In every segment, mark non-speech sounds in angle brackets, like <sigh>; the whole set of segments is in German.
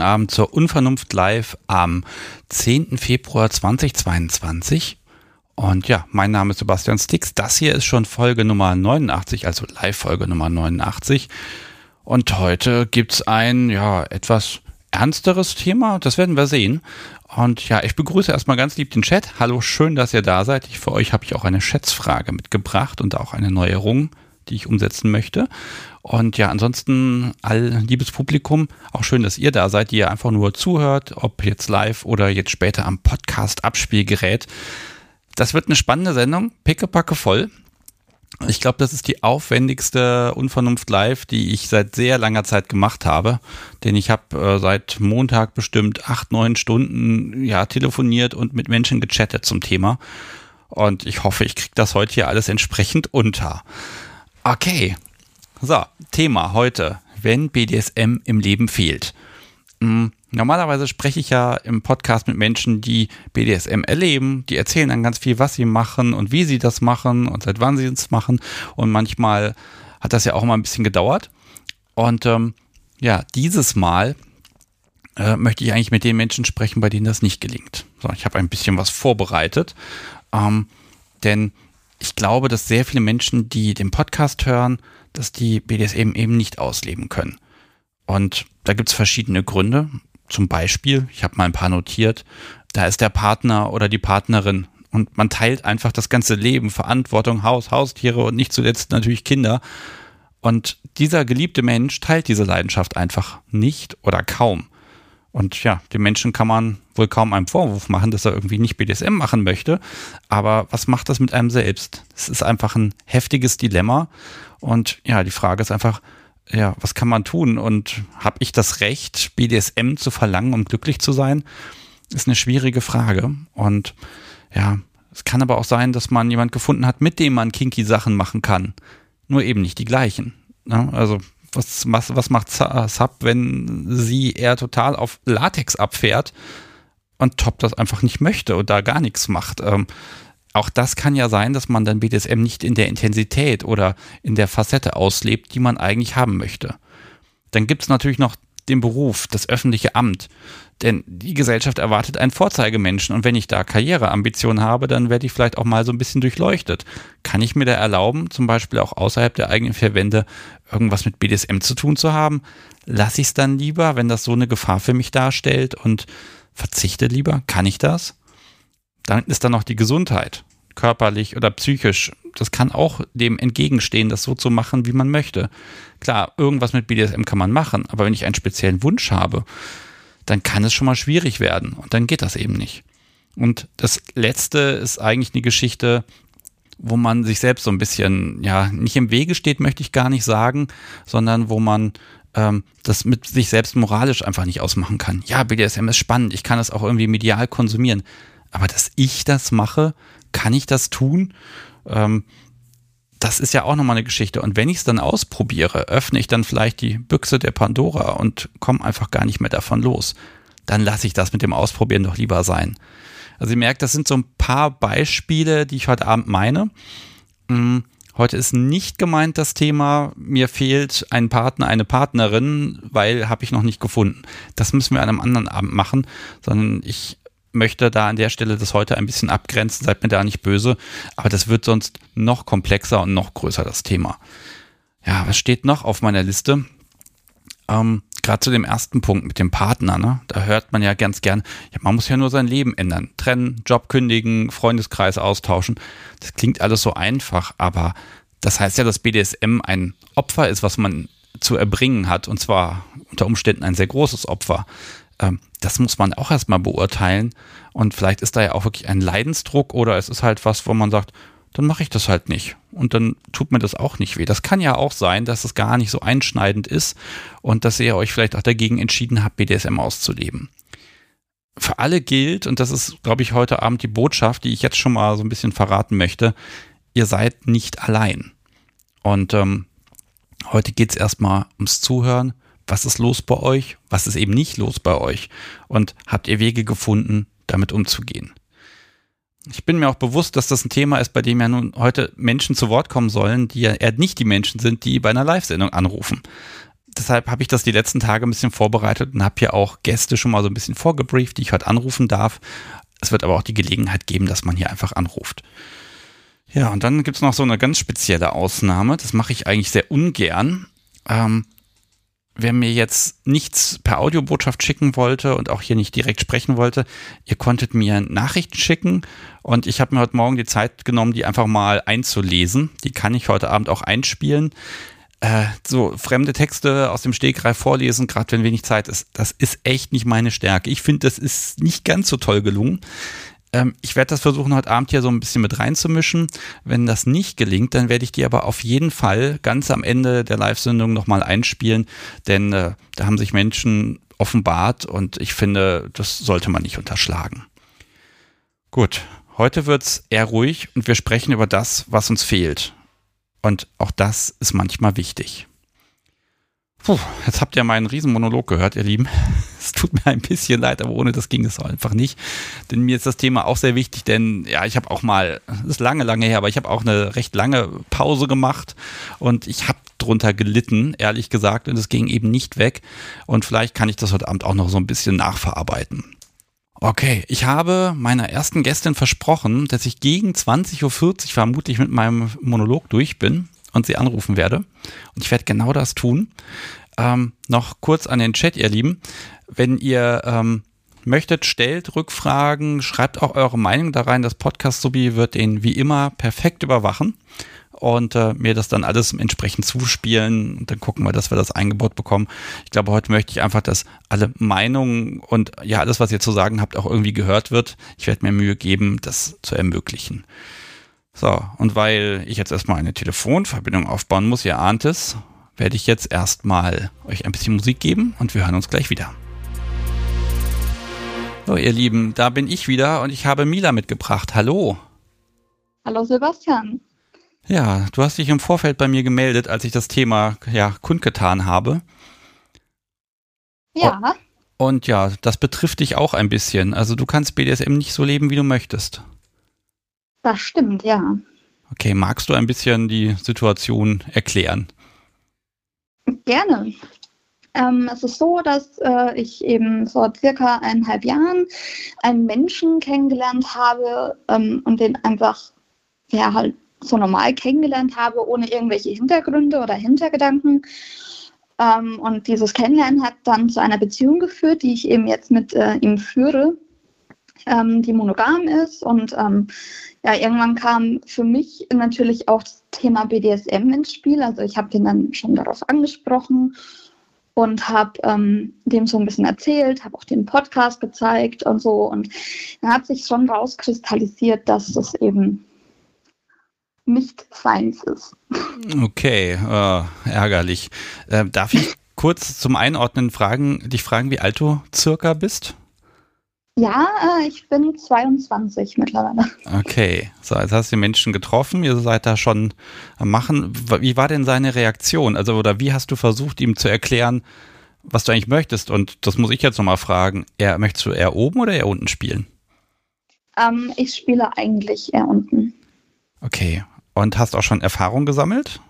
Guten Abend zur Unvernunft Live am 10. Februar 2022. Und ja, mein Name ist Sebastian Stix. Das hier ist schon Folge Nummer 89, also Live-Folge Nummer 89. Und heute gibt's ein, ja, etwas ernsteres Thema. Das werden wir sehen. Und ja, ich begrüße erstmal ganz lieb den Chat. Hallo, schön, dass ihr da seid. Ich, für euch habe ich auch eine Schätzfrage mitgebracht und auch eine Neuerung, die ich umsetzen möchte. Und ja, ansonsten, all liebes Publikum, auch schön, dass ihr da seid, die ihr einfach nur zuhört, ob jetzt live oder jetzt später am Podcast-Abspielgerät. Das wird eine spannende Sendung, pickepacke voll. Ich glaube, das ist die aufwendigste Unvernunft Live, die ich seit sehr langer Zeit gemacht habe. Denn ich habe äh, seit Montag bestimmt acht, neun Stunden ja, telefoniert und mit Menschen gechattet zum Thema. Und ich hoffe, ich kriege das heute hier alles entsprechend unter. Okay, so, Thema heute, wenn BDSM im Leben fehlt. Hm, normalerweise spreche ich ja im Podcast mit Menschen, die BDSM erleben. Die erzählen dann ganz viel, was sie machen und wie sie das machen und seit wann sie es machen. Und manchmal hat das ja auch mal ein bisschen gedauert. Und ähm, ja, dieses Mal äh, möchte ich eigentlich mit den Menschen sprechen, bei denen das nicht gelingt. So, ich habe ein bisschen was vorbereitet. Ähm, denn ich glaube, dass sehr viele Menschen, die den Podcast hören, dass die BDSM eben nicht ausleben können. Und da gibt es verschiedene Gründe. Zum Beispiel, ich habe mal ein paar notiert, da ist der Partner oder die Partnerin und man teilt einfach das ganze Leben, Verantwortung, Haus, Haustiere und nicht zuletzt natürlich Kinder. Und dieser geliebte Mensch teilt diese Leidenschaft einfach nicht oder kaum. Und ja, dem Menschen kann man wohl kaum einen Vorwurf machen, dass er irgendwie nicht BDSM machen möchte. Aber was macht das mit einem selbst? Es ist einfach ein heftiges Dilemma. Und ja, die Frage ist einfach, ja, was kann man tun? Und habe ich das Recht, BDSM zu verlangen, um glücklich zu sein? Ist eine schwierige Frage. Und ja, es kann aber auch sein, dass man jemand gefunden hat, mit dem man kinky Sachen machen kann. Nur eben nicht die gleichen. Ne? Also was, was, was macht Sub, wenn sie eher total auf Latex abfährt und Top das einfach nicht möchte und da gar nichts macht? Ähm, auch das kann ja sein, dass man dann BDSM nicht in der Intensität oder in der Facette auslebt, die man eigentlich haben möchte. Dann gibt es natürlich noch den Beruf, das öffentliche Amt. Denn die Gesellschaft erwartet einen Vorzeigemenschen und wenn ich da Karriereambitionen habe, dann werde ich vielleicht auch mal so ein bisschen durchleuchtet. Kann ich mir da erlauben, zum Beispiel auch außerhalb der eigenen Verwände irgendwas mit BDSM zu tun zu haben? Lasse ich es dann lieber, wenn das so eine Gefahr für mich darstellt und verzichte lieber? Kann ich das? Dann ist da noch die Gesundheit, körperlich oder psychisch. Das kann auch dem entgegenstehen, das so zu machen, wie man möchte. Klar, irgendwas mit BDSM kann man machen, aber wenn ich einen speziellen Wunsch habe, dann kann es schon mal schwierig werden und dann geht das eben nicht. Und das letzte ist eigentlich eine Geschichte, wo man sich selbst so ein bisschen, ja, nicht im Wege steht, möchte ich gar nicht sagen, sondern wo man ähm, das mit sich selbst moralisch einfach nicht ausmachen kann. Ja, BDSM ist spannend, ich kann es auch irgendwie medial konsumieren, aber dass ich das mache, kann ich das tun? Ähm, das ist ja auch nochmal eine Geschichte. Und wenn ich es dann ausprobiere, öffne ich dann vielleicht die Büchse der Pandora und komme einfach gar nicht mehr davon los. Dann lasse ich das mit dem Ausprobieren doch lieber sein. Also ihr merkt, das sind so ein paar Beispiele, die ich heute Abend meine. Hm, heute ist nicht gemeint das Thema, mir fehlt ein Partner, eine Partnerin, weil habe ich noch nicht gefunden. Das müssen wir an einem anderen Abend machen, sondern ich möchte da an der Stelle das heute ein bisschen abgrenzen, seid mir da nicht böse, aber das wird sonst noch komplexer und noch größer, das Thema. Ja, was steht noch auf meiner Liste? Ähm, Gerade zu dem ersten Punkt mit dem Partner, ne? da hört man ja ganz gern, ja, man muss ja nur sein Leben ändern, trennen, Job kündigen, Freundeskreis austauschen. Das klingt alles so einfach, aber das heißt ja, dass BDSM ein Opfer ist, was man zu erbringen hat, und zwar unter Umständen ein sehr großes Opfer. Ähm, das muss man auch erstmal beurteilen. Und vielleicht ist da ja auch wirklich ein Leidensdruck oder es ist halt was, wo man sagt, dann mache ich das halt nicht. Und dann tut mir das auch nicht weh. Das kann ja auch sein, dass es gar nicht so einschneidend ist und dass ihr euch vielleicht auch dagegen entschieden habt, BDSM auszuleben. Für alle gilt, und das ist, glaube ich, heute Abend die Botschaft, die ich jetzt schon mal so ein bisschen verraten möchte, ihr seid nicht allein. Und ähm, heute geht es erstmal ums Zuhören was ist los bei euch, was ist eben nicht los bei euch und habt ihr Wege gefunden, damit umzugehen. Ich bin mir auch bewusst, dass das ein Thema ist, bei dem ja nun heute Menschen zu Wort kommen sollen, die ja eher nicht die Menschen sind, die bei einer Live-Sendung anrufen. deshalb habe ich das die letzten Tage ein bisschen vorbereitet und habe hier auch Gäste schon mal so ein bisschen vorgebrieft, die ich heute anrufen darf. Es wird aber auch die Gelegenheit geben, dass man hier einfach anruft. Ja, und dann gibt es noch so eine ganz spezielle Ausnahme. Das mache ich eigentlich sehr ungern. Ähm, wer mir jetzt nichts per Audiobotschaft schicken wollte und auch hier nicht direkt sprechen wollte, ihr konntet mir Nachrichten schicken und ich habe mir heute Morgen die Zeit genommen, die einfach mal einzulesen. Die kann ich heute Abend auch einspielen. Äh, so fremde Texte aus dem Stegreif vorlesen, gerade wenn wenig Zeit ist, das ist echt nicht meine Stärke. Ich finde, das ist nicht ganz so toll gelungen. Ähm, ich werde das versuchen, heute Abend hier so ein bisschen mit reinzumischen. Wenn das nicht gelingt, dann werde ich die aber auf jeden Fall ganz am Ende der Live-Sendung nochmal einspielen, denn äh, da haben sich Menschen offenbart und ich finde, das sollte man nicht unterschlagen. Gut, heute wird es eher ruhig und wir sprechen über das, was uns fehlt. Und auch das ist manchmal wichtig. Puh, jetzt habt ihr meinen Riesenmonolog gehört, ihr Lieben. <laughs> Es tut mir ein bisschen leid, aber ohne das ging es einfach nicht. Denn mir ist das Thema auch sehr wichtig, denn ja, ich habe auch mal, das ist lange, lange her, aber ich habe auch eine recht lange Pause gemacht und ich habe drunter gelitten, ehrlich gesagt, und es ging eben nicht weg. Und vielleicht kann ich das heute Abend auch noch so ein bisschen nachverarbeiten. Okay, ich habe meiner ersten Gästin versprochen, dass ich gegen 20.40 Uhr vermutlich mit meinem Monolog durch bin und sie anrufen werde. Und ich werde genau das tun. Ähm, noch kurz an den Chat, ihr Lieben. Wenn ihr ähm, möchtet, stellt Rückfragen, schreibt auch eure Meinung da rein. Das Podcast Subi wird den wie immer perfekt überwachen und äh, mir das dann alles entsprechend zuspielen. Und dann gucken wir, dass wir das eingebaut bekommen. Ich glaube, heute möchte ich einfach, dass alle Meinungen und ja, alles, was ihr zu sagen habt, auch irgendwie gehört wird. Ich werde mir Mühe geben, das zu ermöglichen. So, und weil ich jetzt erstmal eine Telefonverbindung aufbauen muss, ihr ahnt es, werde ich jetzt erstmal euch ein bisschen Musik geben und wir hören uns gleich wieder. So, ihr Lieben, da bin ich wieder und ich habe Mila mitgebracht. Hallo. Hallo Sebastian. Ja, du hast dich im Vorfeld bei mir gemeldet, als ich das Thema ja kundgetan habe. Ja. Und ja, das betrifft dich auch ein bisschen. Also du kannst BDSM nicht so leben, wie du möchtest. Das stimmt, ja. Okay, magst du ein bisschen die Situation erklären? Gerne. Ähm, es ist so, dass äh, ich eben vor circa eineinhalb Jahren einen Menschen kennengelernt habe ähm, und den einfach ja halt so normal kennengelernt habe, ohne irgendwelche Hintergründe oder Hintergedanken. Ähm, und dieses Kennenlernen hat dann zu einer Beziehung geführt, die ich eben jetzt mit äh, ihm führe, ähm, die monogam ist und ähm, ja, irgendwann kam für mich natürlich auch das Thema BDSM ins Spiel. Also ich habe den dann schon darauf angesprochen und habe ähm, dem so ein bisschen erzählt, habe auch den Podcast gezeigt und so. Und dann hat sich schon rauskristallisiert, dass das eben nicht seins ist. Okay, äh, ärgerlich. Äh, darf ich <laughs> kurz zum Einordnen fragen, dich fragen, wie alt du circa bist? Ja, äh, ich bin 22 mittlerweile. Okay, so, jetzt hast du den Menschen getroffen, ihr seid da schon am Machen. Wie war denn seine Reaktion? Also, oder wie hast du versucht, ihm zu erklären, was du eigentlich möchtest? Und das muss ich jetzt nochmal fragen. Er, möchtest du eher oben oder eher unten spielen? Ähm, ich spiele eigentlich eher unten. Okay. Und hast auch schon Erfahrung gesammelt?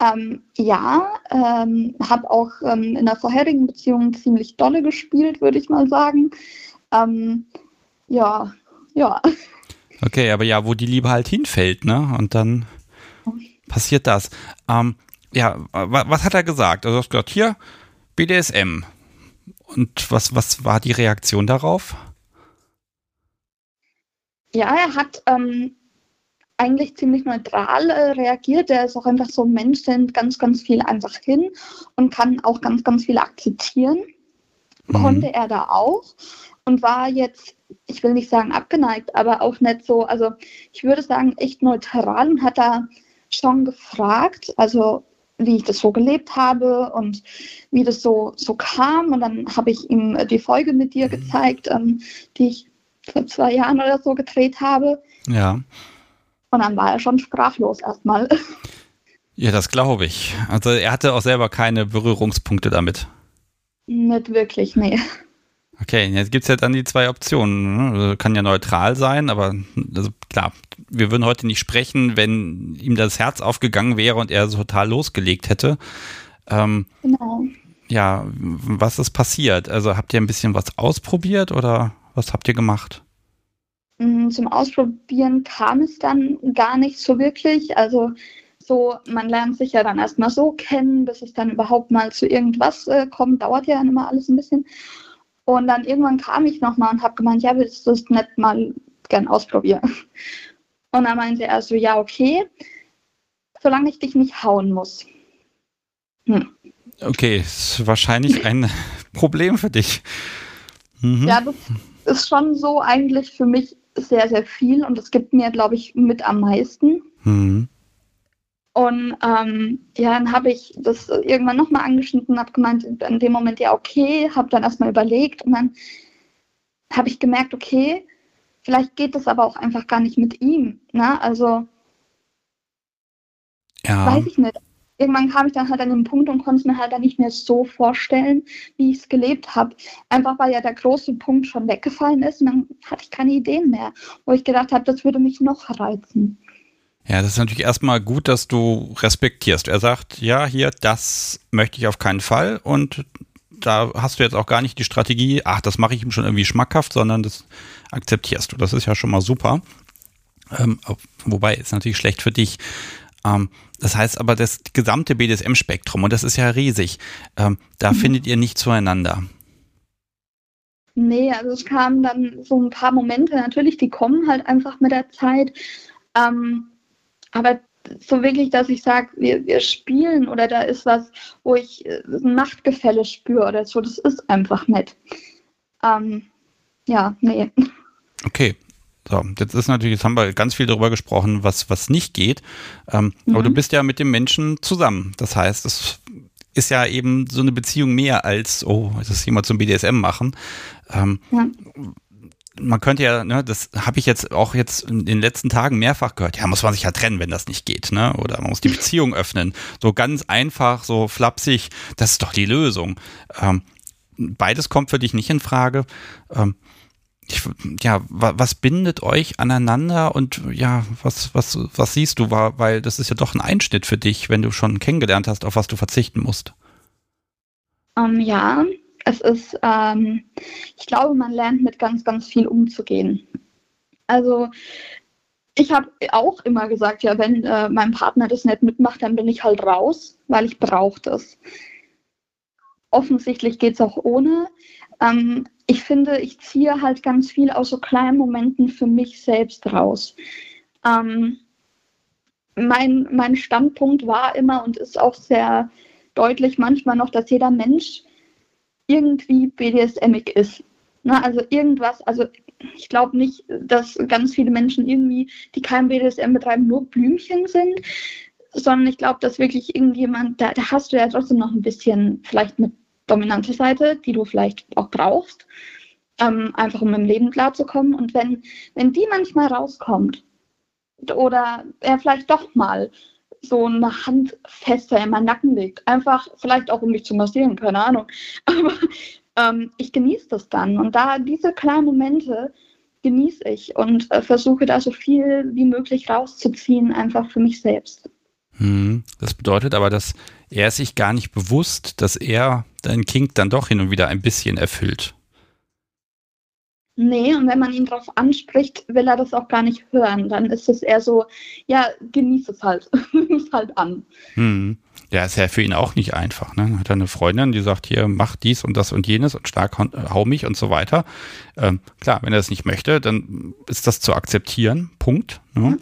Ähm, ja, ähm, habe auch ähm, in der vorherigen Beziehung ziemlich dolle gespielt, würde ich mal sagen. Ähm, ja, ja. Okay, aber ja, wo die Liebe halt hinfällt, ne? Und dann passiert das. Ähm, ja, was hat er gesagt? Also, er hat gesagt, hier, BDSM. Und was, was war die Reaktion darauf? Ja, er hat ähm, eigentlich ziemlich neutral äh, reagiert. Er ist auch einfach so ein Mensch, der nimmt ganz, ganz viel einfach hin und kann auch ganz, ganz viel akzeptieren. Mhm. Konnte er da auch und war jetzt, ich will nicht sagen abgeneigt, aber auch nicht so, also ich würde sagen, echt neutral und hat da schon gefragt, also wie ich das so gelebt habe und wie das so, so kam. Und dann habe ich ihm die Folge mit dir mhm. gezeigt, ähm, die ich vor zwei Jahren oder so gedreht habe. Ja. Und dann war er schon sprachlos erstmal. <laughs> Ja, das glaube ich. Also er hatte auch selber keine Berührungspunkte damit. Nicht wirklich, nee. Okay, jetzt gibt es ja dann die zwei Optionen. Ne? Also kann ja neutral sein, aber also klar, wir würden heute nicht sprechen, wenn ihm das Herz aufgegangen wäre und er so total losgelegt hätte. Ähm, genau. Ja, was ist passiert? Also habt ihr ein bisschen was ausprobiert oder was habt ihr gemacht? Mm, zum Ausprobieren kam es dann gar nicht so wirklich. Also so, man lernt sich ja dann erstmal so kennen, bis es dann überhaupt mal zu irgendwas äh, kommt, dauert ja dann immer alles ein bisschen. Und dann irgendwann kam ich nochmal und habe gemeint, ja, willst du es nicht mal gern ausprobieren? <laughs> Und dann meinte er so, ja, okay, solange ich dich nicht hauen muss. Hm. Okay, ist wahrscheinlich ein <laughs> Problem für dich. Mhm. Ja, das ist schon so eigentlich für mich sehr, sehr viel und das gibt mir, glaube ich, mit am meisten. Mhm. Und ähm, ja, dann habe ich das irgendwann nochmal angeschnitten, habe gemeint, in dem Moment ja okay, habe dann erstmal überlegt und dann habe ich gemerkt, okay, vielleicht geht das aber auch einfach gar nicht mit ihm. Ne? Also, ja. weiß ich nicht. Irgendwann kam ich dann halt an den Punkt und konnte es mir halt dann nicht mehr so vorstellen, wie ich es gelebt habe. Einfach weil ja der große Punkt schon weggefallen ist und dann hatte ich keine Ideen mehr, wo ich gedacht habe, das würde mich noch reizen. Ja, das ist natürlich erstmal gut, dass du respektierst. Er sagt, ja, hier, das möchte ich auf keinen Fall und da hast du jetzt auch gar nicht die Strategie, ach, das mache ich ihm schon irgendwie schmackhaft, sondern das akzeptierst du. Das ist ja schon mal super. Ähm, wobei ist natürlich schlecht für dich. Ähm, das heißt aber, das gesamte BDSM-Spektrum, und das ist ja riesig, ähm, da mhm. findet ihr nicht zueinander. Nee, also es kamen dann so ein paar Momente, natürlich, die kommen halt einfach mit der Zeit. Ähm, aber so wirklich, dass ich sage, wir, wir spielen oder da ist was, wo ich äh, ein Machtgefälle spüre oder so, das ist einfach nett. Ähm, ja, nee. Okay. So, jetzt ist natürlich, jetzt haben wir ganz viel darüber gesprochen, was, was nicht geht. Ähm, mhm. Aber du bist ja mit dem Menschen zusammen. Das heißt, es ist ja eben so eine Beziehung mehr als, oh, das ist jemand zum BDSM machen. Ähm, ja man könnte ja, ne, das habe ich jetzt auch jetzt in den letzten Tagen mehrfach gehört, ja, muss man sich ja trennen, wenn das nicht geht, ne? Oder man muss die Beziehung öffnen. So ganz einfach, so flapsig, das ist doch die Lösung. Ähm, beides kommt für dich nicht in Frage. Ich, ja, was bindet euch aneinander und ja, was, was, was siehst du, weil das ist ja doch ein Einschnitt für dich, wenn du schon kennengelernt hast, auf was du verzichten musst. Um, ähm, ja, es ist, ähm, ich glaube, man lernt mit ganz, ganz viel umzugehen. Also ich habe auch immer gesagt, ja, wenn äh, mein Partner das nicht mitmacht, dann bin ich halt raus, weil ich brauche das. Offensichtlich geht es auch ohne. Ähm, ich finde, ich ziehe halt ganz viel aus so kleinen Momenten für mich selbst raus. Ähm, mein, mein Standpunkt war immer und ist auch sehr deutlich manchmal noch, dass jeder Mensch irgendwie BDSMig ist. Na, also irgendwas, also ich glaube nicht, dass ganz viele Menschen irgendwie, die kein BDSM betreiben, nur Blümchen sind, sondern ich glaube, dass wirklich irgendjemand, da, da hast du ja trotzdem noch ein bisschen vielleicht eine dominante Seite, die du vielleicht auch brauchst, ähm, einfach um im Leben klarzukommen. Und wenn, wenn die manchmal rauskommt oder er vielleicht doch mal so eine Hand fester in meinen Nacken legt. Einfach, vielleicht auch um mich zu massieren, keine Ahnung. <laughs> Aber ähm, ich genieße das dann. Und da diese kleinen Momente genieße ich und äh, versuche da so viel wie möglich rauszuziehen, einfach für mich selbst. Hm, das bedeutet aber, dass er sich gar nicht bewusst, dass er dein Kink dann doch hin und wieder ein bisschen erfüllt. Nee, und wenn man ihn darauf anspricht, will er das auch gar nicht hören. Dann ist es eher so, ja, genieß es halt. <laughs> Nimm es halt an. Hm. Ja, ist ja für ihn auch nicht einfach. Ne? Hat er eine Freundin, die sagt, hier, mach dies und das und jenes und stark hau mich und so weiter. Ähm, klar, wenn er das nicht möchte, dann ist das zu akzeptieren. Punkt. Ne?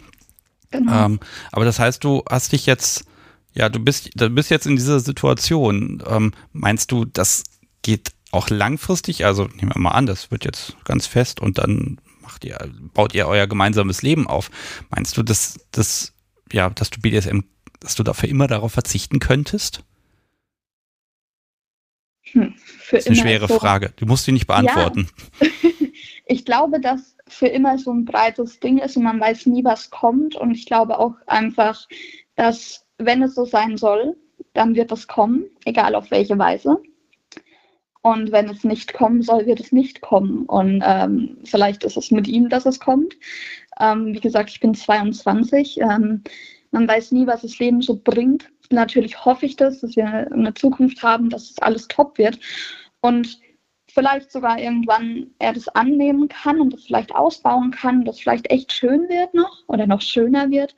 Ja, genau. Ähm, aber das heißt, du hast dich jetzt, ja, du bist, du bist jetzt in dieser Situation. Ähm, meinst du, das geht auch langfristig, also nehmen wir mal an, das wird jetzt ganz fest und dann macht ihr, baut ihr euer gemeinsames Leben auf. Meinst du, dass, dass, ja, dass du BDSM, dass du dafür immer darauf verzichten könntest? Hm, das ist eine schwere so. Frage. Du musst sie nicht beantworten. Ja. <laughs> ich glaube, dass für immer so ein breites Ding ist und man weiß nie, was kommt. Und ich glaube auch einfach, dass wenn es so sein soll, dann wird es kommen, egal auf welche Weise. Und wenn es nicht kommen soll, wird es nicht kommen. Und ähm, vielleicht ist es mit ihm, dass es kommt. Ähm, wie gesagt, ich bin 22. Ähm, man weiß nie, was das Leben so bringt. natürlich hoffe ich das, dass wir eine Zukunft haben, dass es alles top wird. Und vielleicht sogar irgendwann er das annehmen kann und das vielleicht ausbauen kann, das vielleicht echt schön wird noch oder noch schöner wird.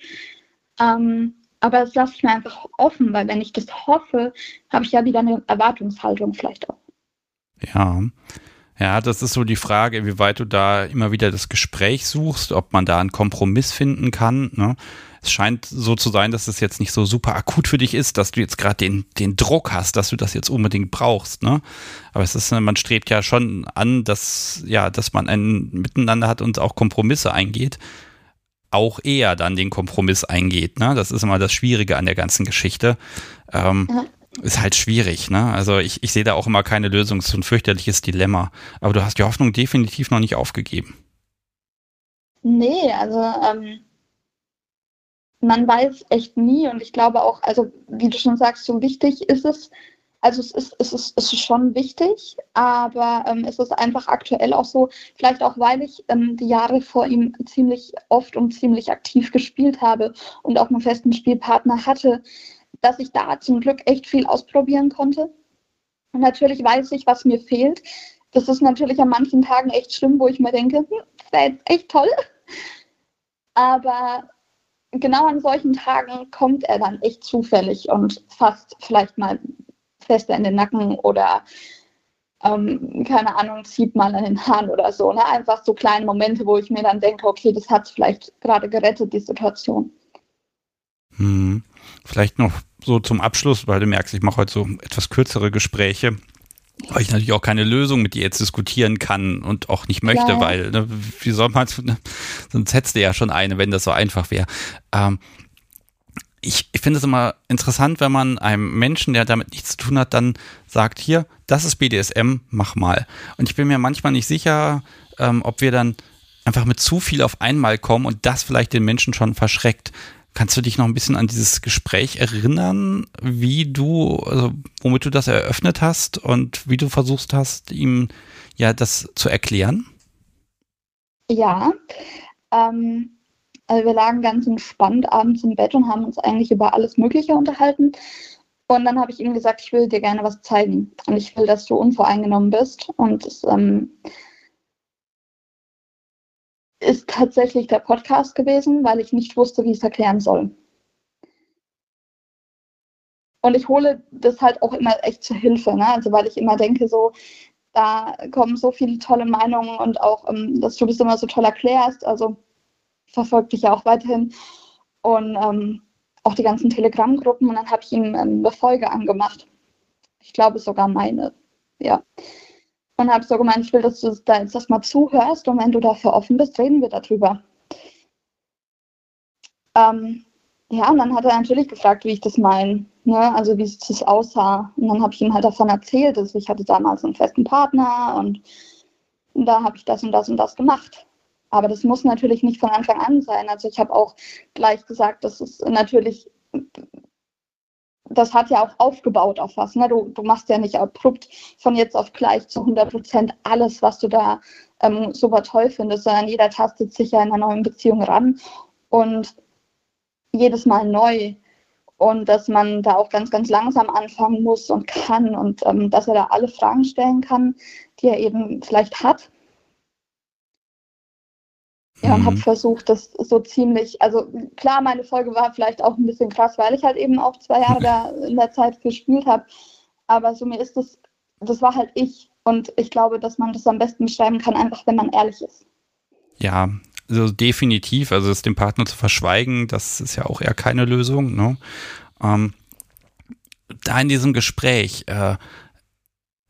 Ähm, aber das lasse ich mir einfach offen, weil wenn ich das hoffe, habe ich ja wieder eine Erwartungshaltung vielleicht auch. Ja. Ja, das ist so die Frage, wie weit du da immer wieder das Gespräch suchst, ob man da einen Kompromiss finden kann. Ne? Es scheint so zu sein, dass es jetzt nicht so super akut für dich ist, dass du jetzt gerade den, den Druck hast, dass du das jetzt unbedingt brauchst. Ne? Aber es ist, man strebt ja schon an, dass, ja, dass man ein Miteinander hat und auch Kompromisse eingeht auch eher dann den Kompromiss eingeht. Ne? Das ist immer das Schwierige an der ganzen Geschichte. Ähm, ja. Ist halt schwierig. Ne? Also ich, ich sehe da auch immer keine Lösung. Es ist ein fürchterliches Dilemma. Aber du hast die Hoffnung definitiv noch nicht aufgegeben. Nee, also ähm, man weiß echt nie und ich glaube auch, also wie du schon sagst, so wichtig ist es, also es ist, es ist, es ist schon wichtig, aber ähm, es ist einfach aktuell auch so, vielleicht auch weil ich ähm, die Jahre vor ihm ziemlich oft und ziemlich aktiv gespielt habe und auch einen festen Spielpartner hatte, dass ich da zum Glück echt viel ausprobieren konnte. Und natürlich weiß ich, was mir fehlt. Das ist natürlich an manchen Tagen echt schlimm, wo ich mir denke, hm, das wäre jetzt echt toll. Aber genau an solchen Tagen kommt er dann echt zufällig und fasst vielleicht mal fester in den Nacken oder ähm, keine Ahnung, zieht mal an den Haaren oder so. Ne? Einfach so kleine Momente, wo ich mir dann denke, okay, das hat vielleicht gerade gerettet, die Situation. Hm. Vielleicht noch so zum Abschluss, weil du merkst, ich mache heute so etwas kürzere Gespräche, weil ich natürlich auch keine Lösung mit dir jetzt diskutieren kann und auch nicht möchte, ja. weil, ne, wie soll man, ne, sonst hättest du ja schon eine, wenn das so einfach wäre. Ähm, ich, ich finde es immer interessant, wenn man einem Menschen, der damit nichts zu tun hat, dann sagt, hier, das ist BDSM, mach mal. Und ich bin mir manchmal nicht sicher, ähm, ob wir dann einfach mit zu viel auf einmal kommen und das vielleicht den Menschen schon verschreckt. Kannst du dich noch ein bisschen an dieses Gespräch erinnern, wie du, also womit du das eröffnet hast und wie du versucht hast, ihm ja das zu erklären? Ja, ähm, also wir lagen ganz entspannt abends im Bett und haben uns eigentlich über alles Mögliche unterhalten. Und dann habe ich ihm gesagt, ich will dir gerne was zeigen. Und ich will, dass du unvoreingenommen bist. Und es ähm, ist tatsächlich der Podcast gewesen, weil ich nicht wusste, wie ich es erklären soll. Und ich hole das halt auch immer echt zur Hilfe, ne? Also weil ich immer denke, so, da kommen so viele tolle Meinungen und auch, ähm, dass du das immer so toll erklärst. Also verfolgt dich ja auch weiterhin. Und ähm, auch die ganzen Telegram-Gruppen. Und dann habe ich ihm ähm, eine Folge angemacht. Ich glaube sogar meine. Ja. Und habe so gemeint, ich will, dass du da jetzt erstmal zuhörst. Und wenn du dafür offen bist, reden wir darüber. Ähm, ja, und dann hat er natürlich gefragt, wie ich das meine, ne? also wie es aussah. Und dann habe ich ihm halt davon erzählt, dass ich hatte damals einen festen Partner und da habe ich das und das und das gemacht. Aber das muss natürlich nicht von Anfang an sein. Also ich habe auch gleich gesagt, das ist natürlich, das hat ja auch aufgebaut auf was. Ne? Du, du machst ja nicht abrupt von jetzt auf gleich zu 100 Prozent alles, was du da ähm, super toll findest, sondern jeder tastet sich ja in einer neuen Beziehung ran und jedes Mal neu. Und dass man da auch ganz, ganz langsam anfangen muss und kann und ähm, dass er da alle Fragen stellen kann, die er eben vielleicht hat ja, und habe mhm. versucht, das so ziemlich, also klar, meine Folge war vielleicht auch ein bisschen krass, weil ich halt eben auch zwei Jahre <laughs> da in der Zeit gespielt habe. Aber so mir ist das, das war halt ich. Und ich glaube, dass man das am besten beschreiben kann, einfach wenn man ehrlich ist. Ja, also definitiv. Also es dem Partner zu verschweigen, das ist ja auch eher keine Lösung. Ne? Ähm, da in diesem Gespräch, äh,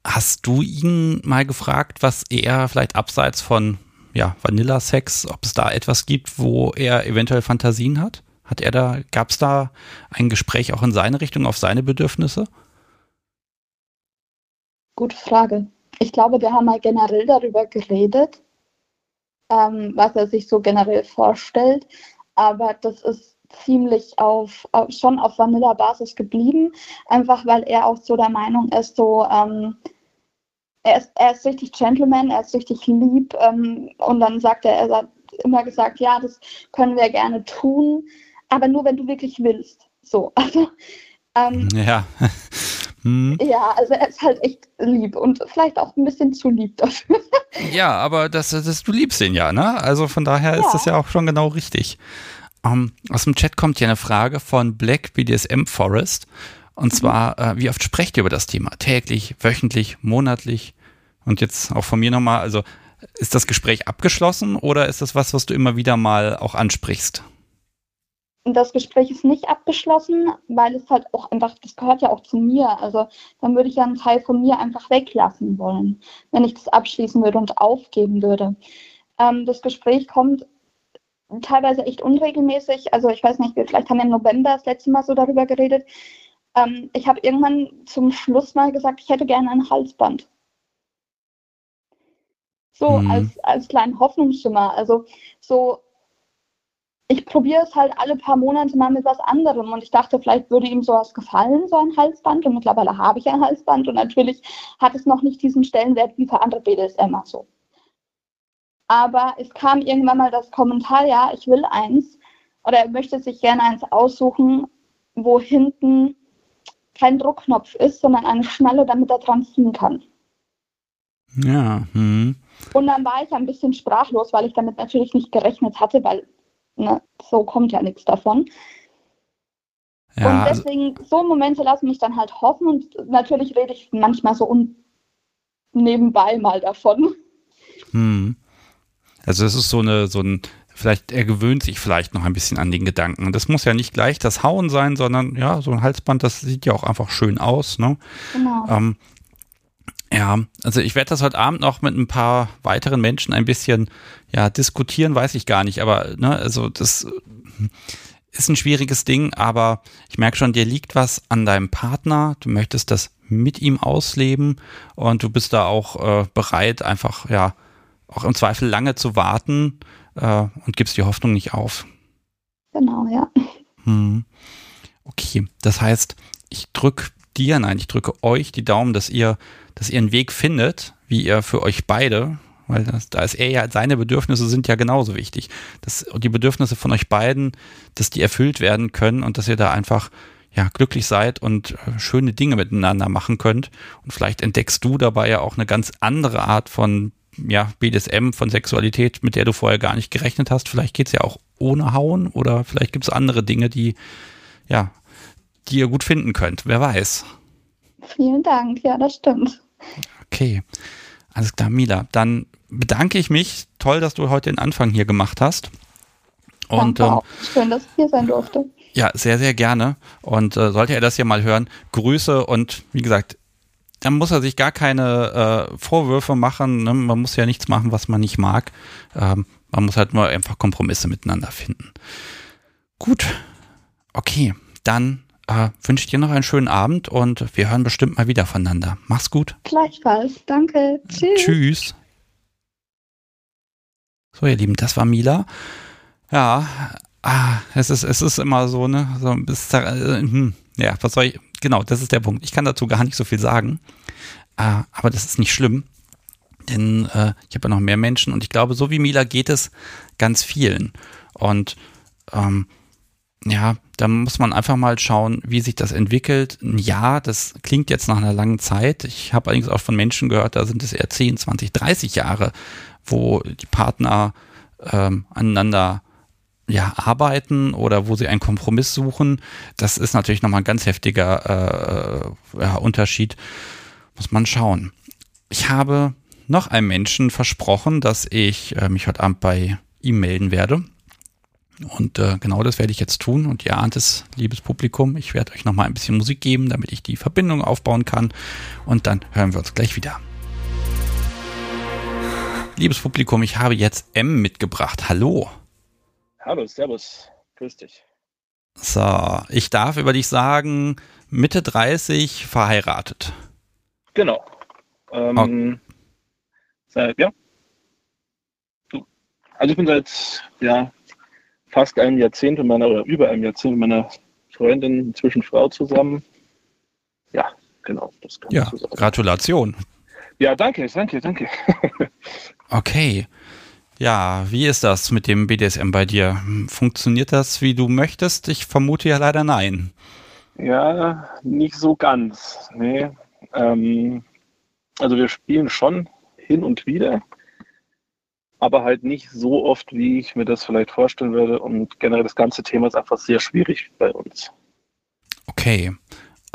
hast du ihn mal gefragt, was er vielleicht abseits von ja, Vanilla-Sex, ob es da etwas gibt, wo er eventuell Fantasien hat? Hat er da, gab es da ein Gespräch auch in seine Richtung, auf seine Bedürfnisse? Gute Frage. Ich glaube, wir haben mal generell darüber geredet, ähm, was er sich so generell vorstellt. Aber das ist ziemlich auf, auf schon auf Vanilla-Basis geblieben, einfach weil er auch so der Meinung ist, so ähm, er ist, er ist richtig Gentleman, er ist richtig lieb. Ähm, und dann sagt er, er hat immer gesagt, ja, das können wir gerne tun, aber nur wenn du wirklich willst. So, <laughs> also Ähm, ja. <laughs> hm. Ja, also er ist halt echt lieb und vielleicht auch ein bisschen zu lieb dafür. <laughs> ja, aber das, das, du liebst ihn ja, ne? Also von daher ja. ist das ja auch schon genau richtig. Um, ähm, aus dem Chat kommt ja eine Frage von Black BDSM Forest. Und mhm. zwar, äh, wie oft sprecht ihr über das Thema? Täglich, wöchentlich, monatlich? Und jetzt auch von mir nochmal, also ist das Gespräch abgeschlossen oder ist das was, was du immer wieder mal auch ansprichst? Das Gespräch ist nicht abgeschlossen, weil es halt auch einfach, das gehört ja auch zu mir. Also dann würde ich ja einen Teil von mir einfach weglassen wollen, wenn ich das abschließen würde und aufgeben würde. Ähm, das Gespräch kommt teilweise echt unregelmäßig. Also ich weiß nicht, vielleicht haben wir im November das letzte Mal so darüber geredet. Ähm, ich habe irgendwann zum Schluss mal gesagt, ich hätte gerne ein Halsband. So mhm. als, als kleinen Hoffnungsschimmer. Also so, ich probiere es halt alle paar Monate mal mit was anderem und ich dachte, vielleicht würde ihm sowas gefallen, so ein Halsband. Und mittlerweile habe ich ein Halsband und natürlich hat es noch nicht diesen Stellenwert wie für andere BDSMer so. Aber es kam irgendwann mal das Kommentar, ja, ich will eins oder er möchte sich gerne eins aussuchen, wo hinten kein Druckknopf ist, sondern eine Schnalle, damit er dran ziehen kann. Ja. Hm. Und dann war ich ein bisschen sprachlos, weil ich damit natürlich nicht gerechnet hatte, weil ne, so kommt ja nichts davon. Ja, und also deswegen, so Momente lassen mich dann halt hoffen und natürlich rede ich manchmal so nebenbei mal davon. Hm. Also es ist so eine, so ein, vielleicht, er gewöhnt sich vielleicht noch ein bisschen an den Gedanken. Das muss ja nicht gleich das Hauen sein, sondern ja, so ein Halsband, das sieht ja auch einfach schön aus, ne? Genau. Ähm, ja, also ich werde das heute Abend noch mit ein paar weiteren Menschen ein bisschen ja diskutieren, weiß ich gar nicht, aber ne, also das ist ein schwieriges Ding, aber ich merke schon, dir liegt was an deinem Partner, du möchtest das mit ihm ausleben und du bist da auch äh, bereit, einfach ja auch im Zweifel lange zu warten äh, und gibst die Hoffnung nicht auf. Genau, ja. Hm. Okay, das heißt, ich drücke dir, nein, ich drücke euch die Daumen, dass ihr dass ihr einen Weg findet, wie ihr für euch beide, weil das, da ist er ja, seine Bedürfnisse sind ja genauso wichtig, dass die Bedürfnisse von euch beiden, dass die erfüllt werden können und dass ihr da einfach ja, glücklich seid und äh, schöne Dinge miteinander machen könnt. Und vielleicht entdeckst du dabei ja auch eine ganz andere Art von ja, BDSM, von Sexualität, mit der du vorher gar nicht gerechnet hast. Vielleicht geht es ja auch ohne Hauen oder vielleicht gibt es andere Dinge, die, ja, die ihr gut finden könnt. Wer weiß. Vielen Dank, ja, das stimmt. Okay, alles klar, Mila. Dann bedanke ich mich. Toll, dass du heute den Anfang hier gemacht hast. Und ähm, schön, dass ich hier sein durfte. Ja, sehr, sehr gerne. Und äh, sollte er das hier mal hören, Grüße und wie gesagt, dann muss er sich gar keine äh, Vorwürfe machen. Ne? Man muss ja nichts machen, was man nicht mag. Ähm, man muss halt nur einfach Kompromisse miteinander finden. Gut, okay, dann äh, wünsche ich dir noch einen schönen Abend und wir hören bestimmt mal wieder voneinander. Mach's gut. Gleichfalls. Danke. Tschüss. Tschüss. So, ihr Lieben, das war Mila. Ja, ah, es ist, es ist immer so, ne, so ein bisschen, äh, hm, ja, was soll ich, genau, das ist der Punkt. Ich kann dazu gar nicht so viel sagen, äh, aber das ist nicht schlimm, denn äh, ich habe ja noch mehr Menschen und ich glaube, so wie Mila geht es ganz vielen. Und ähm, ja, da muss man einfach mal schauen, wie sich das entwickelt. Ein Jahr, das klingt jetzt nach einer langen Zeit. Ich habe allerdings auch von Menschen gehört, da sind es eher 10, 20, 30 Jahre, wo die Partner ähm, aneinander ja, arbeiten oder wo sie einen Kompromiss suchen. Das ist natürlich nochmal ein ganz heftiger äh, ja, Unterschied. Muss man schauen. Ich habe noch einem Menschen versprochen, dass ich äh, mich heute Abend bei ihm melden werde. Und äh, genau das werde ich jetzt tun. Und ihr ahnt es, liebes Publikum, ich werde euch nochmal ein bisschen Musik geben, damit ich die Verbindung aufbauen kann. Und dann hören wir uns gleich wieder. Liebes Publikum, ich habe jetzt M mitgebracht. Hallo. Hallo, Servus. Grüß dich. So, ich darf über dich sagen, Mitte 30 verheiratet. Genau. Ähm, seit, ja. Also ich bin seit ja, fast ein Jahrzehnt mit meiner, oder über ein Jahrzehnt mit meiner Freundin, inzwischen Frau zusammen. Ja, genau. Das kann ja, so Gratulation. Ja, danke, danke, danke. <laughs> okay. Ja, wie ist das mit dem BDSM bei dir? Funktioniert das, wie du möchtest? Ich vermute ja leider nein. Ja, nicht so ganz. Nee. Ähm, also wir spielen schon hin und wieder, aber halt nicht so oft, wie ich mir das vielleicht vorstellen würde. Und generell das ganze Thema ist einfach sehr schwierig bei uns. Okay.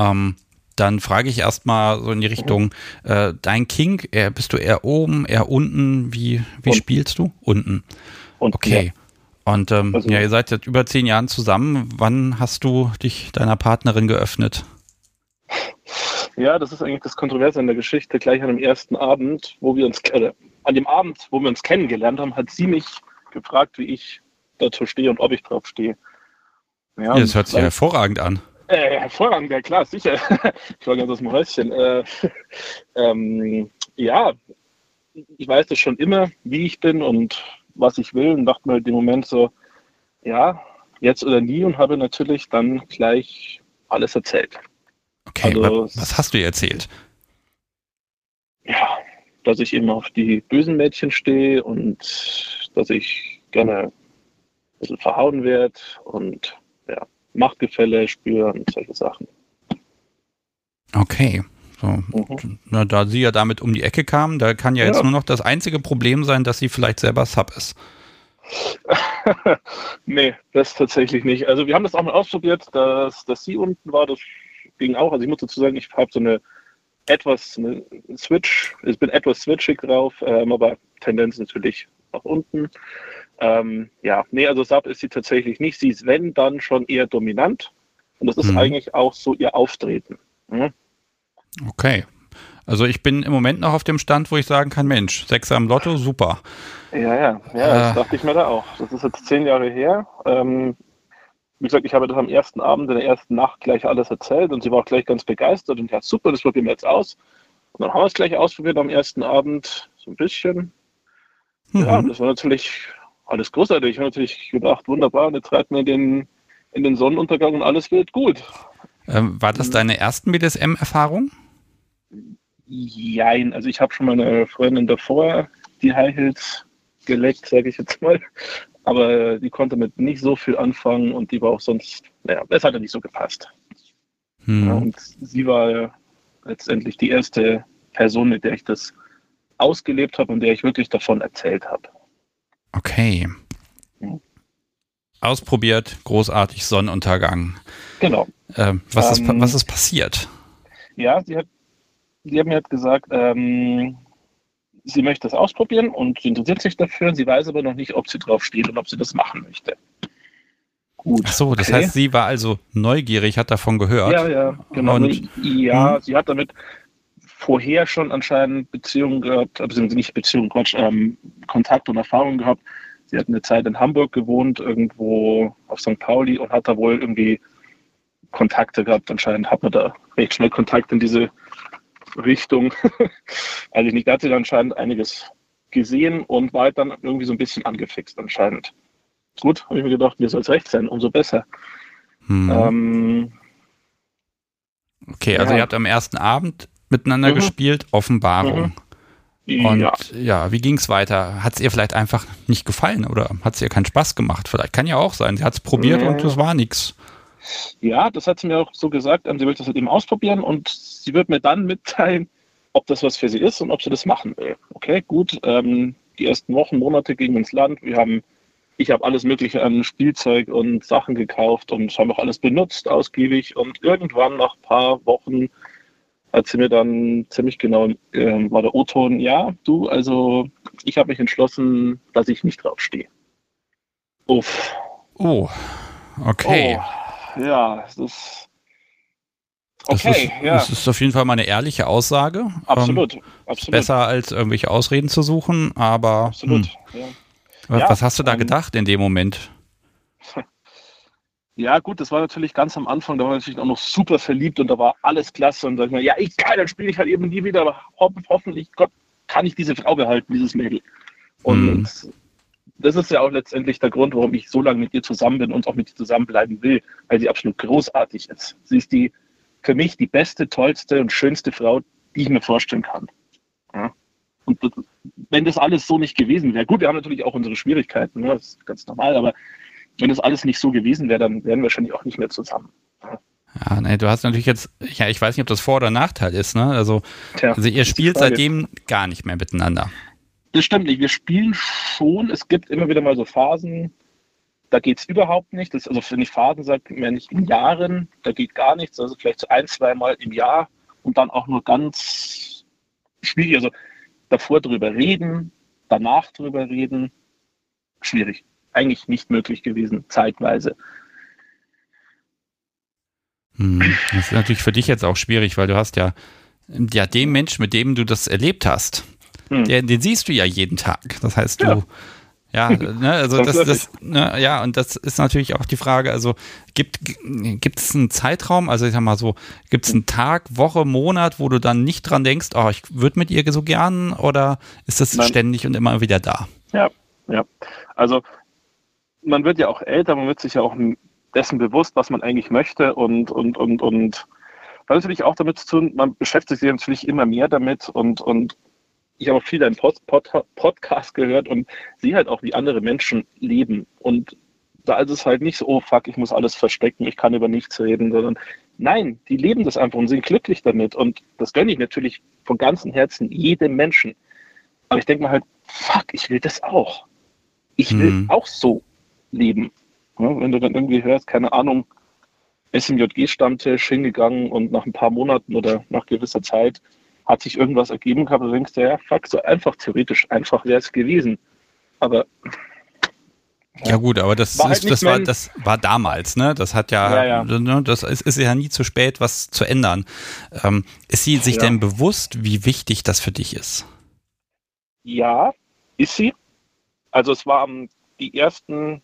Ähm, dann frage ich erstmal so in die Richtung, äh, dein King, eher, bist du eher oben, eher unten? Wie, wie unten. spielst du? Unten. unten okay. Ja. Und ähm, also, ja, ihr seid seit über zehn Jahren zusammen. Wann hast du dich deiner Partnerin geöffnet? Ja, das ist eigentlich das Kontroverse in der Geschichte. Gleich an dem ersten Abend, wo wir uns, äh, an dem Abend, wo wir uns kennengelernt haben, hat sie mich gefragt, wie ich dazu stehe und ob ich drauf stehe. Ja, ja das hört sich ja hervorragend an. Äh, hervorragend, ja klar, sicher. <laughs> ich war ganz aus dem Häuschen. Äh, ähm, ja, ich weiß das schon immer, wie ich bin und was ich will und dachte mir im Moment so, ja, jetzt oder nie und habe natürlich dann gleich alles erzählt. Okay, also, was hast du ihr erzählt? Ja, dass ich eben auf die bösen Mädchen stehe und dass ich gerne ein bisschen verhauen werde und Machtgefälle spüren, solche Sachen. Okay. So. Mhm. Na, da sie ja damit um die Ecke kam, da kann ja, ja jetzt nur noch das einzige Problem sein, dass sie vielleicht selber Sub ist. <laughs> nee, das tatsächlich nicht. Also wir haben das auch mal ausprobiert, dass, dass sie unten war, das ging auch. Also ich muss dazu sagen, ich habe so eine etwas eine Switch, ich bin etwas switchig drauf, ähm, aber Tendenz natürlich nach unten. Ähm, ja, nee, also Sub ist sie tatsächlich nicht. Sie ist, wenn, dann schon eher dominant. Und das ist mhm. eigentlich auch so ihr Auftreten. Mhm. Okay. Also ich bin im Moment noch auf dem Stand, wo ich sagen kann, Mensch, Sechser am Lotto, super. Ja, ja, ja, das äh, dachte ich mir da auch. Das ist jetzt zehn Jahre her. Ähm, wie gesagt, ich habe das am ersten Abend, in der ersten Nacht gleich alles erzählt und sie war auch gleich ganz begeistert und ja, super, das probieren wir jetzt aus. Und dann haben wir es gleich ausprobiert am ersten Abend, so ein bisschen. Mhm. Ja, das war natürlich alles großartig. Ich habe natürlich gedacht, wunderbar, jetzt reiten wir den, in den Sonnenuntergang und alles wird gut. Ähm, war das deine ersten BDSM-Erfahrungen? Jein, also ich habe schon meine Freundin davor die High Heels geleckt, sage ich jetzt mal. Aber die konnte mit nicht so viel anfangen und die war auch sonst, naja, es hat ja nicht so gepasst. Hm. Ja, und sie war letztendlich die erste Person, mit der ich das ausgelebt habe und der ich wirklich davon erzählt habe. Okay. Ausprobiert, großartig, Sonnenuntergang. Genau. Äh, was, ähm, ist, was ist passiert? Ja, sie hat, sie hat mir halt gesagt, ähm, sie möchte das ausprobieren und sie interessiert sich dafür. Sie weiß aber noch nicht, ob sie drauf steht und ob sie das machen möchte. Gut. Ach so, das okay. heißt, sie war also neugierig, hat davon gehört. Ja, ja, genau. Und, ja, hm? sie hat damit vorher schon anscheinend Beziehungen gehabt, beziehungsweise nicht Beziehungen, Quatsch, ähm, Kontakt und Erfahrungen gehabt. Sie hat eine Zeit in Hamburg gewohnt, irgendwo auf St. Pauli und hat da wohl irgendwie Kontakte gehabt. Anscheinend hat man da recht schnell Kontakt in diese Richtung. <laughs> also nicht, da hat sie dann anscheinend einiges gesehen und war halt dann irgendwie so ein bisschen angefixt anscheinend. Gut, habe ich mir gedacht, mir soll es recht sein, umso besser. Hm. Ähm, okay, also ja. ihr habt am ersten Abend miteinander mhm. gespielt, Offenbarung. Mhm. Und ja, ja wie ging es weiter? Hat es ihr vielleicht einfach nicht gefallen oder hat es ihr keinen Spaß gemacht? Vielleicht kann ja auch sein. Sie hat es probiert mhm. und es war nichts. Ja, das hat sie mir auch so gesagt. Ähm, sie möchte das halt eben ausprobieren und sie wird mir dann mitteilen, ob das was für sie ist und ob sie das machen will. Okay, gut. Ähm, die ersten Wochen, Monate gingen ins Land. Wir haben, ich habe alles Mögliche an Spielzeug und Sachen gekauft und haben auch alles benutzt, ausgiebig. Und irgendwann nach ein paar Wochen hat sie mir dann ziemlich genau, äh, war der O-Ton, ja, du, also ich habe mich entschlossen, dass ich nicht draufstehe. Uff. Oh, okay. Oh, ja, das ist. Okay, das ist, ja. Das ist auf jeden Fall mal eine ehrliche Aussage. Absolut, ähm, absolut. Besser als irgendwelche Ausreden zu suchen, aber. Absolut, hm. ja. Was, ja, was hast du da ähm, gedacht in dem Moment? <laughs> Ja, gut, das war natürlich ganz am Anfang, da war ich natürlich auch noch super verliebt und da war alles klasse und sag ich mal, ja, ich kann, dann spiele ich halt eben nie wieder, aber ho hoffentlich, Gott, kann ich diese Frau behalten, dieses Mädel. Und mhm. das ist ja auch letztendlich der Grund, warum ich so lange mit ihr zusammen bin und auch mit ihr zusammenbleiben will, weil sie absolut großartig ist. Sie ist die, für mich die beste, tollste und schönste Frau, die ich mir vorstellen kann. Ja? Und wenn das alles so nicht gewesen wäre, gut, wir haben natürlich auch unsere Schwierigkeiten, ne? das ist ganz normal, aber wenn das alles nicht so gewesen wäre, dann wären wir wahrscheinlich auch nicht mehr zusammen. Ja, nee, du hast natürlich jetzt, ja, ich weiß nicht, ob das Vor- oder Nachteil ist, ne? Also, Tja, also ihr spielt seitdem gar nicht mehr miteinander. Das stimmt nicht. Wir spielen schon. Es gibt immer wieder mal so Phasen, da geht es überhaupt nicht. Das, also wenn ich Phasen sage, mehr nicht in Jahren, da geht gar nichts. Also vielleicht so ein, zwei Mal im Jahr und dann auch nur ganz schwierig. Also davor drüber reden, danach drüber reden, schwierig. Eigentlich nicht möglich gewesen, zeitweise. Hm. Das ist natürlich für dich jetzt auch schwierig, weil du hast ja, ja den Mensch, mit dem du das erlebt hast, hm. den, den, siehst du ja jeden Tag. Das heißt, du, ja, ja <laughs> ne, also das, das ne, ja, und das ist natürlich auch die Frage, also gibt gibt es einen Zeitraum, also ich sag mal so, gibt es einen Tag, Woche, Monat, wo du dann nicht dran denkst, oh, ich würde mit ihr so gern, oder ist das Nein. ständig und immer wieder da? Ja, ja. Also man wird ja auch älter, man wird sich ja auch dessen bewusst, was man eigentlich möchte und, und, und, und hat natürlich auch damit zu tun, man beschäftigt sich natürlich immer mehr damit und, und ich habe auch viel deinen Pod, Pod, Podcast gehört und sehe halt auch, wie andere Menschen leben. Und da ist es halt nicht so, oh fuck, ich muss alles verstecken, ich kann über nichts reden, sondern nein, die leben das einfach und sind glücklich damit. Und das gönne ich natürlich von ganzem Herzen jedem Menschen. Aber ich denke mir halt, fuck, ich will das auch. Ich will mhm. auch so leben. Ja, wenn du dann irgendwie hörst, keine Ahnung, SMJG-Stammtisch hingegangen und nach ein paar Monaten oder nach gewisser Zeit hat sich irgendwas ergeben gehabt, du denkst ja, fuck, so einfach theoretisch, einfach wäre es gewesen. Aber ja gut, aber das, war, ist, halt das, war, das war damals, ne? Das hat ja, ja, ja. Ne, das ist, ist, ja nie zu spät, was zu ändern. Ähm, ist sie sich ja. denn bewusst, wie wichtig das für dich ist? Ja, ist sie. Also es waren die ersten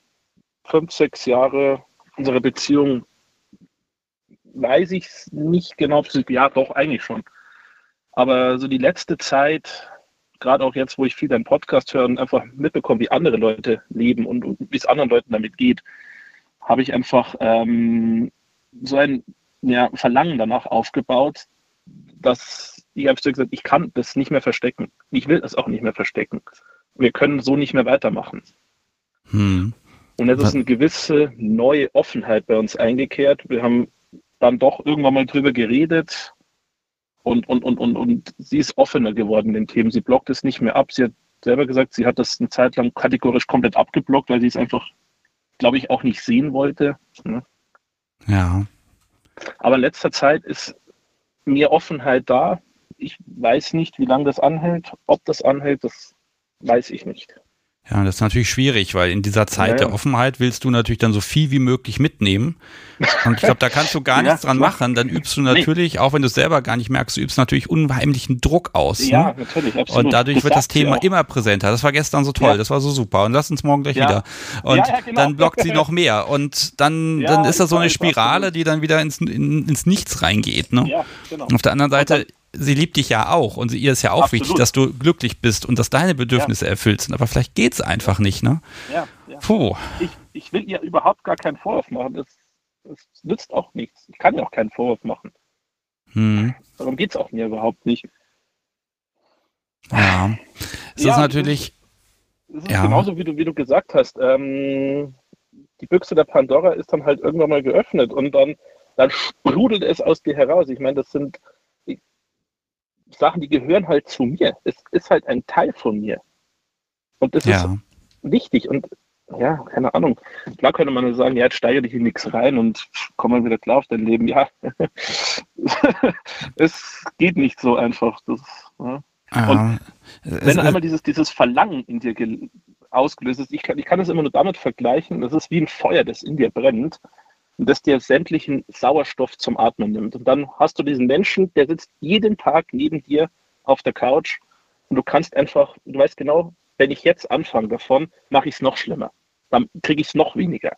fünf, sechs Jahre unserer Beziehung, weiß ich nicht genau, ja, doch, eigentlich schon. Aber so die letzte Zeit, gerade auch jetzt, wo ich viel deinen Podcast höre und einfach mitbekomme, wie andere Leute leben und, und wie es anderen Leuten damit geht, habe ich einfach ähm, so ein ja, Verlangen danach aufgebaut, dass ich einfach so gesagt ich kann das nicht mehr verstecken. Ich will das auch nicht mehr verstecken. Wir können so nicht mehr weitermachen. Hm. Und es ist eine gewisse neue Offenheit bei uns eingekehrt. Wir haben dann doch irgendwann mal drüber geredet und, und, und, und, und sie ist offener geworden in den Themen. Sie blockt es nicht mehr ab. Sie hat selber gesagt, sie hat das eine Zeit lang kategorisch komplett abgeblockt, weil sie es einfach, glaube ich, auch nicht sehen wollte. Ne? Ja. Aber in letzter Zeit ist mehr Offenheit da. Ich weiß nicht, wie lange das anhält. Ob das anhält, das weiß ich nicht. Ja, das ist natürlich schwierig, weil in dieser Zeit ja, der Offenheit willst du natürlich dann so viel wie möglich mitnehmen. Und ich glaube, da kannst du gar <laughs> nichts dran machen. Dann übst du natürlich, nee. auch wenn du es selber gar nicht merkst, du übst natürlich unheimlichen Druck aus. Ja, ne? natürlich, absolut. Und dadurch das wird das Thema immer präsenter. Das war gestern so toll, das war so super. Und lass uns morgen gleich wieder. Und genau. dann blockt sie noch <laughs> mehr. Und dann, dann ist das so eine Spirale, die dann wieder ins, in, ins Nichts reingeht. Ne? Ja, genau. Auf der anderen Seite sie liebt dich ja auch und ihr ist ja auch Absolut. wichtig, dass du glücklich bist und dass deine Bedürfnisse ja. erfüllt sind. Aber vielleicht geht es einfach nicht, ne? Ja. ja. Puh. Ich, ich, will ihr überhaupt gar keinen Vorwurf machen. Das, das nützt auch nichts. Ich kann ihr auch keinen Vorwurf machen. Hm. Darum geht es auch mir überhaupt nicht. Ja. Es ja, ist natürlich. Es ist, ja. genauso, wie du, wie du gesagt hast. Ähm, die Büchse der Pandora ist dann halt irgendwann mal geöffnet und dann, dann sprudelt es aus dir heraus. Ich meine, das sind Sachen, die gehören halt zu mir. Es ist halt ein Teil von mir. Und das ja. ist wichtig. Und ja, keine Ahnung. Klar könnte man sagen, ja, jetzt steigere dich in nichts rein und komm mal wieder klar auf dein Leben. Ja, <laughs> es geht nicht so einfach. Das, ja. Und wenn einmal dieses, dieses Verlangen in dir ausgelöst ist, ich kann, ich kann es immer nur damit vergleichen, das ist wie ein Feuer, das in dir brennt und das dir sämtlichen Sauerstoff zum Atmen nimmt. Und dann hast du diesen Menschen, der sitzt jeden Tag neben dir auf der Couch und du kannst einfach, du weißt genau, wenn ich jetzt anfange davon, mache ich es noch schlimmer. Dann kriege ich es noch weniger.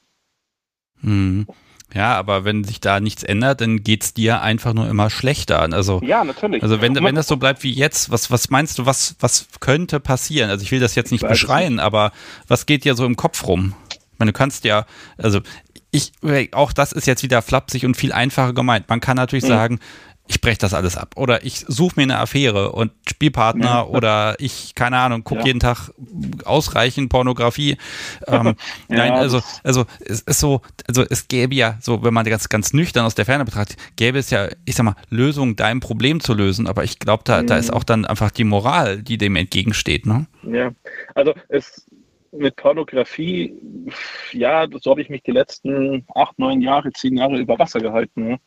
Hm. Ja, aber wenn sich da nichts ändert, dann geht es dir einfach nur immer schlechter. Also, ja, natürlich. Also wenn, wenn das so bleibt wie jetzt, was, was meinst du, was, was könnte passieren? Also ich will das jetzt nicht beschreien, aber was geht dir so im Kopf rum? Ich meine, du kannst ja, also ich, auch das ist jetzt wieder flapsig und viel einfacher gemeint. Man kann natürlich mhm. sagen, ich breche das alles ab. Oder ich suche mir eine Affäre und Spielpartner ja. oder ich, keine Ahnung, gucke ja. jeden Tag ausreichend Pornografie. Ähm, <laughs> ja, nein, also, also es ist so, also es gäbe ja, so wenn man das ganz nüchtern aus der Ferne betrachtet, gäbe es ja, ich sag mal, Lösungen, dein Problem zu lösen. Aber ich glaube, da, mhm. da ist mhm. auch dann einfach die Moral, die dem entgegensteht. Ne? Ja, also es mit Pornografie, ja, so habe ich mich die letzten acht, neun Jahre, zehn Jahre über Wasser gehalten. Ne?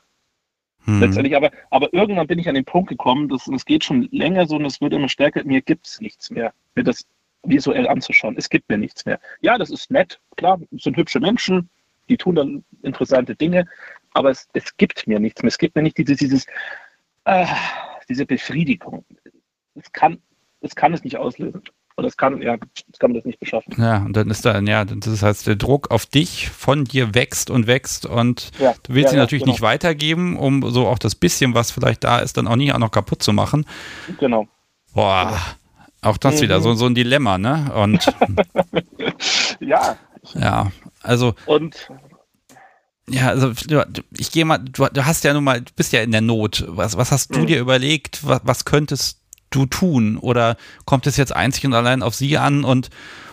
Mhm. Letztendlich, aber, aber irgendwann bin ich an den Punkt gekommen, dass es geht schon länger so und es wird immer stärker, mir gibt es nichts mehr, mir das visuell anzuschauen. Es gibt mir nichts mehr. Ja, das ist nett, klar, es sind hübsche Menschen, die tun dann interessante Dinge, aber es, es gibt mir nichts mehr. Es gibt mir nicht dieses, dieses äh, diese Befriedigung. Es kann, es kann es nicht auslösen. Und das kann, ja, das kann man das nicht beschaffen. Ja, und dann ist da, ja, das heißt, der Druck auf dich von dir wächst und wächst und ja, du willst ja, ihn natürlich genau. nicht weitergeben, um so auch das bisschen, was vielleicht da ist, dann auch nicht auch noch kaputt zu machen. Genau. Boah, auch das mhm. wieder, so, so ein Dilemma, ne? Und <laughs> ja. Ja, also. Und ja, also ich gehe mal, du, du, hast ja nun mal, du bist ja in der Not. Was, was hast du mhm. dir überlegt? Was, was könntest du tun? Oder kommt es jetzt einzig und allein auf sie an und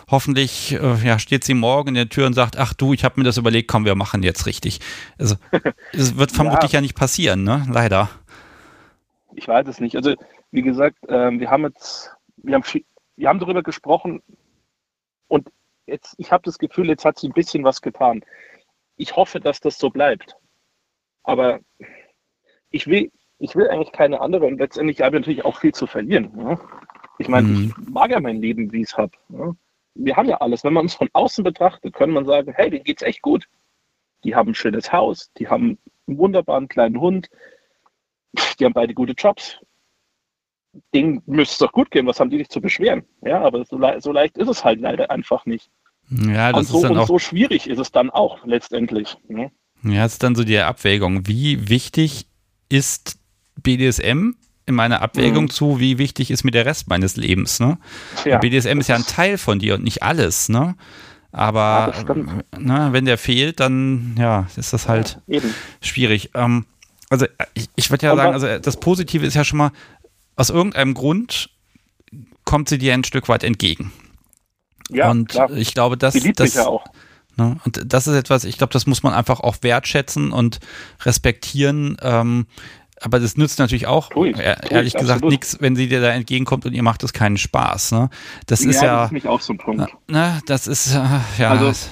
hoffentlich äh, ja, steht sie morgen in der Tür und sagt, ach du, ich habe mir das überlegt, komm, wir machen jetzt richtig. Also <laughs> es wird vermutlich ja. ja. nicht passieren, ne? Leider. Ich weiß es nicht. Also wie gesagt, äh, wir haben jetzt, wir haben, viel, wir haben darüber gesprochen und jetzt, ich habe das Gefühl, jetzt hat sie ein bisschen was getan. Ich hoffe, dass das so bleibt. Aber ich will, ich will eigentlich keine andere und letztendlich habe ich natürlich auch viel zu verlieren. Ne? Ich meine, mhm. ich mag ja mein Leben, wie ich es habe. Ne? Wir haben ja alles. Wenn man uns von außen betrachtet, können man sagen, hey, denen geht's echt gut. Die haben ein schönes Haus, die haben einen wunderbaren kleinen Hund, die haben beide gute Jobs. Denen müsste es doch gut gehen, was haben die sich zu beschweren? Ja, aber so, le so leicht ist es halt leider einfach nicht. Ja, das und so, ist dann und auch so schwierig ist es dann auch letztendlich. Ne? Ja, es ist dann so die Abwägung. Wie wichtig ist BDSM in meiner Abwägung mhm. zu, wie wichtig ist mir der Rest meines Lebens. Ne? Ja, BDSM ist ja ein Teil von dir und nicht alles. Ne? Aber ja, ne, wenn der fehlt, dann ja, ist das halt ja, schwierig. Ähm, also ich, ich würde ja sagen, also das Positive ist ja schon mal, aus irgendeinem Grund kommt sie dir ein Stück weit entgegen. Ja, und klar. ich glaube, dass das, ja auch. Ne, und das ist etwas, ich glaube, das muss man einfach auch wertschätzen und respektieren. Ähm, aber das nützt natürlich auch, tue ich, ehrlich ich, gesagt, nichts, wenn sie dir da entgegenkommt und ihr macht es keinen Spaß. Ne? Das ja, ist ja. Das ist nicht auch so ein Punkt. Ne, das ist, äh, ja. Also,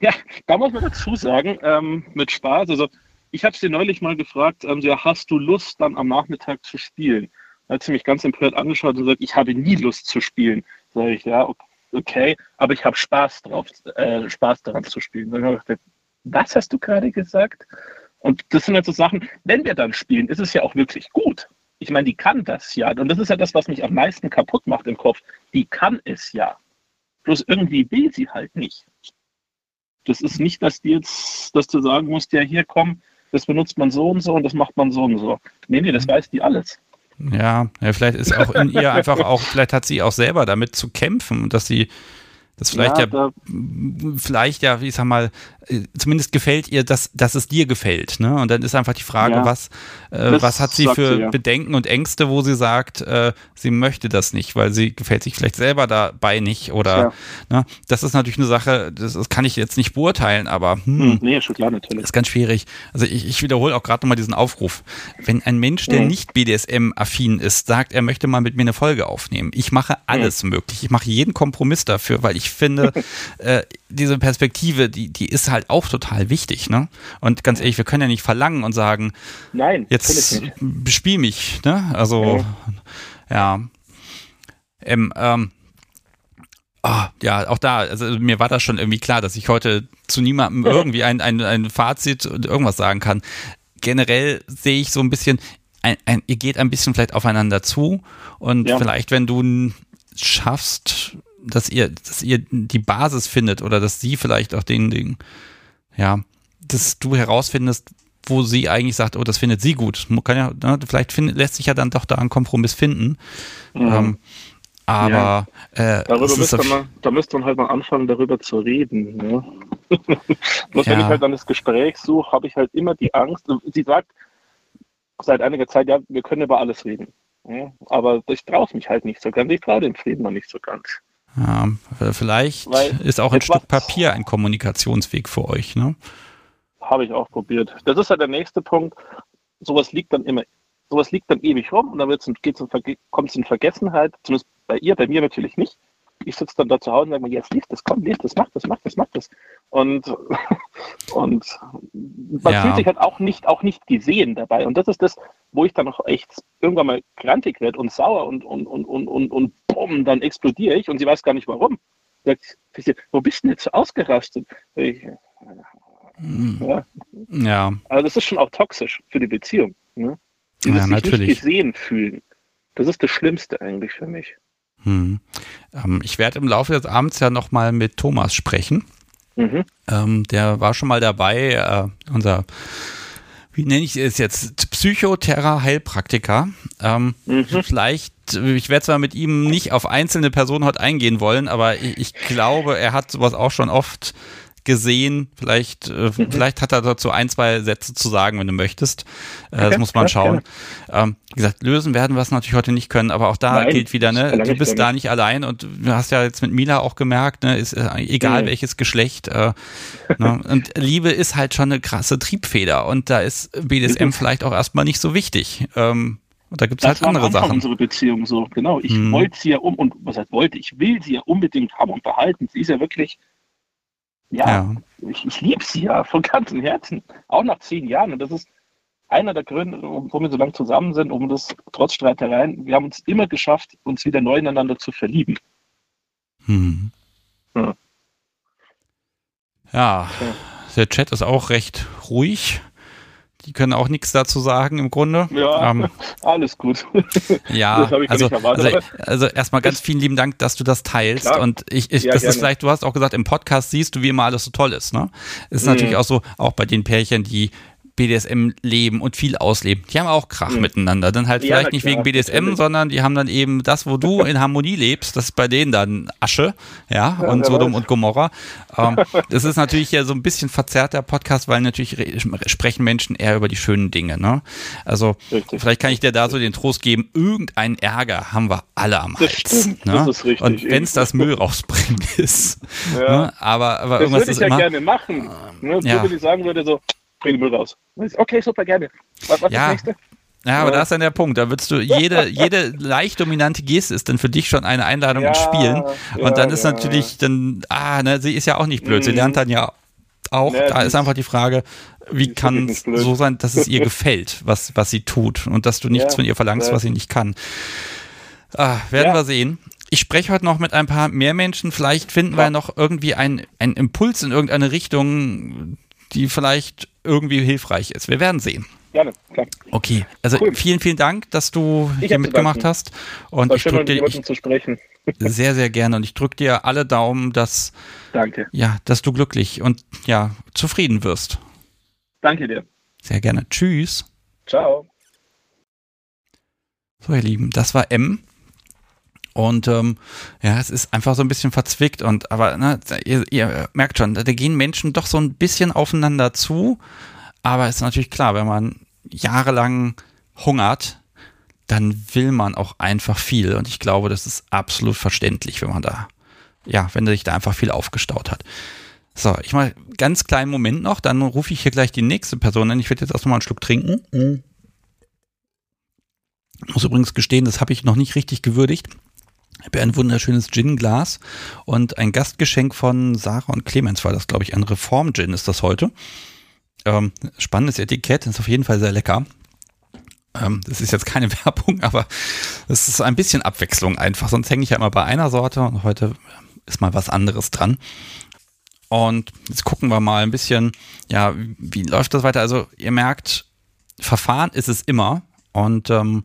ja, da muss man dazu sagen, ähm, mit Spaß. Also, ich habe sie neulich mal gefragt, ähm, ja, hast du Lust, dann am Nachmittag zu spielen? Da hat sie mich ganz empört angeschaut und gesagt, ich habe nie Lust zu spielen. Sag ich, ja, okay, aber ich habe Spaß drauf, äh, Spaß daran zu spielen. Dann habe ich gedacht, was hast du gerade gesagt? Und das sind halt so Sachen, wenn wir dann spielen, ist es ja auch wirklich gut. Ich meine, die kann das ja. Und das ist ja das, was mich am meisten kaputt macht im Kopf. Die kann es ja. Bloß irgendwie will sie halt nicht. Das ist nicht, dass die jetzt, dass du sagen musst, ja, hier komm, das benutzt man so und so und das macht man so und so. Nee, nee, das mhm. weiß die alles. Ja, ja, vielleicht ist auch in ihr einfach auch, vielleicht hat sie auch selber damit zu kämpfen, dass sie das vielleicht ja, ja vielleicht ja, wie ich sag mal, zumindest gefällt ihr, dass, dass es dir gefällt. Ne? Und dann ist einfach die Frage, ja, was, äh, was hat sie für sie, ja. Bedenken und Ängste, wo sie sagt, äh, sie möchte das nicht, weil sie gefällt sich vielleicht selber dabei nicht oder ne? das ist natürlich eine Sache, das, das, kann ich jetzt nicht beurteilen, aber hm, hm nee, schon klar, natürlich. ist ganz schwierig. Also ich, ich wiederhole auch gerade nochmal diesen Aufruf. Wenn ein Mensch, der mhm. nicht BDSM-affin ist, sagt, er möchte mal mit mir eine Folge aufnehmen, ich mache alles mhm. möglich. Ich mache jeden Kompromiss dafür, weil ich finde, <laughs> äh, diese Perspektive, die, die ist halt auch total wichtig, ne? Und ganz ehrlich, wir können ja nicht verlangen und sagen, nein, jetzt bespiel mich, ne? Also, ja. ja. Ähm, ähm, oh, ja, auch da, also mir war das schon irgendwie klar, dass ich heute zu niemandem irgendwie ein, ein, ein Fazit und irgendwas sagen kann. Generell sehe ich so ein bisschen, ein, ein, ihr geht ein bisschen vielleicht aufeinander zu und ja. vielleicht, wenn du schaffst, dass ihr, dass ihr die Basis findet oder dass sie vielleicht auch den, den ja, dass du herausfindest, wo sie eigentlich sagt, oh, das findet sie gut. Kann ja, ne, vielleicht find, lässt sich ja dann doch da ein Kompromiss finden. Mhm. Ähm, aber ja. äh, darüber müsste man, da müsste man halt mal anfangen, darüber zu reden. Ne? <laughs> Bloß ja. wenn ich halt dann das Gespräch suche, habe ich halt immer die Angst. Sie sagt, seit einiger Zeit, ja, wir können über alles reden. Ja, aber ich traue mich halt nicht so ganz. Ich traue dem Frieden noch nicht so ganz. Ja, vielleicht Weil ist auch ein Stück Papier ein Kommunikationsweg für euch, ne? Habe ich auch probiert. Das ist halt der nächste Punkt. Sowas liegt dann immer, sowas liegt dann ewig rum und dann kommt es in Vergessenheit, zumindest bei ihr, bei mir natürlich nicht ich sitze dann da zu Hause und sage mir, jetzt liest das, komm, liest das, mach das, mach das, mach das. Und, <laughs> und man ja. fühlt sich halt auch nicht, auch nicht gesehen dabei. Und das ist das, wo ich dann auch echt irgendwann mal grantig werde und sauer und, und, und, und, und, und bumm, dann explodiere ich und sie weiß gar nicht warum. Sagt, wo bist du denn jetzt so ausgerastet? Ich, hm. ja. ja. Also das ist schon auch toxisch für die Beziehung. Ne? Dieses ja, natürlich. nicht gesehen fühlen. Das ist das Schlimmste eigentlich für mich. Hm. Ähm, ich werde im Laufe des Abends ja nochmal mit Thomas sprechen. Mhm. Ähm, der war schon mal dabei, äh, unser, wie nenne ich es jetzt, Psychothera-Heilpraktiker. Ähm, mhm. Vielleicht, ich werde zwar mit ihm nicht auf einzelne Personen heute eingehen wollen, aber ich, ich glaube, er hat sowas auch schon oft gesehen. Vielleicht, äh, mhm. <laughs> vielleicht hat er dazu ein, zwei Sätze zu sagen, wenn du möchtest. Äh, okay, das muss man schauen. Ähm, wie gesagt, lösen werden wir es natürlich heute nicht können, aber auch da Nein, gilt wieder, ne, du bist da nicht allein und du hast ja jetzt mit Mila auch gemerkt, ne, ist äh, egal mhm. welches Geschlecht. Äh, ne, <laughs> und Liebe ist halt schon eine krasse Triebfeder und da ist BDSM vielleicht auch erstmal nicht so wichtig. Ähm, und da gibt es halt andere Sachen. unsere Beziehung so, genau. Ich hm. wollte sie ja um und was heißt wollte, ich will sie ja unbedingt haben und behalten. Sie ist ja wirklich ja, ja. ich, ich liebe sie ja von ganzem Herzen, auch nach zehn Jahren. Und das ist einer der Gründe, warum wir so lange zusammen sind, um das trotz Streitereien. Wir haben uns immer geschafft, uns wieder neu ineinander zu verlieben. Hm. Ja. ja, der Chat ist auch recht ruhig. Die können auch nichts dazu sagen im Grunde. Ja, ähm, <laughs> alles gut. Ja, <laughs> also, also, also, erstmal ganz vielen lieben Dank, dass du das teilst. Klar. Und ich, ich ja, das gerne. ist vielleicht, du hast auch gesagt, im Podcast siehst du, wie immer alles so toll ist. Ne? Ist mhm. natürlich auch so, auch bei den Pärchen, die BDSM leben und viel ausleben. Die haben auch Krach mhm. miteinander. Dann halt vielleicht ja, nicht wegen BDSM, sondern die haben dann eben das, wo du in Harmonie lebst, das ist bei denen dann Asche, ja, ja und Sodom und Gomorra. Ähm, <laughs> das ist natürlich ja so ein bisschen verzerrt, der Podcast, weil natürlich sprechen Menschen eher über die schönen Dinge. Ne? Also richtig. vielleicht kann ich dir da so den Trost geben, irgendeinen Ärger haben wir alle am Hals. Das, stimmt, ne? das ist richtig. Und wenn es das Müll rausbringen <laughs> ist. Ja. Ne? Aber, aber das irgendwas würde ich ja immer, gerne machen. Ne? Ja. So, wenn ich sagen würde, so, bring den Müll raus. Okay, super, gerne. Was, was ja. das nächste? Ja, aber ja. da ist dann der Punkt. Da würdest du jede, <laughs> jede leicht dominante Geste ist dann für dich schon eine Einladung ja, ins Spielen. Und ja, dann ist natürlich dann, ah, ne, sie ist ja auch nicht blöd. Sie mhm. lernt dann ja auch, ja, da ist einfach die Frage, wie kann es so sein, dass es ihr <laughs> gefällt, was, was sie tut und dass du nichts von ihr verlangst, was sie nicht kann. Ah, werden wir sehen. Ich spreche heute noch mit ein paar mehr Menschen. Vielleicht finden wir noch irgendwie einen, einen Impuls in irgendeine Richtung, die vielleicht irgendwie hilfreich ist. Wir werden sehen. Gerne, klar. Okay, also cool. vielen, vielen Dank, dass du ich hier mitgemacht hast. Und ich drücke dir ich, zu sprechen. <laughs> sehr, sehr gerne. Und ich drücke dir alle Daumen, dass, Danke. Ja, dass du glücklich und ja, zufrieden wirst. Danke dir. Sehr gerne. Tschüss. Ciao. So, ihr Lieben, das war M. Und ähm, ja, es ist einfach so ein bisschen verzwickt und aber ne, ihr, ihr merkt schon, da gehen Menschen doch so ein bisschen aufeinander zu. Aber es ist natürlich klar, wenn man jahrelang hungert, dann will man auch einfach viel. Und ich glaube, das ist absolut verständlich, wenn man da, ja, wenn sich da einfach viel aufgestaut hat. So, ich mal ganz kleinen Moment noch, dann rufe ich hier gleich die nächste Person an. Ich werde jetzt erstmal einen Schluck trinken. Mhm. Muss übrigens gestehen, das habe ich noch nicht richtig gewürdigt. Ich habe ein wunderschönes Gin-Glas und ein Gastgeschenk von Sarah und Clemens war das, glaube ich. Ein Reform-Gin ist das heute. Ähm, spannendes Etikett, ist auf jeden Fall sehr lecker. Ähm, das ist jetzt keine <laughs> Werbung, aber es ist ein bisschen Abwechslung einfach. Sonst hänge ich ja immer bei einer Sorte und heute ist mal was anderes dran. Und jetzt gucken wir mal ein bisschen, ja, wie läuft das weiter? Also ihr merkt, Verfahren ist es immer und ähm,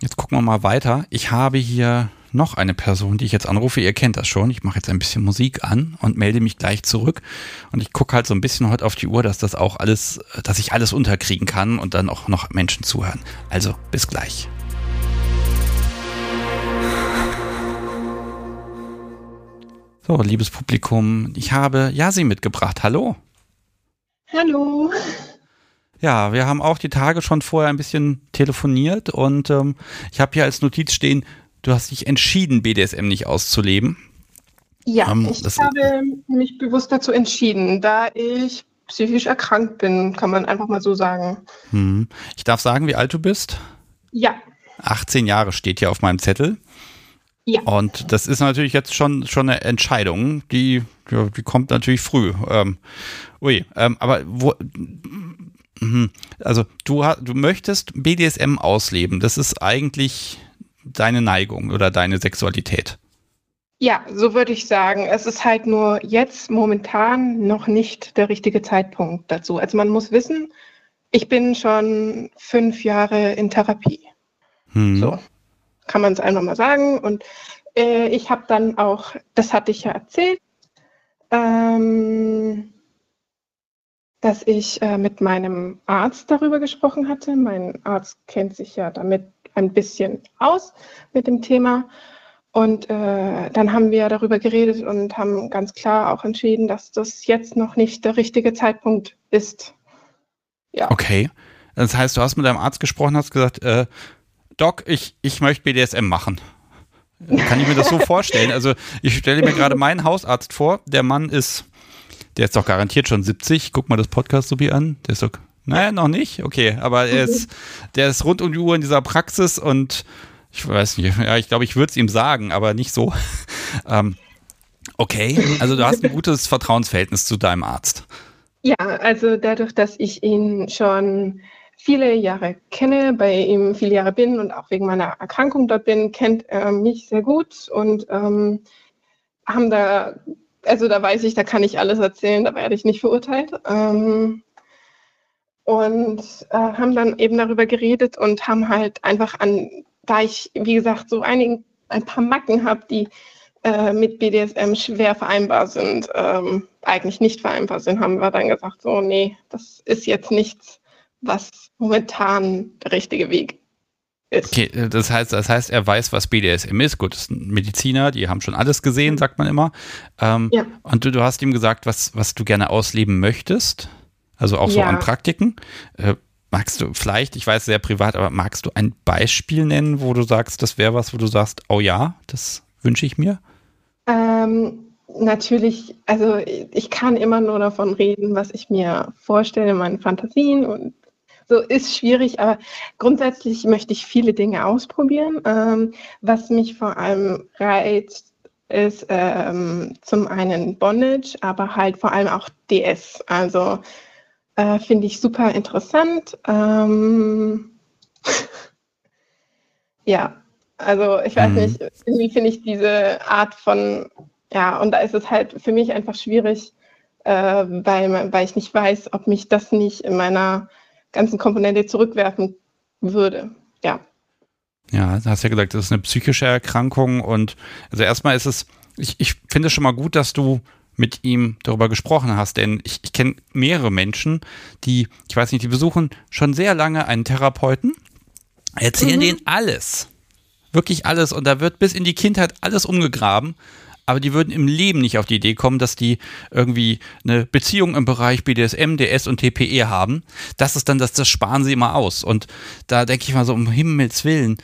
Jetzt gucken wir mal weiter. Ich habe hier noch eine Person, die ich jetzt anrufe. Ihr kennt das schon. Ich mache jetzt ein bisschen Musik an und melde mich gleich zurück. Und ich gucke halt so ein bisschen heute auf die Uhr, dass das auch alles, dass ich alles unterkriegen kann und dann auch noch Menschen zuhören. Also bis gleich. So, liebes Publikum, ich habe Yasi mitgebracht. Hallo. Hallo. Ja, wir haben auch die Tage schon vorher ein bisschen telefoniert und ähm, ich habe hier als Notiz stehen, du hast dich entschieden, BDSM nicht auszuleben. Ja, ähm, ich habe mich bewusst dazu entschieden, da ich psychisch erkrankt bin, kann man einfach mal so sagen. Hm. Ich darf sagen, wie alt du bist? Ja. 18 Jahre steht hier auf meinem Zettel. Ja. Und das ist natürlich jetzt schon, schon eine Entscheidung, die, die kommt natürlich früh. Ähm, ui, ähm, aber wo. Also du, du möchtest BDSM ausleben. Das ist eigentlich deine Neigung oder deine Sexualität. Ja, so würde ich sagen. Es ist halt nur jetzt momentan noch nicht der richtige Zeitpunkt dazu. Also man muss wissen, ich bin schon fünf Jahre in Therapie. Hm. So kann man es einfach mal sagen. Und äh, ich habe dann auch, das hatte ich ja erzählt, ähm, dass ich äh, mit meinem Arzt darüber gesprochen hatte. Mein Arzt kennt sich ja damit ein bisschen aus mit dem Thema. Und äh, dann haben wir darüber geredet und haben ganz klar auch entschieden, dass das jetzt noch nicht der richtige Zeitpunkt ist. Ja. Okay. Das heißt, du hast mit deinem Arzt gesprochen, hast gesagt, äh, Doc, ich, ich möchte BDSM machen. Kann ich mir das so <laughs> vorstellen? Also, ich stelle mir gerade meinen Hausarzt vor. Der Mann ist, der ist doch garantiert schon 70. Guck mal das Podcast so wie an. Der ist doch, naja, noch nicht. Okay, aber er ist, der ist rund um die Uhr in dieser Praxis und ich weiß nicht, ja, ich glaube, ich würde es ihm sagen, aber nicht so. <laughs> ähm, okay, also du hast ein gutes Vertrauensverhältnis zu deinem Arzt. Ja, also dadurch, dass ich ihn schon viele Jahre kenne, bei ihm viele Jahre bin und auch wegen meiner Erkrankung dort bin, kennt er mich sehr gut und ähm, haben da, also da weiß ich, da kann ich alles erzählen, da werde ich nicht verurteilt. Ähm, und äh, haben dann eben darüber geredet und haben halt einfach an da ich, wie gesagt, so einigen, ein paar Macken habe, die äh, mit BDSM schwer vereinbar sind, ähm, eigentlich nicht vereinbar sind, haben wir dann gesagt, so, nee, das ist jetzt nichts, was momentan der richtige Weg. Okay, äh, das heißt, das heißt, er weiß, was BDSM ist. Gut, das sind Mediziner, die haben schon alles gesehen, sagt man immer. Ähm, ja. Und du, du hast ihm gesagt, was, was du gerne ausleben möchtest. Also auch so ja. an Praktiken. Äh, Magst du vielleicht, ich weiß sehr privat, aber magst du ein Beispiel nennen, wo du sagst, das wäre was, wo du sagst, oh ja, das wünsche ich mir? Ähm, natürlich, also ich kann immer nur davon reden, was ich mir vorstelle, meine Fantasien und so ist schwierig, aber grundsätzlich möchte ich viele Dinge ausprobieren. Ähm, was mich vor allem reizt, ist ähm, zum einen Bondage, aber halt vor allem auch DS. Also äh, Finde ich super interessant. Ähm, <laughs> ja, also ich weiß mhm. nicht, irgendwie finde ich diese Art von, ja, und da ist es halt für mich einfach schwierig, äh, weil, weil ich nicht weiß, ob mich das nicht in meiner ganzen Komponente zurückwerfen würde. Ja. Ja, du hast ja gesagt, das ist eine psychische Erkrankung und also erstmal ist es, ich, ich finde es schon mal gut, dass du mit ihm darüber gesprochen hast. Denn ich, ich kenne mehrere Menschen, die, ich weiß nicht, die besuchen schon sehr lange einen Therapeuten, erzählen mhm. denen alles. Wirklich alles. Und da wird bis in die Kindheit alles umgegraben. Aber die würden im Leben nicht auf die Idee kommen, dass die irgendwie eine Beziehung im Bereich BDSM, DS und TPE haben. Das ist dann, das, das sparen sie immer aus. Und da denke ich mal so, um Himmels Willen,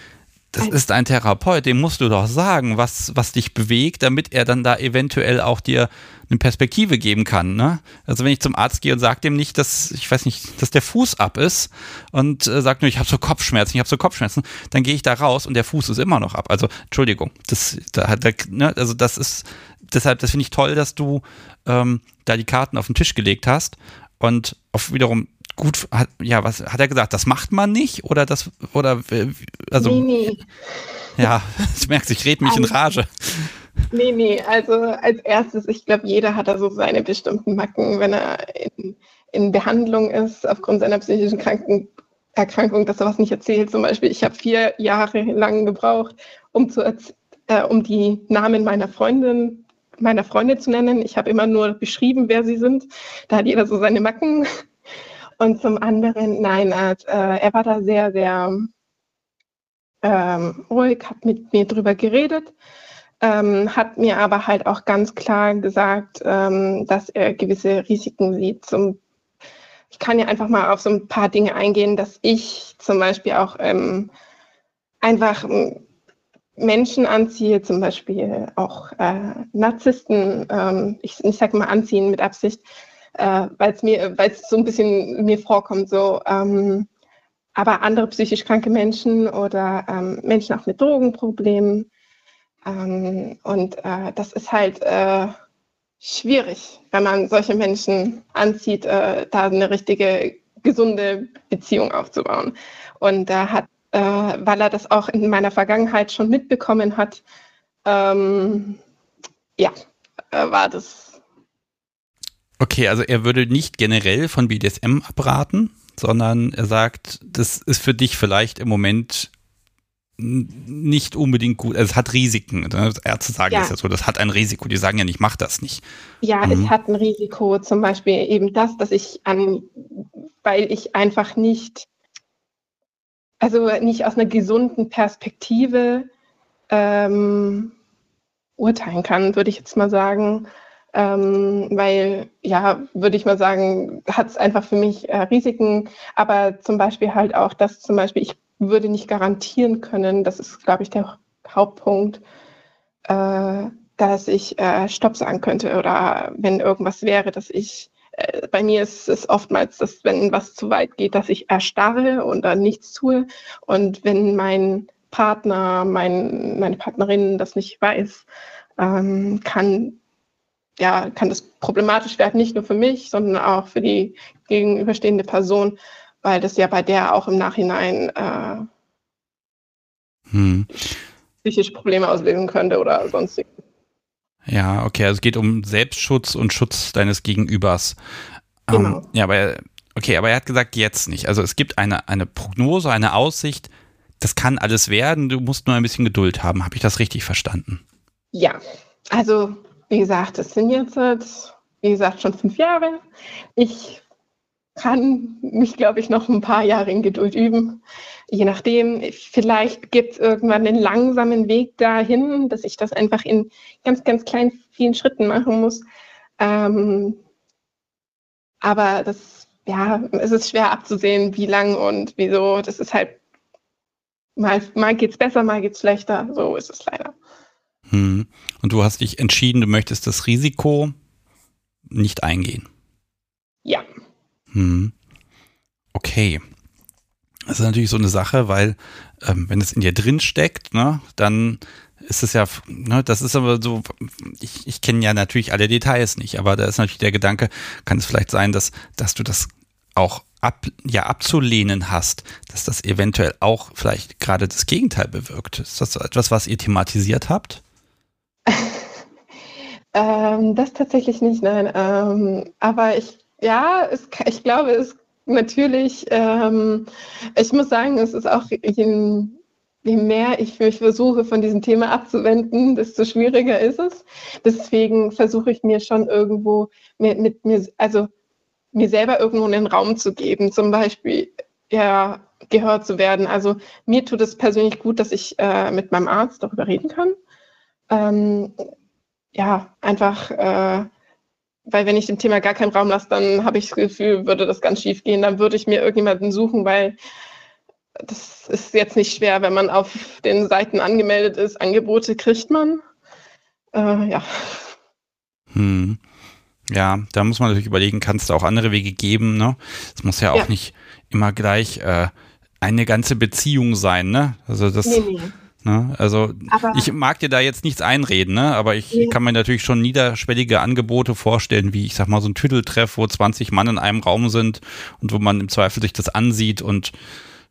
das ist ein Therapeut, dem musst du doch sagen, was, was dich bewegt, damit er dann da eventuell auch dir eine Perspektive geben kann. Ne? Also wenn ich zum Arzt gehe und sage dem nicht, dass, ich weiß nicht, dass der Fuß ab ist und äh, sagt nur, ich habe so Kopfschmerzen, ich habe so Kopfschmerzen, dann gehe ich da raus und der Fuß ist immer noch ab. Also Entschuldigung, das, da der, ne, also das ist, deshalb, das finde ich toll, dass du ähm, da die Karten auf den Tisch gelegt hast und auf wiederum gut, hat, ja, was hat er gesagt? Das macht man nicht oder das oder also nee, nee. ja, <laughs> du merkst, ich rede mich also, in Rage. Nee, nee, also als erstes, ich glaube, jeder hat da so seine bestimmten Macken, wenn er in, in Behandlung ist aufgrund seiner psychischen Kranken Erkrankung, dass er was nicht erzählt. Zum Beispiel, ich habe vier Jahre lang gebraucht, um zu äh, um die Namen meiner Freundin, meiner Freunde zu nennen. Ich habe immer nur beschrieben, wer sie sind. Da hat jeder so seine Macken. Und zum anderen, nein, äh, er war da sehr, sehr ähm, ruhig, hat mit mir drüber geredet, ähm, hat mir aber halt auch ganz klar gesagt, ähm, dass er gewisse Risiken sieht. Zum, ich kann ja einfach mal auf so ein paar Dinge eingehen, dass ich zum Beispiel auch ähm, einfach Menschen anziehe, zum Beispiel auch äh, Narzissten, ähm, ich, ich sage mal anziehen mit Absicht, äh, weil es mir, weil es so ein bisschen mir vorkommt, so, ähm, aber andere psychisch kranke Menschen oder ähm, Menschen auch mit Drogenproblemen. Ähm, und äh, das ist halt äh, schwierig, wenn man solche Menschen anzieht, äh, da eine richtige gesunde Beziehung aufzubauen. Und da hat äh, weil er das auch in meiner Vergangenheit schon mitbekommen hat. Ähm, ja, äh, war das. Okay, also er würde nicht generell von BDSM abraten, sondern er sagt, das ist für dich vielleicht im Moment nicht unbedingt gut. Also es hat Risiken. Ärzte sagen ja. das ja so, das hat ein Risiko. Die sagen ja nicht, mach das nicht. Ja, mhm. es hat ein Risiko. Zum Beispiel eben das, dass ich an, weil ich einfach nicht also nicht aus einer gesunden Perspektive ähm, urteilen kann, würde ich jetzt mal sagen. Ähm, weil, ja, würde ich mal sagen, hat es einfach für mich äh, Risiken, aber zum Beispiel halt auch, dass zum Beispiel ich würde nicht garantieren können, das ist, glaube ich, der Hauptpunkt, äh, dass ich äh, Stopp sagen könnte oder wenn irgendwas wäre, dass ich äh, bei mir ist es oftmals, dass wenn was zu weit geht, dass ich erstarre und dann nichts tue. Und wenn mein Partner, mein, meine Partnerin das nicht weiß, ähm, kann, ja, kann das problematisch werden, nicht nur für mich, sondern auch für die gegenüberstehende Person, weil das ja bei der auch im Nachhinein äh, hm. psychische Probleme auslösen könnte oder sonstiges. Ja, okay, also es geht um Selbstschutz und Schutz deines Gegenübers. Ähm, genau. Ähm, ja, aber er, okay, aber er hat gesagt, jetzt nicht. Also es gibt eine, eine Prognose, eine Aussicht, das kann alles werden, du musst nur ein bisschen Geduld haben. Habe ich das richtig verstanden? Ja, also wie gesagt, es sind jetzt, wie gesagt, schon fünf Jahre. Ich kann mich, glaube ich, noch ein paar Jahre in Geduld üben. Je nachdem, vielleicht gibt es irgendwann einen langsamen Weg dahin, dass ich das einfach in ganz, ganz kleinen, vielen Schritten machen muss. Ähm, aber das, ja, es ist schwer abzusehen, wie lang und wieso. Das ist halt, mal, mal geht es besser, mal geht es schlechter. So ist es leider. Hm. Und du hast dich entschieden, du möchtest das Risiko nicht eingehen. Ja. Hm. Okay. Das ist natürlich so eine Sache, weil ähm, wenn es in dir drin steckt, ne, dann ist es ja, ne, das ist aber so, ich, ich kenne ja natürlich alle Details nicht, aber da ist natürlich der Gedanke, kann es vielleicht sein, dass, dass du das auch ab, ja, abzulehnen hast, dass das eventuell auch vielleicht gerade das Gegenteil bewirkt. Ist das etwas, was ihr thematisiert habt? <laughs> ähm, das tatsächlich nicht, nein. Ähm, aber ich ja, es, ich glaube, es natürlich, ähm, ich muss sagen, es ist auch, je, je mehr ich mich versuche, von diesem Thema abzuwenden, desto schwieriger ist es. Deswegen versuche ich mir schon irgendwo mit, mit mir, also mir selber irgendwo einen Raum zu geben, zum Beispiel ja, gehört zu werden. Also mir tut es persönlich gut, dass ich äh, mit meinem Arzt darüber reden kann. Ähm, ja, einfach äh, weil wenn ich dem Thema gar keinen Raum lasse, dann habe ich das Gefühl, würde das ganz schief gehen. Dann würde ich mir irgendjemanden suchen, weil das ist jetzt nicht schwer, wenn man auf den Seiten angemeldet ist. Angebote kriegt man. Äh, ja. Hm. Ja, da muss man natürlich überlegen, kannst du auch andere Wege geben, ne? Es muss ja auch ja. nicht immer gleich äh, eine ganze Beziehung sein, ne? Also das. Nee, nee. Ne? Also aber ich mag dir da jetzt nichts einreden, ne? aber ich ja. kann mir natürlich schon niederschwellige Angebote vorstellen, wie ich sag mal so ein Tüdeltreff, wo 20 Mann in einem Raum sind und wo man im Zweifel sich das ansieht und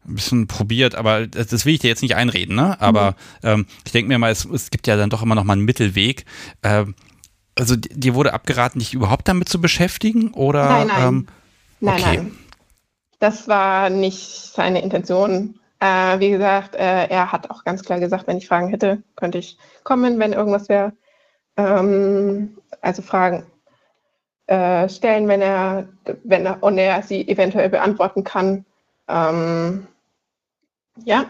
ein bisschen probiert, aber das, das will ich dir jetzt nicht einreden, ne? Aber mhm. ähm, ich denke mir mal, es, es, gibt ja dann doch immer noch mal einen Mittelweg. Ähm, also dir wurde abgeraten, dich überhaupt damit zu beschäftigen? Oder, nein, nein. Ähm, okay. nein, nein. Das war nicht seine Intention. Äh, wie gesagt, äh, er hat auch ganz klar gesagt, wenn ich Fragen hätte, könnte ich kommen, wenn irgendwas wäre. Ähm, also Fragen äh, stellen, wenn er, wenn er und er sie eventuell beantworten kann. Ähm, ja.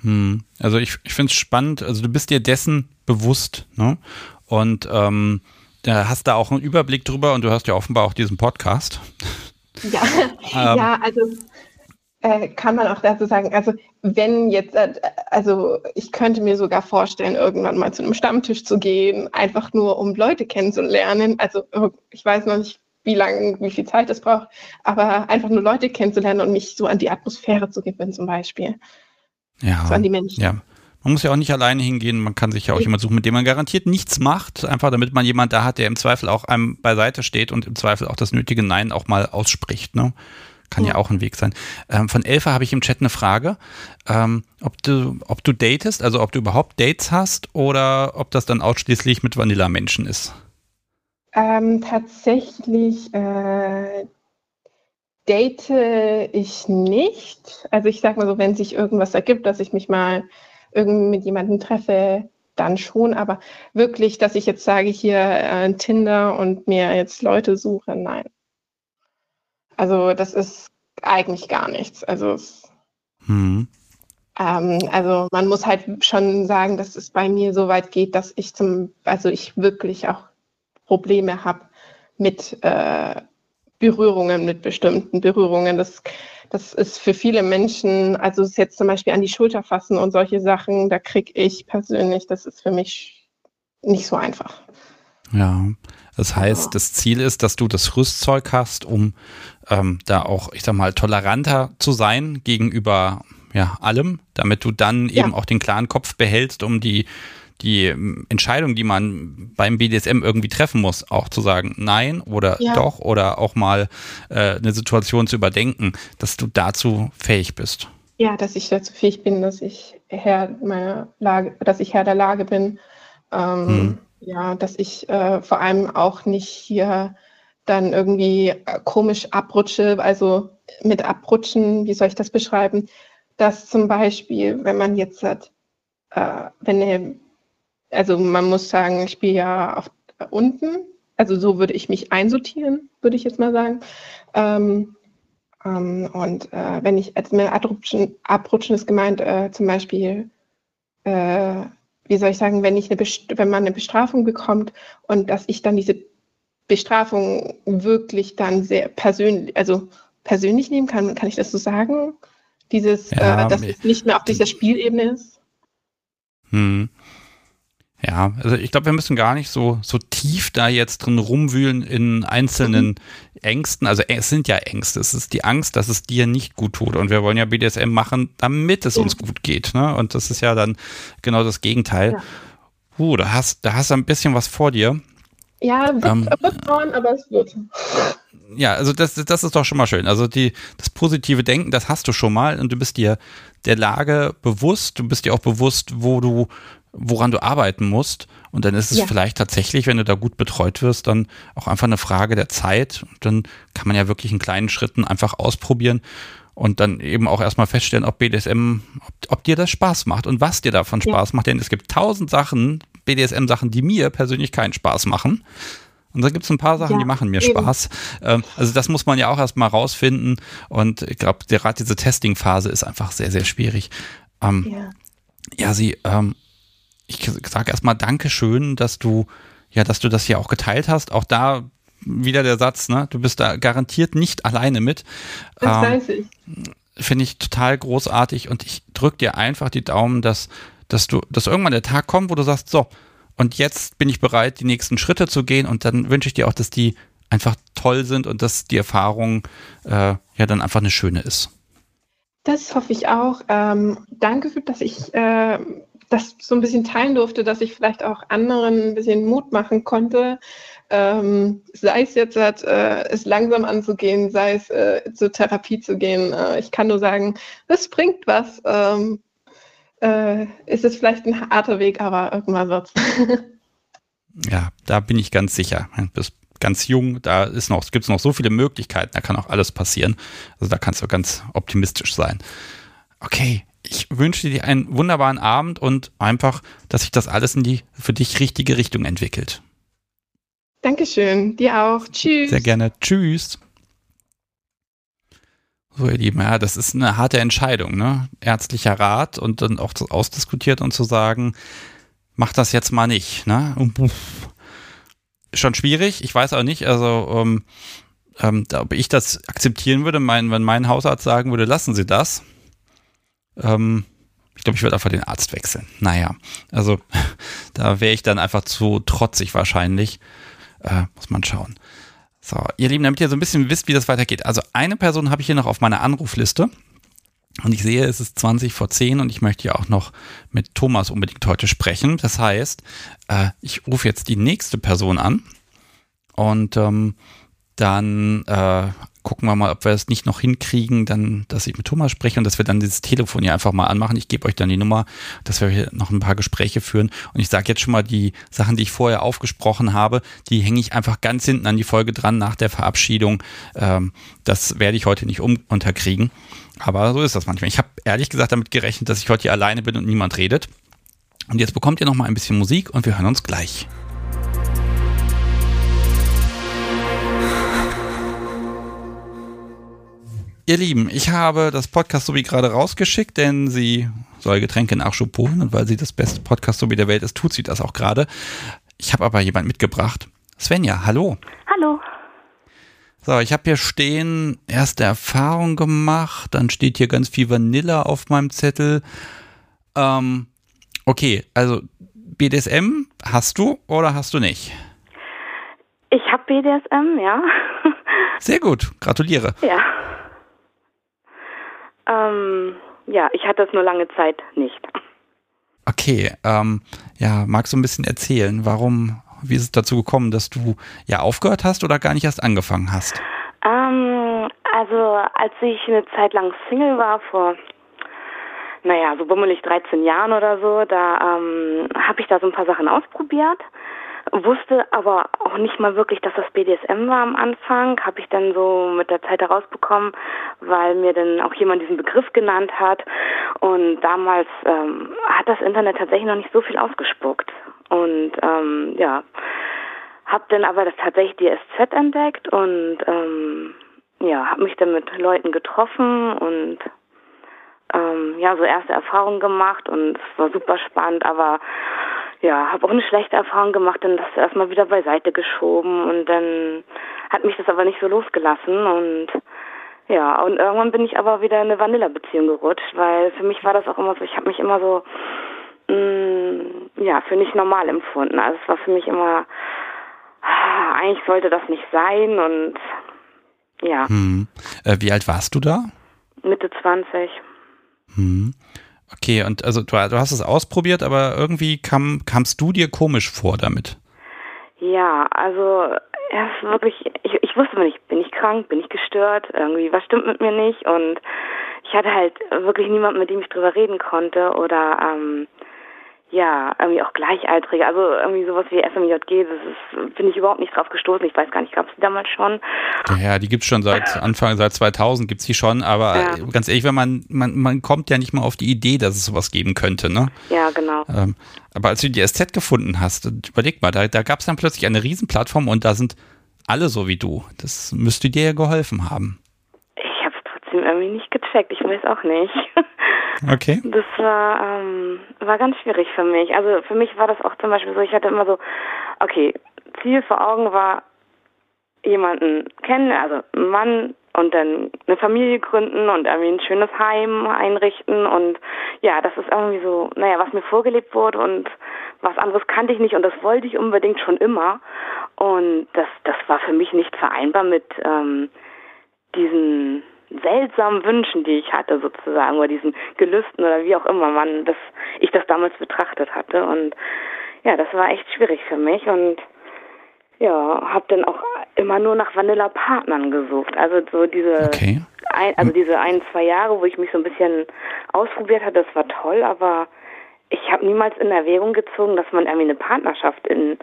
Hm. Also ich, ich finde es spannend. Also du bist dir dessen bewusst, ne? Und ähm, da hast da auch einen Überblick drüber und du hast ja offenbar auch diesen Podcast. Ja, <laughs> ähm. ja also äh, kann man auch dazu sagen, also wenn jetzt, äh, also ich könnte mir sogar vorstellen, irgendwann mal zu einem Stammtisch zu gehen, einfach nur um Leute kennenzulernen. Also ich weiß noch nicht, wie lange, wie viel Zeit es braucht, aber einfach nur Leute kennenzulernen und mich so an die Atmosphäre zu gewöhnen zum Beispiel. Ja. So an die Menschen. Ja. Man muss ja auch nicht alleine hingehen, man kann sich ja auch jemand suchen, mit dem man garantiert nichts macht, einfach damit man jemand da hat, der im Zweifel auch einem beiseite steht und im Zweifel auch das nötige Nein auch mal ausspricht. Ne? Kann ja. ja auch ein Weg sein. Ähm, von Elfa habe ich im Chat eine Frage, ähm, ob du, ob du datest, also ob du überhaupt Dates hast oder ob das dann ausschließlich mit Vanilla-Menschen ist. Ähm, tatsächlich äh, date ich nicht. Also ich sag mal so, wenn sich irgendwas ergibt, dass ich mich mal irgendwie mit jemandem treffe, dann schon. Aber wirklich, dass ich jetzt sage, hier äh, Tinder und mir jetzt Leute suche, nein. Also das ist eigentlich gar nichts. Also hm. ähm, also man muss halt schon sagen, dass es bei mir so weit geht, dass ich zum, also ich wirklich auch Probleme habe mit äh, Berührungen, mit bestimmten Berührungen. Das, das ist für viele Menschen, also es jetzt zum Beispiel an die Schulter fassen und solche Sachen, da kriege ich persönlich, das ist für mich nicht so einfach. Ja, das heißt, das Ziel ist, dass du das Rüstzeug hast, um ähm, da auch, ich sag mal, toleranter zu sein gegenüber ja, allem, damit du dann ja. eben auch den klaren Kopf behältst, um die die ähm, Entscheidung, die man beim BDSM irgendwie treffen muss, auch zu sagen, nein oder ja. doch oder auch mal äh, eine Situation zu überdenken, dass du dazu fähig bist. Ja, dass ich dazu fähig bin, dass ich Herr meiner Lage, dass ich Herr der Lage bin. Ähm, hm. Ja, dass ich äh, vor allem auch nicht hier dann irgendwie äh, komisch abrutsche, also mit abrutschen, wie soll ich das beschreiben? Dass zum Beispiel, wenn man jetzt hat, äh, wenn eine also man muss sagen, ich spiele ja auf, äh, unten. Also so würde ich mich einsortieren, würde ich jetzt mal sagen. Ähm, ähm, und äh, wenn ich, also mit abrutschen, abrutschen ist gemeint, äh, zum Beispiel, äh, wie soll ich sagen, wenn, ich eine wenn man eine Bestrafung bekommt und dass ich dann diese Bestrafung wirklich dann sehr persönlich, also persönlich nehmen kann, kann ich das so sagen? Dieses, ja, äh, dass es nicht mehr auf dieser Spielebene ist? Hm. Ja, also ich glaube, wir müssen gar nicht so, so tief da jetzt drin rumwühlen in einzelnen mhm. Ängsten. Also es sind ja Ängste. Es ist die Angst, dass es dir nicht gut tut. Und wir wollen ja BDSM machen, damit es ja. uns gut geht. Ne? Und das ist ja dann genau das Gegenteil. Ja. Uh, da hast, da hast du ein bisschen was vor dir. Ja, wird, ähm, wird dauern, aber es wird. Ja, also das, das ist doch schon mal schön. Also die, das positive Denken, das hast du schon mal und du bist dir der Lage bewusst. Du bist dir auch bewusst, wo du woran du arbeiten musst. Und dann ist es ja. vielleicht tatsächlich, wenn du da gut betreut wirst, dann auch einfach eine Frage der Zeit. Und dann kann man ja wirklich in kleinen Schritten einfach ausprobieren und dann eben auch erstmal feststellen, ob BDSM, ob, ob dir das Spaß macht und was dir davon Spaß ja. macht. Denn es gibt tausend Sachen, BDSM-Sachen, die mir persönlich keinen Spaß machen. Und dann gibt es ein paar Sachen, ja, die machen mir eben. Spaß. Ähm, also das muss man ja auch erstmal rausfinden. Und ich glaube, gerade diese Testing-Phase ist einfach sehr, sehr schwierig. Ähm, ja. ja, sie, ähm, ich sage erstmal Dankeschön, dass du, ja, dass du das hier auch geteilt hast. Auch da wieder der Satz, ne? Du bist da garantiert nicht alleine mit. Das ähm, weiß ich. Finde ich total großartig und ich drücke dir einfach die Daumen, dass, dass du, dass irgendwann der Tag kommt, wo du sagst, so, und jetzt bin ich bereit, die nächsten Schritte zu gehen und dann wünsche ich dir auch, dass die einfach toll sind und dass die Erfahrung äh, ja dann einfach eine schöne ist. Das hoffe ich auch. Ähm, danke, für, dass ich äh, das so ein bisschen teilen durfte, dass ich vielleicht auch anderen ein bisschen Mut machen konnte, ähm, sei es jetzt, äh, es langsam anzugehen, sei es äh, zur Therapie zu gehen. Äh, ich kann nur sagen, es bringt was. Ähm, äh, es ist vielleicht ein harter Weg, aber irgendwann wird's. <laughs> ja, da bin ich ganz sicher. Du bist ganz jung, da ist noch, gibt es noch so viele Möglichkeiten, da kann auch alles passieren. Also da kannst du ganz optimistisch sein. Okay, ich wünsche dir einen wunderbaren Abend und einfach, dass sich das alles in die für dich richtige Richtung entwickelt. Dankeschön, dir auch. Tschüss. Sehr gerne. Tschüss. So, ihr Lieben, ja, das ist eine harte Entscheidung, ne? Ärztlicher Rat und dann auch ausdiskutiert und zu sagen, mach das jetzt mal nicht, ne? Schon schwierig, ich weiß auch nicht, also ähm, ähm, ob ich das akzeptieren würde, mein, wenn mein Hausarzt sagen würde, lassen Sie das. Ähm, ich glaube, ich würde einfach den Arzt wechseln. Naja, also <laughs> da wäre ich dann einfach zu trotzig wahrscheinlich. Äh, muss man schauen. So, ihr Lieben, damit ihr so ein bisschen wisst, wie das weitergeht. Also eine Person habe ich hier noch auf meiner Anrufliste. Und ich sehe, es ist 20 vor 10 und ich möchte ja auch noch mit Thomas unbedingt heute sprechen. Das heißt, äh, ich rufe jetzt die nächste Person an und ähm, dann äh, gucken wir mal, ob wir es nicht noch hinkriegen, dann, dass ich mit Thomas spreche und dass wir dann dieses Telefon hier einfach mal anmachen. Ich gebe euch dann die Nummer, dass wir hier noch ein paar Gespräche führen. Und ich sage jetzt schon mal, die Sachen, die ich vorher aufgesprochen habe, die hänge ich einfach ganz hinten an die Folge dran nach der Verabschiedung. Ähm, das werde ich heute nicht um unterkriegen. Aber so ist das manchmal. Ich habe ehrlich gesagt damit gerechnet, dass ich heute hier alleine bin und niemand redet. Und jetzt bekommt ihr noch mal ein bisschen Musik und wir hören uns gleich. Ihr Lieben, ich habe das Podcast sowie gerade rausgeschickt, denn sie soll Getränke Nachschub holen und weil sie das beste Podcast sowie der Welt ist, tut sie das auch gerade. Ich habe aber jemand mitgebracht. Svenja, hallo. Hallo. So, ich habe hier stehen, erste Erfahrung gemacht, dann steht hier ganz viel Vanilla auf meinem Zettel. Ähm, okay, also BDSM hast du oder hast du nicht? Ich habe BDSM, ja. Sehr gut, gratuliere. Ja. Ähm, ja, ich hatte es nur lange Zeit nicht. Okay, ähm, ja, magst du ein bisschen erzählen, warum, wie ist es dazu gekommen, dass du ja aufgehört hast oder gar nicht erst angefangen hast? Ähm, also als ich eine Zeit lang Single war, vor, naja, so bummelig 13 Jahren oder so, da ähm, habe ich da so ein paar Sachen ausprobiert wusste aber auch nicht mal wirklich, dass das BDSM war am Anfang. Habe ich dann so mit der Zeit herausbekommen, weil mir dann auch jemand diesen Begriff genannt hat. Und damals ähm, hat das Internet tatsächlich noch nicht so viel ausgespuckt. Und ähm, ja, habe dann aber das tatsächlich die SZ entdeckt und ähm, ja, habe mich dann mit Leuten getroffen und ähm, ja, so erste Erfahrungen gemacht und es war super spannend, aber ja, habe auch eine schlechte Erfahrung gemacht, dann das erstmal wieder beiseite geschoben und dann hat mich das aber nicht so losgelassen und ja, und irgendwann bin ich aber wieder in eine Vanilla-Beziehung gerutscht, weil für mich war das auch immer so, ich habe mich immer so, mh, mm, ja, für nicht normal empfunden. Also es war für mich immer, ah, eigentlich sollte das nicht sein und ja. Hm. Äh, wie alt warst du da? Mitte 20. Hm. Okay, und also du, du hast es ausprobiert, aber irgendwie kam, kamst du dir komisch vor damit? Ja, also es ist wirklich, ich, ich wusste nicht, bin ich krank, bin ich gestört, irgendwie, was stimmt mit mir nicht und ich hatte halt wirklich niemanden, mit dem ich drüber reden konnte oder ähm, ja, irgendwie auch Gleichaltrige, also irgendwie sowas wie SMJG, das ist, bin ich überhaupt nicht drauf gestoßen. Ich weiß gar nicht, gab es die damals schon? Ja, die gibt es schon seit <laughs> Anfang, seit 2000 gibt es die schon, aber ja. ganz ehrlich, wenn man, man, man kommt ja nicht mal auf die Idee, dass es sowas geben könnte, ne? Ja, genau. Ähm, aber als du die SZ gefunden hast, überleg mal, da, da gab es dann plötzlich eine Riesenplattform und da sind alle so wie du. Das müsste dir ja geholfen haben. Ich habe es trotzdem irgendwie nicht gecheckt, ich weiß auch nicht. <laughs> Okay. Das war, ähm, war ganz schwierig für mich. Also für mich war das auch zum Beispiel so, ich hatte immer so, okay, Ziel vor Augen war, jemanden kennen, also einen Mann und dann eine Familie gründen und irgendwie ein schönes Heim einrichten und ja, das ist irgendwie so, naja, was mir vorgelebt wurde und was anderes kannte ich nicht und das wollte ich unbedingt schon immer und das, das war für mich nicht vereinbar mit ähm, diesen seltsamen Wünschen, die ich hatte sozusagen, oder diesen Gelüsten oder wie auch immer man das, ich das damals betrachtet hatte. Und ja, das war echt schwierig für mich und ja, habe dann auch immer nur nach Vanilla-Partnern gesucht. Also so diese, okay. ein, also diese ein, zwei Jahre, wo ich mich so ein bisschen ausprobiert hatte, das war toll, aber ich habe niemals in Erwägung gezogen, dass man irgendwie eine Partnerschaft in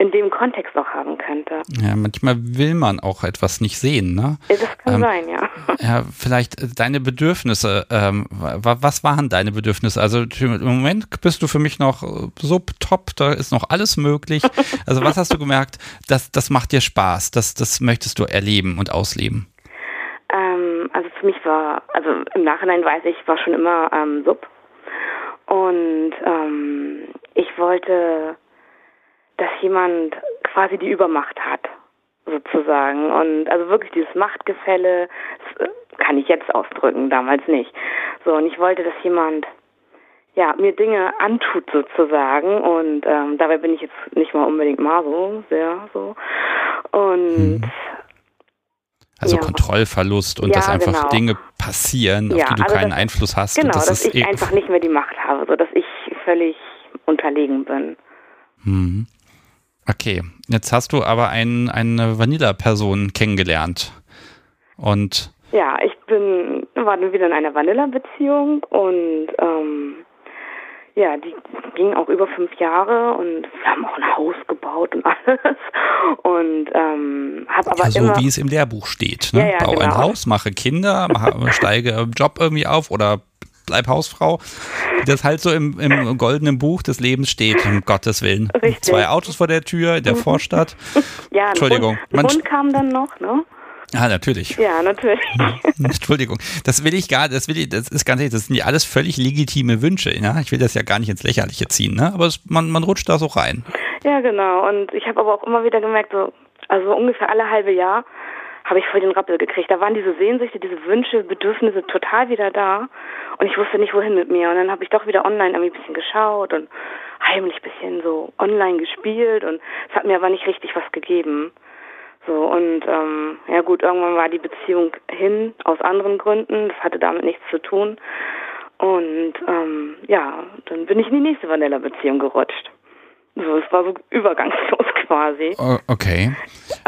in dem Kontext auch haben könnte. Ja, manchmal will man auch etwas nicht sehen, ne? Das kann ähm, sein, ja. <laughs> Ja, vielleicht äh, deine Bedürfnisse. Ähm, was waren deine Bedürfnisse? Also im Moment bist du für mich noch so top, da ist noch alles möglich. <laughs> Also was hast du gemerkt, das, das macht dir Spaß, das, das möchtest du erleben und ausleben? Ähm, also für mich war, also im Nachhinein weiß ich, war schon immer ähm, Sub. Und ähm, ich wollte dass jemand quasi die Übermacht hat. sozusagen. Und also wirklich dieses Machtgefälle das äh, kann ich jetzt ausdrücken, damals nicht. So, und ich wollte, dass jemand ja, mir Dinge antut sozusagen und ähm, dabei bin ich jetzt nicht mal unbedingt mal so, sehr so. Und hm. Also ja. Kontrollverlust und ja, dass einfach genau. Dinge passieren, ja, auf die du also keinen das, Einfluss hast. Genau, das dass ich einfach nicht mehr die Macht habe, so dass ich völlig unterlegen bin. Hm. Okay, jetzt hast du aber ein, eine Vanilla-Person kennengelernt. Und ja, ich bin, war dann wieder in einer Vanilla-Beziehung und ähm, ja, die ging auch über fünf Jahre und wir haben auch ein Haus gebaut und <laughs> alles. Und ähm, habe aber ja, so immer, wie es im Lehrbuch steht. Ne? Ja, ja, Bau genau. ein Haus, mache Kinder, steige Job irgendwie auf oder bleib Hausfrau. Das halt so im, im goldenen Buch des Lebens steht, um Gottes Willen. Richtig. Zwei Autos vor der Tür in der Vorstadt. <laughs> Ja, Entschuldigung. Ein Hund, kam dann noch, ne? Ah, natürlich. Ja, natürlich. <laughs> Entschuldigung. Das will ich gar, das will ich, das ist ganz ehrlich, das sind ja alles völlig legitime Wünsche. Ja? Ich will das ja gar nicht ins Lächerliche ziehen, ne? Aber es, man, man rutscht da so rein. Ja, genau. Und ich habe aber auch immer wieder gemerkt, so, also ungefähr alle halbe Jahr habe ich voll den Rappel gekriegt. Da waren diese Sehnsüchte, diese Wünsche, Bedürfnisse total wieder da. Und ich wusste nicht, wohin mit mir. Und dann habe ich doch wieder online irgendwie ein bisschen geschaut und heimlich ein bisschen so online gespielt. Und es hat mir aber nicht richtig was gegeben. So, und ähm, ja gut, irgendwann war die Beziehung hin aus anderen Gründen. Das hatte damit nichts zu tun. Und ähm, ja, dann bin ich in die nächste Vanilla-Beziehung gerutscht. So, es war so übergangslos <laughs> quasi. Okay.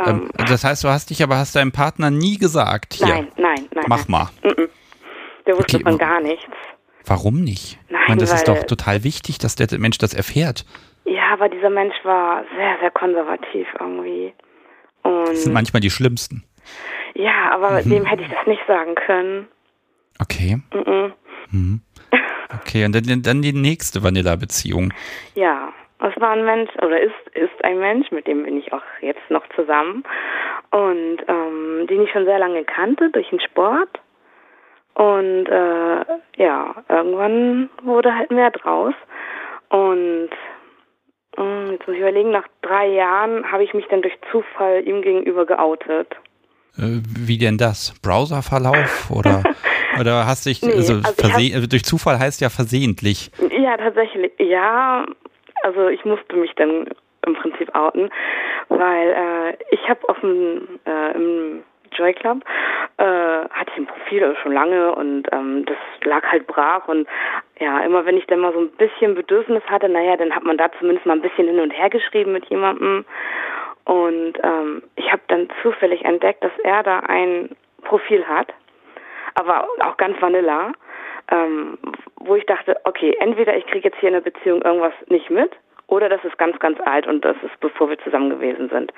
Ähm, ähm, das heißt, du hast dich aber hast deinem Partner nie gesagt, hier, nein, nein, nein. Mach mal. Nein. Der wusste okay. von gar nichts. Warum nicht? Nein, ich meine, das ist doch total wichtig, dass der Mensch das erfährt. Ja, aber dieser Mensch war sehr, sehr konservativ irgendwie. Und das sind manchmal die schlimmsten. Ja, aber mhm. dem hätte ich das nicht sagen können. Okay. Mhm. Mhm. Okay, und dann, dann die nächste Vanilla-Beziehung. Ja, es war ein Mensch oder ist, ist ein Mensch, mit dem bin ich auch jetzt noch zusammen und ähm, den ich schon sehr lange kannte durch den Sport. Und äh, ja, irgendwann wurde halt mehr draus. Und hm, jetzt muss ich überlegen, nach drei Jahren habe ich mich dann durch Zufall ihm gegenüber geoutet. Äh, wie denn das? Browserverlauf oder, <laughs> oder hast dich, nee, also, also hab, also durch Zufall heißt ja versehentlich. Ja, tatsächlich, ja. Also ich musste mich dann im Prinzip outen, weil äh, ich habe auf dem äh, im Joy Club, äh, hatte ich ein Profil schon lange und ähm, das lag halt brach und ja, immer wenn ich dann mal so ein bisschen Bedürfnis hatte, naja, dann hat man da zumindest mal ein bisschen hin und her geschrieben mit jemandem. Und ähm, ich habe dann zufällig entdeckt, dass er da ein Profil hat, aber auch ganz vanilla, ähm, wo ich dachte, okay, entweder ich kriege jetzt hier in der Beziehung irgendwas nicht mit oder das ist ganz, ganz alt und das ist bevor wir zusammen gewesen sind.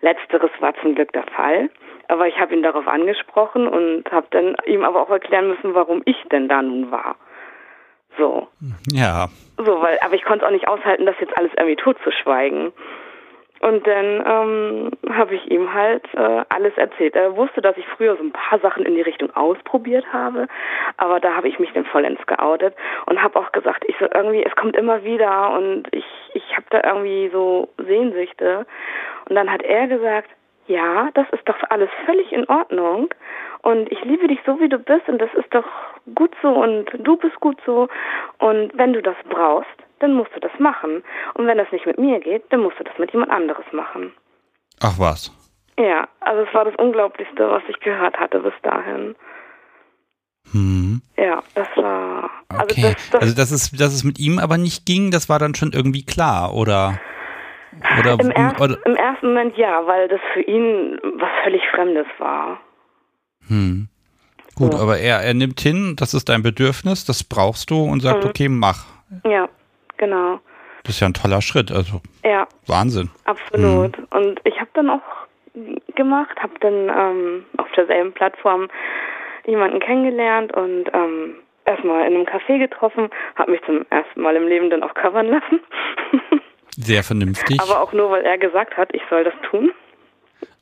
Letzteres war zum Glück der Fall. Aber ich habe ihn darauf angesprochen und habe dann ihm aber auch erklären müssen, warum ich denn da nun war. So. Ja. So, weil, aber ich konnte es auch nicht aushalten, das jetzt alles irgendwie totzuschweigen. Und dann ähm, habe ich ihm halt äh, alles erzählt. Er wusste, dass ich früher so ein paar Sachen in die Richtung ausprobiert habe, aber da habe ich mich dann vollends geoutet und habe auch gesagt, ich so irgendwie, es kommt immer wieder und ich ich habe da irgendwie so Sehnsüchte. Und dann hat er gesagt, ja, das ist doch alles völlig in Ordnung und ich liebe dich so, wie du bist und das ist doch gut so und du bist gut so und wenn du das brauchst, dann musst du das machen und wenn das nicht mit mir geht, dann musst du das mit jemand anderes machen. Ach was. Ja, also es war das Unglaublichste, was ich gehört hatte bis dahin. Hm. Ja, das war. Also okay. das, das, also dass es, dass es mit ihm aber nicht ging, das war dann schon irgendwie klar, oder? Oder, Im, ersten, oder? Im ersten Moment ja, weil das für ihn was völlig Fremdes war. Hm. Gut, so. aber er, er nimmt hin, das ist dein Bedürfnis, das brauchst du und sagt, mhm. okay, mach. Ja, genau. Das ist ja ein toller Schritt, also ja. Wahnsinn. Absolut. Mhm. Und ich habe dann auch gemacht, habe dann ähm, auf derselben Plattform jemanden kennengelernt und ähm, erstmal in einem Café getroffen, habe mich zum ersten Mal im Leben dann auch covern lassen. <laughs> Sehr vernünftig. Aber auch nur, weil er gesagt hat, ich soll das tun.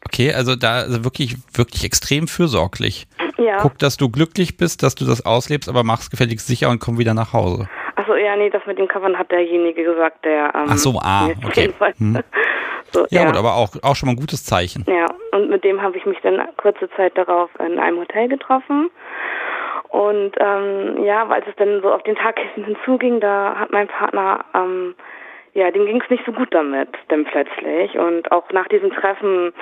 Okay, also da also wirklich, wirklich extrem fürsorglich. Ja. Guck, dass du glücklich bist, dass du das auslebst, aber mach's gefälligst sicher und komm wieder nach Hause. Achso, ja, nee, das mit dem Covern hat derjenige gesagt, der. Ähm, Ach so, ah, okay. Hm. <laughs> So, ja, gut, aber auch, auch schon mal ein gutes Zeichen. Ja, und mit dem habe ich mich dann kurze Zeit darauf in einem Hotel getroffen. Und ähm, ja, als es dann so auf den Tag hinzuging, da hat mein Partner, ähm, ja, dem ging es nicht so gut damit, dann plötzlich. Und auch nach diesem Treffen,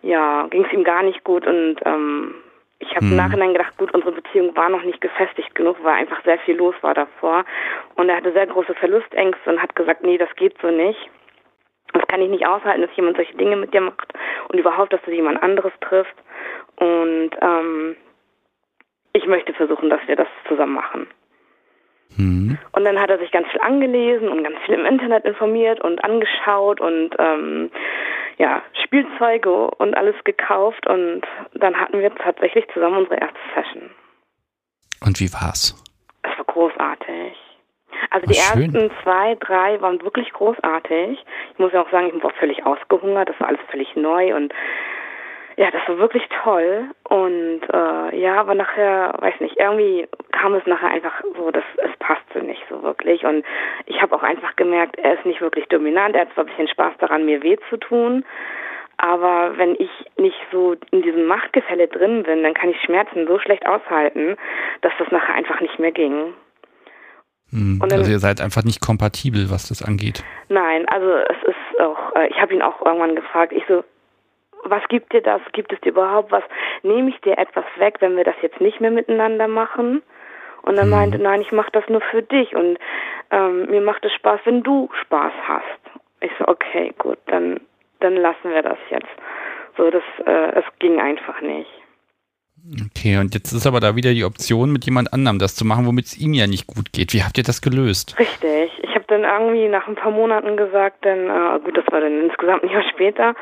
ja, ging es ihm gar nicht gut. Und ähm, ich habe hm. im Nachhinein gedacht, gut, unsere Beziehung war noch nicht gefestigt genug, weil einfach sehr viel los war davor. Und er hatte sehr große Verlustängste und hat gesagt, nee, das geht so nicht. Das kann ich nicht aushalten, dass jemand solche Dinge mit dir macht und überhaupt, dass du jemand anderes triffst. Und ähm, ich möchte versuchen, dass wir das zusammen machen. Mhm. Und dann hat er sich ganz viel angelesen und ganz viel im Internet informiert und angeschaut und ähm, ja, Spielzeuge und alles gekauft und dann hatten wir tatsächlich zusammen unsere erste Session. Und wie war's? Es war großartig. Also die oh, ersten zwei, drei waren wirklich großartig. Ich muss ja auch sagen, ich war völlig ausgehungert, das war alles völlig neu und ja, das war wirklich toll. Und äh, ja, aber nachher, weiß nicht, irgendwie kam es nachher einfach so, dass es passte nicht so wirklich. Und ich habe auch einfach gemerkt, er ist nicht wirklich dominant. Er hat zwar ein bisschen Spaß daran, mir weh zu tun. Aber wenn ich nicht so in diesem Machtgefälle drin bin, dann kann ich Schmerzen so schlecht aushalten, dass das nachher einfach nicht mehr ging. Hm, dann, also ihr seid einfach nicht kompatibel, was das angeht. Nein, also es ist auch, äh, ich habe ihn auch irgendwann gefragt, ich so, was gibt dir das? Gibt es dir überhaupt was? Nehme ich dir etwas weg, wenn wir das jetzt nicht mehr miteinander machen? Und er mhm. meinte, nein, ich mache das nur für dich und ähm, mir macht es Spaß, wenn du Spaß hast. Ich so, okay, gut, dann, dann lassen wir das jetzt. So, das, äh, es ging einfach nicht. Okay, und jetzt ist aber da wieder die Option, mit jemand anderem das zu machen, womit es ihm ja nicht gut geht. Wie habt ihr das gelöst? Richtig. Ich habe dann irgendwie nach ein paar Monaten gesagt, denn äh, gut, das war dann insgesamt ein Jahr später,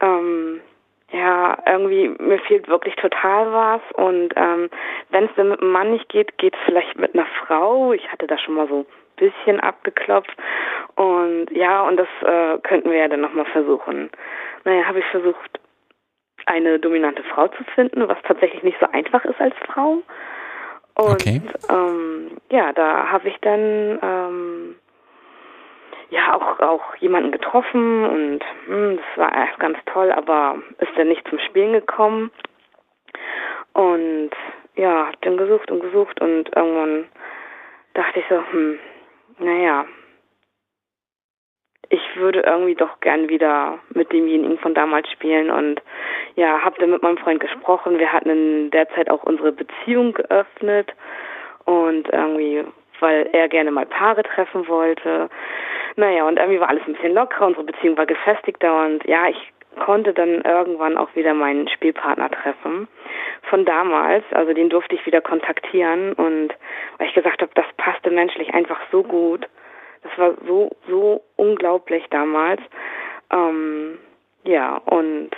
ähm, ja, irgendwie, mir fehlt wirklich total was. Und ähm, wenn es dann mit einem Mann nicht geht, geht es vielleicht mit einer Frau. Ich hatte da schon mal so ein bisschen abgeklopft. Und ja, und das äh, könnten wir ja dann nochmal versuchen. Naja, habe ich versucht, eine dominante Frau zu finden, was tatsächlich nicht so einfach ist als Frau. Und okay. ähm, ja, da habe ich dann ähm, ja auch auch jemanden getroffen und hm, das war erst ganz toll, aber ist dann nicht zum Spielen gekommen. Und ja, hab dann gesucht und gesucht und irgendwann dachte ich so, hm, naja, ich würde irgendwie doch gern wieder mit demjenigen von damals spielen und ja, hab dann mit meinem Freund gesprochen. Wir hatten in der Zeit auch unsere Beziehung geöffnet und irgendwie, weil er gerne mal Paare treffen wollte. Naja, und irgendwie war alles ein bisschen lockerer, unsere Beziehung war gefestigter und ja, ich konnte dann irgendwann auch wieder meinen Spielpartner treffen von damals. Also den durfte ich wieder kontaktieren und weil ich gesagt habe, das passte menschlich einfach so gut. Das war so, so unglaublich damals. Ähm, ja, und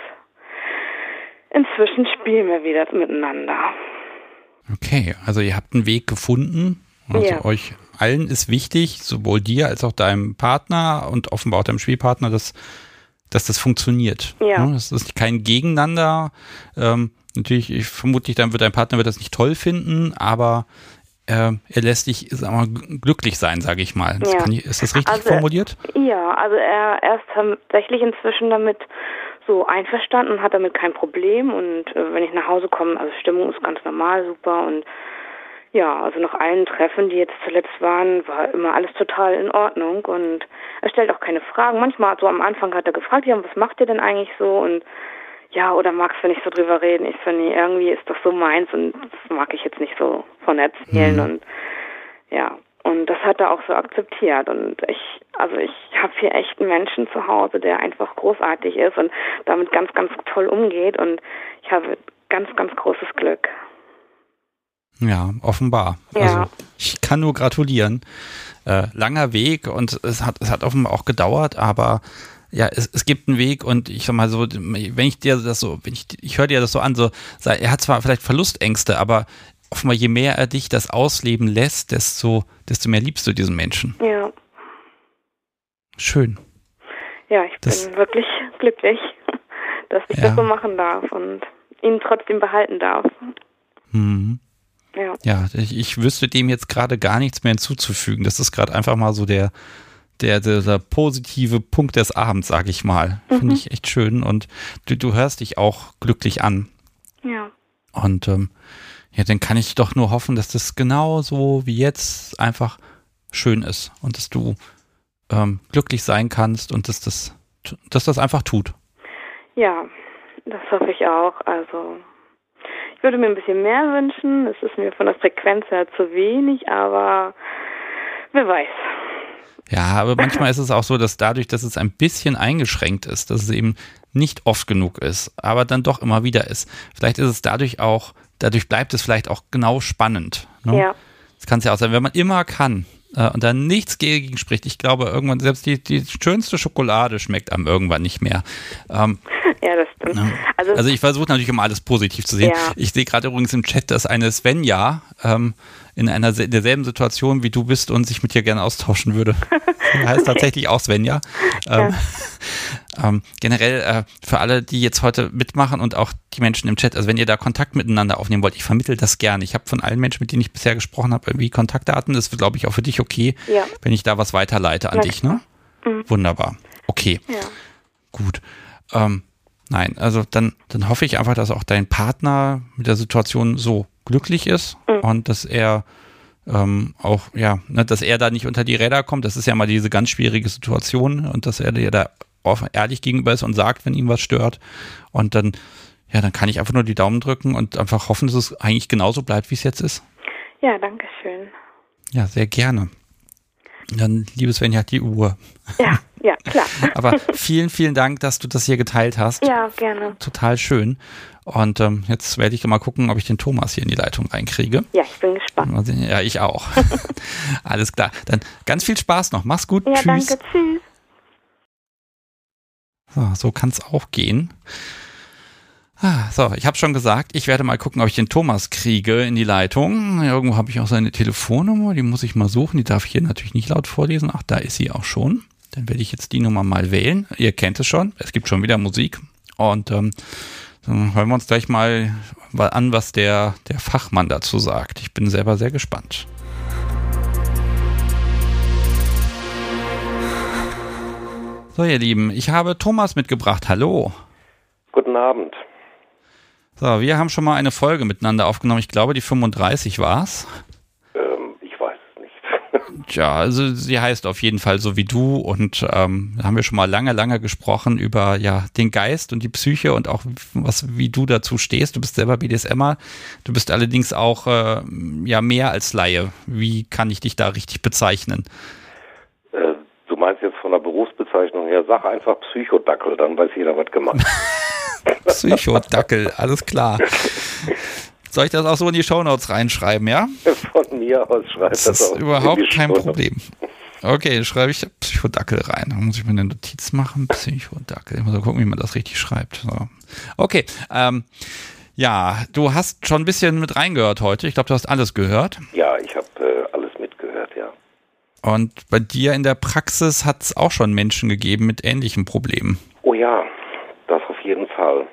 inzwischen spielen wir wieder miteinander. Okay, also ihr habt einen Weg gefunden. Also ja. euch allen ist wichtig, sowohl dir als auch deinem Partner und offenbar auch deinem Spielpartner, dass, dass das funktioniert. Ja. Das ist kein Gegeneinander. Ähm, natürlich, ich vermutlich, dann wird dein Partner wird das nicht toll finden, aber äh, er lässt dich sag mal, glücklich sein, sage ich mal. Ja. Ich, ist das richtig also, formuliert? Ja, also er, er ist tatsächlich inzwischen damit so einverstanden hat damit kein Problem. Und äh, wenn ich nach Hause komme, also Stimmung ist ganz normal, super und ja, also nach allen Treffen, die jetzt zuletzt waren, war immer alles total in Ordnung und er stellt auch keine Fragen. Manchmal so am Anfang hat er gefragt, ja, was macht ihr denn eigentlich so und ja, oder magst du nicht so drüber reden? Ich so, nee, irgendwie ist das so meins und das mag ich jetzt nicht so von erzählen mhm. und ja, und das hat er auch so akzeptiert und ich, also ich habe hier echt einen Menschen zu Hause, der einfach großartig ist und damit ganz, ganz toll umgeht und ich habe ganz, ganz großes Glück. Ja, offenbar. Ja. Also ich kann nur gratulieren. Äh, langer Weg und es hat, es hat offenbar auch gedauert, aber ja, es, es gibt einen Weg und ich sag mal so, wenn ich dir das so, wenn ich, ich höre dir das so an, so, er hat zwar vielleicht Verlustängste, aber offenbar je mehr er dich das ausleben lässt, desto, desto mehr liebst du diesen Menschen. Ja. Schön. Ja, ich das, bin wirklich glücklich, dass ich ja. das so machen darf und ihn trotzdem behalten darf. Mhm. Ja, ja ich, ich wüsste dem jetzt gerade gar nichts mehr hinzuzufügen. Das ist gerade einfach mal so der, der, dieser positive Punkt des Abends, sag ich mal. Mhm. Finde ich echt schön und du, du hörst dich auch glücklich an. Ja. Und ähm, ja, dann kann ich doch nur hoffen, dass das genauso wie jetzt einfach schön ist und dass du ähm, glücklich sein kannst und dass das, dass das einfach tut. Ja, das hoffe ich auch. Also ich würde mir ein bisschen mehr wünschen. Es ist mir von der Frequenz her zu wenig, aber wer weiß. Ja, aber manchmal ist es auch so, dass dadurch, dass es ein bisschen eingeschränkt ist, dass es eben nicht oft genug ist, aber dann doch immer wieder ist. Vielleicht ist es dadurch auch, dadurch bleibt es vielleicht auch genau spannend. Ne? Ja. Das kann es ja auch sein, wenn man immer kann, und da nichts gegen spricht. Ich glaube, irgendwann, selbst die, die schönste Schokolade schmeckt einem irgendwann nicht mehr. Ähm, <laughs> ja, das stimmt. Ne? Also, also, ich versuche natürlich immer alles positiv zu sehen. Ja. Ich sehe gerade übrigens im Chat, dass eine Svenja ähm, in einer derselben Situation wie du bist und sich mit dir gerne austauschen würde. <laughs> Heißt tatsächlich auch Svenja. Ähm, ähm, generell äh, für alle, die jetzt heute mitmachen und auch die Menschen im Chat, also wenn ihr da Kontakt miteinander aufnehmen wollt, ich vermittel das gerne. Ich habe von allen Menschen, mit denen ich bisher gesprochen habe, irgendwie Kontaktdaten. Das wird, glaube ich, auch für dich okay, ja. wenn ich da was weiterleite an ja, dich. Ne? Mhm. Wunderbar. Okay. Ja. Gut. Ähm, nein, also dann, dann hoffe ich einfach, dass auch dein Partner mit der Situation so glücklich ist mhm. und dass er ähm, auch, ja, ne, dass er da nicht unter die Räder kommt. Das ist ja mal diese ganz schwierige Situation und dass er dir da offen, ehrlich gegenüber ist und sagt, wenn ihm was stört. Und dann, ja, dann kann ich einfach nur die Daumen drücken und einfach hoffen, dass es eigentlich genauso bleibt, wie es jetzt ist. Ja, danke schön. Ja, sehr gerne. Dann, liebes Svenja, hat die Uhr. Ja, ja, klar. <laughs> Aber vielen, vielen Dank, dass du das hier geteilt hast. Ja, gerne. Total schön. Und ähm, jetzt werde ich mal gucken, ob ich den Thomas hier in die Leitung reinkriege. Ja, ich bin gespannt. Ja, ich auch. <laughs> Alles klar. Dann ganz viel Spaß noch. Mach's gut. Ja, tschüss. danke. Tschüss. So, so kann es auch gehen. Ah, so, ich habe schon gesagt, ich werde mal gucken, ob ich den Thomas kriege in die Leitung. Irgendwo habe ich auch seine Telefonnummer, die muss ich mal suchen. Die darf ich hier natürlich nicht laut vorlesen. Ach, da ist sie auch schon. Dann werde ich jetzt die Nummer mal wählen. Ihr kennt es schon. Es gibt schon wieder Musik. Und ähm, dann hören wir uns gleich mal an, was der, der Fachmann dazu sagt. Ich bin selber sehr gespannt. So, ihr Lieben, ich habe Thomas mitgebracht. Hallo. Guten Abend. So, wir haben schon mal eine Folge miteinander aufgenommen. Ich glaube, die 35 war es. <laughs> Ja, also sie heißt auf jeden Fall so wie du und ähm, haben wir schon mal lange, lange gesprochen über ja den Geist und die Psyche und auch was wie du dazu stehst. Du bist selber BDSMer, du bist allerdings auch äh, ja mehr als Laie. Wie kann ich dich da richtig bezeichnen? Äh, meinst jetzt von der Berufsbezeichnung her, sag einfach Psychodackel, dann weiß jeder, was gemacht. <laughs> Psychodackel, alles klar. Soll ich das auch so in die Shownotes reinschreiben, ja? Von mir aus schreibt das, das ist überhaupt kein Problem. Okay, dann schreibe ich Psychodackel rein. Dann muss ich mir eine Notiz machen. Psychodackel. Ich muss mal gucken, wie man das richtig schreibt. So. Okay. Ähm, ja, du hast schon ein bisschen mit reingehört heute. Ich glaube, du hast alles gehört. Ja, ich habe äh, alles. Und bei dir in der Praxis hat es auch schon Menschen gegeben mit ähnlichen Problemen. Oh ja, das auf jeden Fall.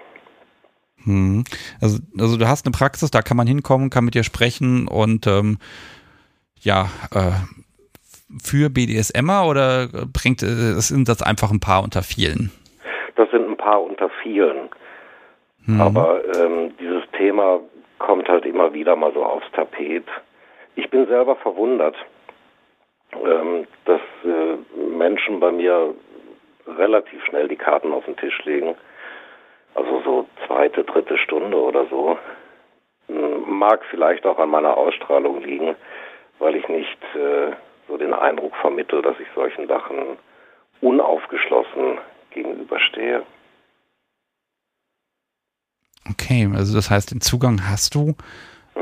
Hm. Also, also du hast eine Praxis, da kann man hinkommen, kann mit dir sprechen und ähm, ja, äh, für BDSMer oder bringt äh, sind das einfach ein paar unter vielen? Das sind ein paar unter vielen. Hm. Aber ähm, dieses Thema kommt halt immer wieder mal so aufs Tapet. Ich bin selber verwundert, ähm, dass äh, Menschen bei mir relativ schnell die Karten auf den Tisch legen also so zweite, dritte Stunde oder so. Mag vielleicht auch an meiner Ausstrahlung liegen, weil ich nicht äh, so den Eindruck vermittel, dass ich solchen Sachen unaufgeschlossen gegenüberstehe. Okay, also das heißt, den Zugang hast du.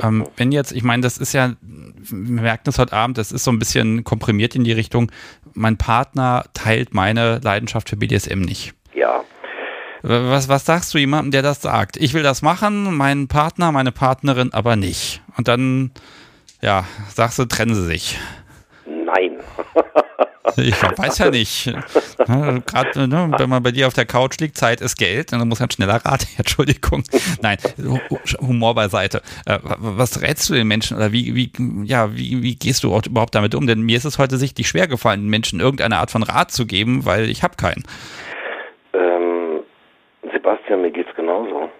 Ähm, wenn jetzt, ich meine, das ist ja, wir merken das heute Abend, das ist so ein bisschen komprimiert in die Richtung, mein Partner teilt meine Leidenschaft für BDSM nicht. Ja. Was, was sagst du jemandem, der das sagt? Ich will das machen, mein Partner, meine Partnerin aber nicht. Und dann, ja, sagst du, trennen sie sich. Nein. <laughs> Ich weiß ja nicht. <laughs> Gerade ne, wenn man bei dir auf der Couch liegt, Zeit ist Geld, dann muss man schneller raten. <laughs> Entschuldigung. Nein, Humor beiseite. Äh, was rätst du den Menschen oder wie, wie, ja, wie, wie gehst du überhaupt damit um? Denn mir ist es heute sichtlich schwer gefallen, Menschen irgendeine Art von Rat zu geben, weil ich habe keinen. Ähm, Sebastian, mir geht's genauso.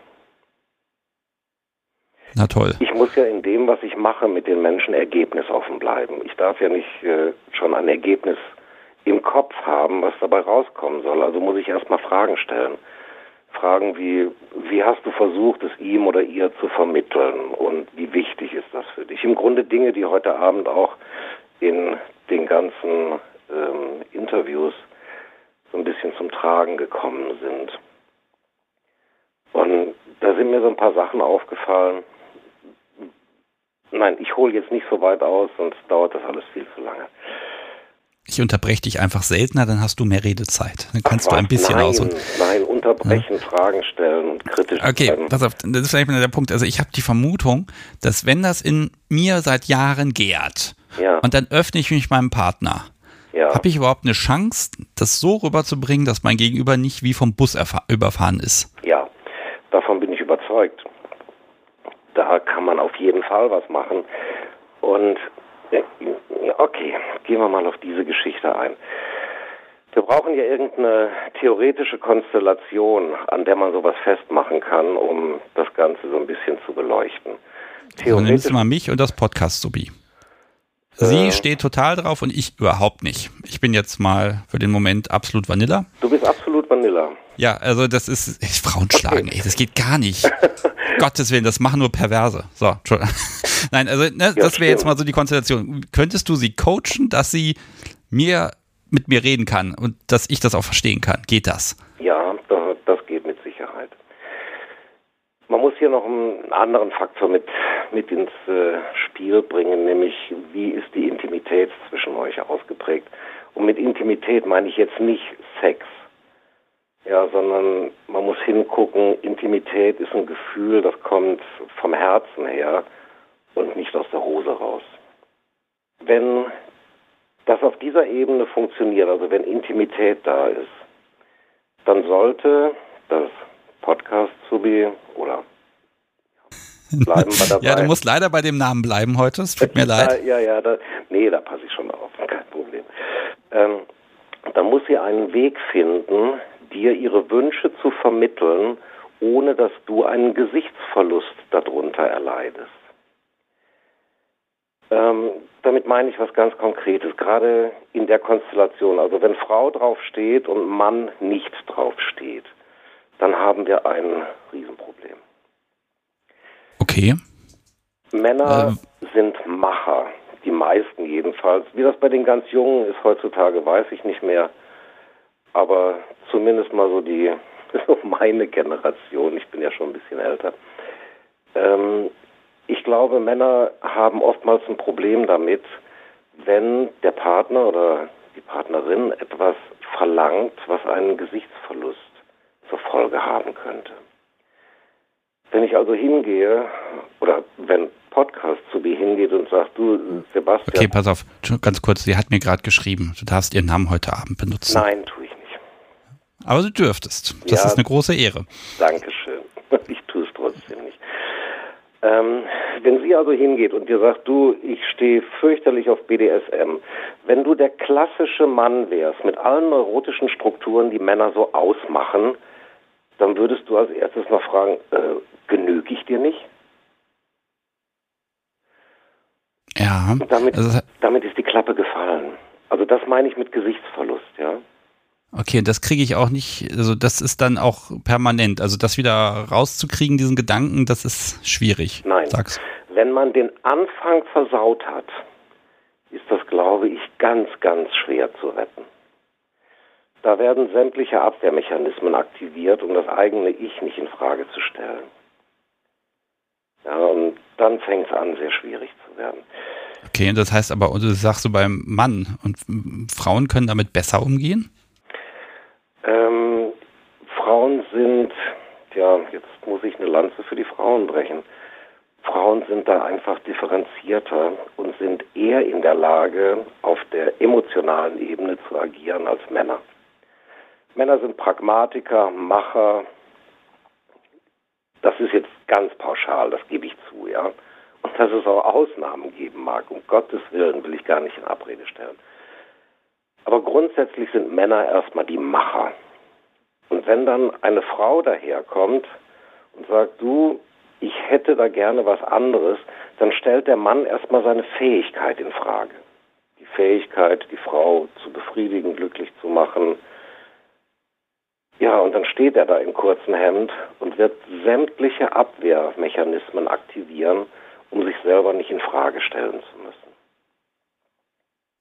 Na toll. Ich muss ja in dem, was ich mache, mit den Menschen ergebnisoffen bleiben. Ich darf ja nicht äh, schon ein Ergebnis im Kopf haben, was dabei rauskommen soll. Also muss ich erstmal Fragen stellen. Fragen wie, wie hast du versucht, es ihm oder ihr zu vermitteln und wie wichtig ist das für dich? Im Grunde Dinge, die heute Abend auch in den ganzen ähm, Interviews so ein bisschen zum Tragen gekommen sind. Und da sind mir so ein paar Sachen aufgefallen, Nein, ich hole jetzt nicht so weit aus, sonst dauert das alles viel zu lange. Ich unterbreche dich einfach seltener, dann hast du mehr Redezeit. Dann kannst Ach, du ein bisschen nein, aus. Und nein, unterbrechen, ja. Fragen stellen und kritisch Okay, bleiben. pass auf, das ist vielleicht mal der Punkt. Also ich habe die Vermutung, dass wenn das in mir seit Jahren gärt ja. und dann öffne ich mich meinem Partner, ja. habe ich überhaupt eine Chance, das so rüberzubringen, dass mein Gegenüber nicht wie vom Bus überfahren ist? Ja, davon bin ich überzeugt da kann man auf jeden Fall was machen. Und okay, gehen wir mal auf diese Geschichte ein. Wir brauchen ja irgendeine theoretische Konstellation, an der man sowas festmachen kann, um das Ganze so ein bisschen zu beleuchten. Also nimmst du mal mich und das Podcast Subi. Sie äh, steht total drauf und ich überhaupt nicht. Ich bin jetzt mal für den Moment absolut Vanilla. Du bist absolut Vanilla. Ja, also das ist ey, <laughs> Frauen schlagen, okay. ey, das geht gar nicht. <laughs> Gottes Willen, das machen nur Perverse. So, Entschuldigung. <laughs> Nein, also ne, ja, das wäre jetzt mal so die Konstellation. Könntest du sie coachen, dass sie mir mit mir reden kann und dass ich das auch verstehen kann? Geht das? Ja, das geht mit Sicherheit. Man muss hier noch einen anderen Faktor mit, mit ins äh, Spiel bringen, nämlich wie ist die Intimität zwischen euch ausgeprägt. Und mit Intimität meine ich jetzt nicht Sex, ja, sondern man muss hingucken, Intimität ist ein Gefühl, das kommt vom Herzen her und nicht aus der Hose raus. Wenn das auf dieser Ebene funktioniert, also wenn Intimität da ist, dann sollte das Podcast Subi oder bleiben wir dabei. ja, du musst leider bei dem Namen bleiben heute, es tut mir <laughs> leid. Ja, ja, da, nee, da passe ich schon auf, kein Problem. Ähm, da muss sie einen Weg finden, dir ihre Wünsche zu vermitteln, ohne dass du einen Gesichtsverlust darunter erleidest. Ähm, damit meine ich was ganz Konkretes, gerade in der Konstellation. Also wenn Frau drauf steht und Mann nicht drauf steht, dann haben wir ein Riesenproblem. Okay. Männer äh. sind Macher, die meisten jedenfalls. Wie das bei den ganz Jungen ist heutzutage, weiß ich nicht mehr aber zumindest mal so die, <laughs> so meine Generation, ich bin ja schon ein bisschen älter. Ähm, ich glaube, Männer haben oftmals ein Problem damit, wenn der Partner oder die Partnerin etwas verlangt, was einen Gesichtsverlust zur Folge haben könnte. Wenn ich also hingehe, oder wenn Podcast zu mir hingeht und sagt, du, Sebastian. Okay, pass auf, ganz kurz, sie hat mir gerade geschrieben, du darfst ihren Namen heute Abend benutzen. Nein, tue. Aber du dürftest. Das ja, ist eine große Ehre. Dankeschön. <laughs> Ich tue es trotzdem nicht. Ähm, wenn sie also hingeht und dir sagt, du, ich stehe fürchterlich auf BDSM, wenn du der klassische Mann wärst, mit allen neurotischen Strukturen, die Männer so ausmachen, dann würdest du als erstes noch fragen, äh, genüge ich dir nicht? Ja. Damit, also, damit ist die Klappe gefallen. Also das meine ich mit Gesichtsverlust, ja. Okay, das kriege ich auch nicht, also das ist dann auch permanent. Also das wieder rauszukriegen, diesen Gedanken, das ist schwierig. Nein. Sag's. Wenn man den Anfang versaut hat, ist das, glaube ich, ganz, ganz schwer zu retten. Da werden sämtliche Abwehrmechanismen aktiviert, um das eigene Ich nicht in Frage zu stellen. Ja, und dann fängt es an, sehr schwierig zu werden. Okay, das heißt aber, du sagst so beim Mann und Frauen können damit besser umgehen? Ähm, Frauen sind, ja, jetzt muss ich eine Lanze für die Frauen brechen. Frauen sind da einfach differenzierter und sind eher in der Lage, auf der emotionalen Ebene zu agieren als Männer. Männer sind Pragmatiker, Macher. Das ist jetzt ganz pauschal, das gebe ich zu, ja. Und dass es auch Ausnahmen geben mag, um Gottes Willen will ich gar nicht in Abrede stellen. Aber grundsätzlich sind Männer erstmal die Macher. Und wenn dann eine Frau daherkommt und sagt, du, ich hätte da gerne was anderes, dann stellt der Mann erstmal seine Fähigkeit in Frage. Die Fähigkeit, die Frau zu befriedigen, glücklich zu machen. Ja, und dann steht er da im kurzen Hemd und wird sämtliche Abwehrmechanismen aktivieren, um sich selber nicht in Frage stellen zu müssen.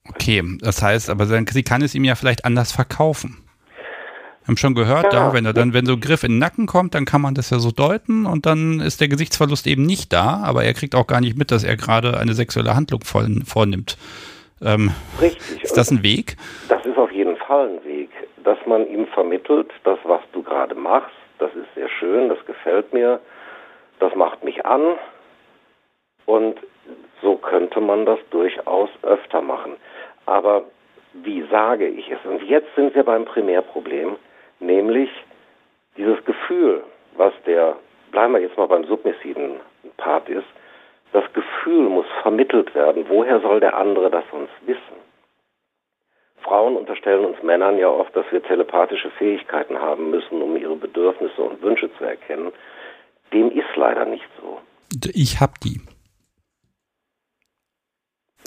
Okay, das heißt, aber sie kann es ihm ja vielleicht anders verkaufen. Wir haben schon gehört, ja, wenn er dann, wenn so ein Griff in den Nacken kommt, dann kann man das ja so deuten und dann ist der Gesichtsverlust eben nicht da, aber er kriegt auch gar nicht mit, dass er gerade eine sexuelle Handlung vornimmt. Ähm, Richtig. Ist das ein Weg? Das ist auf jeden Fall ein Weg, dass man ihm vermittelt, das, was du gerade machst, das ist sehr schön, das gefällt mir, das macht mich an und so könnte man das durchaus öfter machen. Aber wie sage ich es? Und jetzt sind wir beim Primärproblem, nämlich dieses Gefühl, was der, bleiben wir jetzt mal beim submissiven Part ist, das Gefühl muss vermittelt werden. Woher soll der andere das sonst wissen? Frauen unterstellen uns Männern ja oft, dass wir telepathische Fähigkeiten haben müssen, um ihre Bedürfnisse und Wünsche zu erkennen. Dem ist leider nicht so. Ich habe die.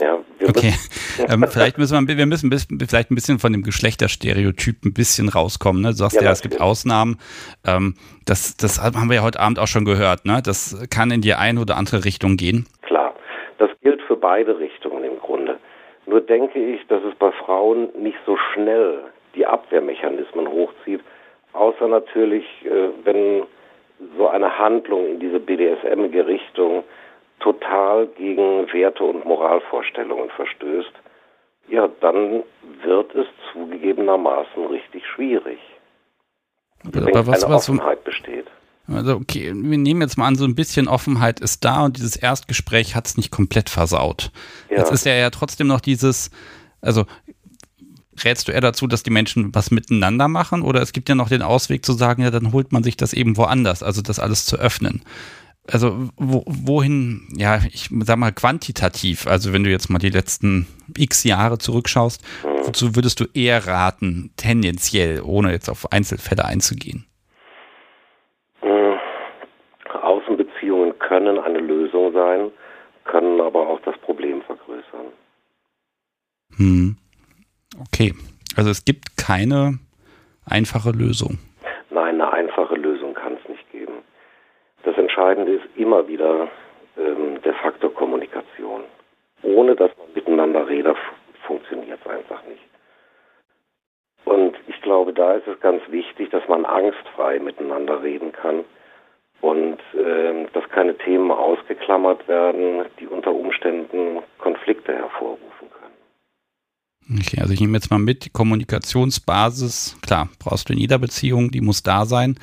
Ja, okay. <laughs> ähm, vielleicht müssen wir, wir müssen vielleicht ein bisschen von dem Geschlechterstereotyp ein bisschen rauskommen. Ne? Du sagst ja, ja es gibt Ausnahmen. Ähm, das, das haben wir ja heute Abend auch schon gehört. Ne? Das kann in die eine oder andere Richtung gehen. Klar, das gilt für beide Richtungen im Grunde. Nur denke ich, dass es bei Frauen nicht so schnell die Abwehrmechanismen hochzieht, außer natürlich, äh, wenn so eine Handlung in diese BDSM-ige Richtung total gegen Werte und Moralvorstellungen verstößt, ja, dann wird es zugegebenermaßen richtig schwierig. Aber, wenn was, keine was, Offenheit besteht. Also okay, wir nehmen jetzt mal an, so ein bisschen Offenheit ist da und dieses Erstgespräch hat es nicht komplett versaut. Ja. Jetzt ist ja ja trotzdem noch dieses, also rätst du eher dazu, dass die Menschen was miteinander machen oder es gibt ja noch den Ausweg zu sagen, ja, dann holt man sich das eben woanders, also das alles zu öffnen also wo, wohin, ja, ich sag mal quantitativ, also wenn du jetzt mal die letzten x Jahre zurückschaust, wozu würdest du eher raten, tendenziell, ohne jetzt auf Einzelfälle einzugehen? Äh, Außenbeziehungen können eine Lösung sein, können aber auch das Problem vergrößern. Hm. Okay, also es gibt keine einfache Lösung. Entscheidende ist immer wieder ähm, der Faktor Kommunikation. Ohne dass man miteinander redet, funktioniert es einfach nicht. Und ich glaube, da ist es ganz wichtig, dass man angstfrei miteinander reden kann und äh, dass keine Themen ausgeklammert werden, die unter Umständen Konflikte hervorrufen können. Okay, also ich nehme jetzt mal mit, die Kommunikationsbasis, klar, brauchst du in jeder Beziehung, die muss da sein.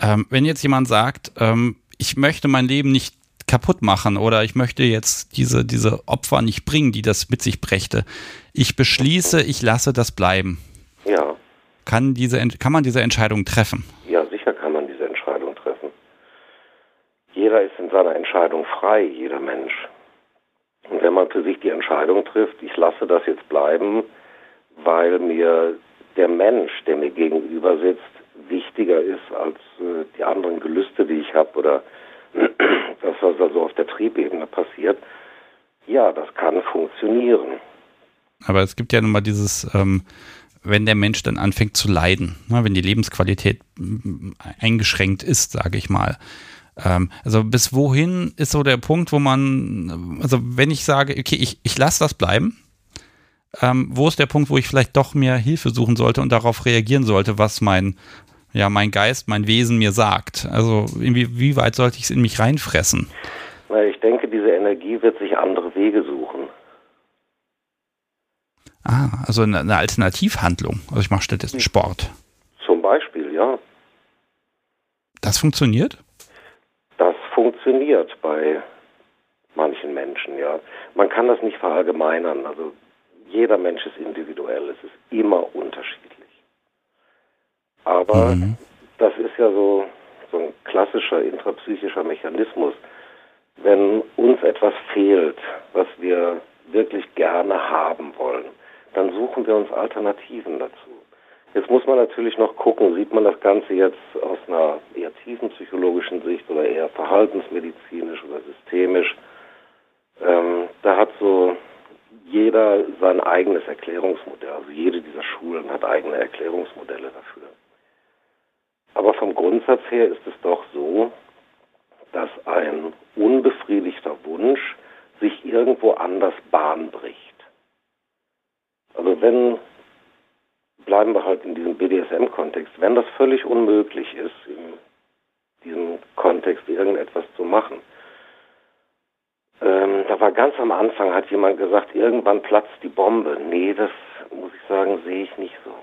Ähm, wenn jetzt jemand sagt, ähm, ich möchte mein Leben nicht kaputt machen oder ich möchte jetzt diese, diese Opfer nicht bringen, die das mit sich brächte. Ich beschließe, ich lasse das bleiben. Ja. Kann, diese, kann man diese Entscheidung treffen? Ja, sicher kann man diese Entscheidung treffen. Jeder ist in seiner Entscheidung frei, jeder Mensch. Und wenn man für sich die Entscheidung trifft, ich lasse das jetzt bleiben, weil mir der Mensch, der mir gegenüber sitzt, wichtiger ist als äh, die anderen Gelüste, die ich habe oder <clears throat> das, was also auf der Triebebene passiert. Ja, das kann funktionieren. Aber es gibt ja nun mal dieses, ähm, wenn der Mensch dann anfängt zu leiden, ne, wenn die Lebensqualität eingeschränkt ist, sage ich mal. Ähm, also bis wohin ist so der Punkt, wo man, also wenn ich sage, okay, ich, ich lasse das bleiben, ähm, wo ist der Punkt, wo ich vielleicht doch mehr Hilfe suchen sollte und darauf reagieren sollte, was mein ja, mein Geist, mein Wesen mir sagt. Also wie, weit sollte ich es in mich reinfressen? Ich denke, diese Energie wird sich andere Wege suchen. Ah, also eine, eine Alternativhandlung. Also ich mache stattdessen Sport. Zum Beispiel, ja. Das funktioniert? Das funktioniert bei manchen Menschen, ja. Man kann das nicht verallgemeinern. Also jeder Mensch ist individuell, es ist immer unterschiedlich. Aber mhm. das ist ja so, so ein klassischer intrapsychischer Mechanismus. Wenn uns etwas fehlt, was wir wirklich gerne haben wollen, dann suchen wir uns Alternativen dazu. Jetzt muss man natürlich noch gucken, sieht man das Ganze jetzt aus einer eher tiefenpsychologischen Sicht oder eher verhaltensmedizinisch oder systemisch. Ähm, da hat so jeder sein eigenes Erklärungsmodell. Also jede dieser Schulen hat eigene Erklärungsmodelle dafür. Aber vom Grundsatz her ist es doch so, dass ein unbefriedigter Wunsch sich irgendwo anders Bahn bricht. Also wenn, bleiben wir halt in diesem BDSM-Kontext, wenn das völlig unmöglich ist, in diesem Kontext irgendetwas zu machen, ähm, da war ganz am Anfang, hat jemand gesagt, irgendwann platzt die Bombe. Nee, das muss ich sagen, sehe ich nicht so.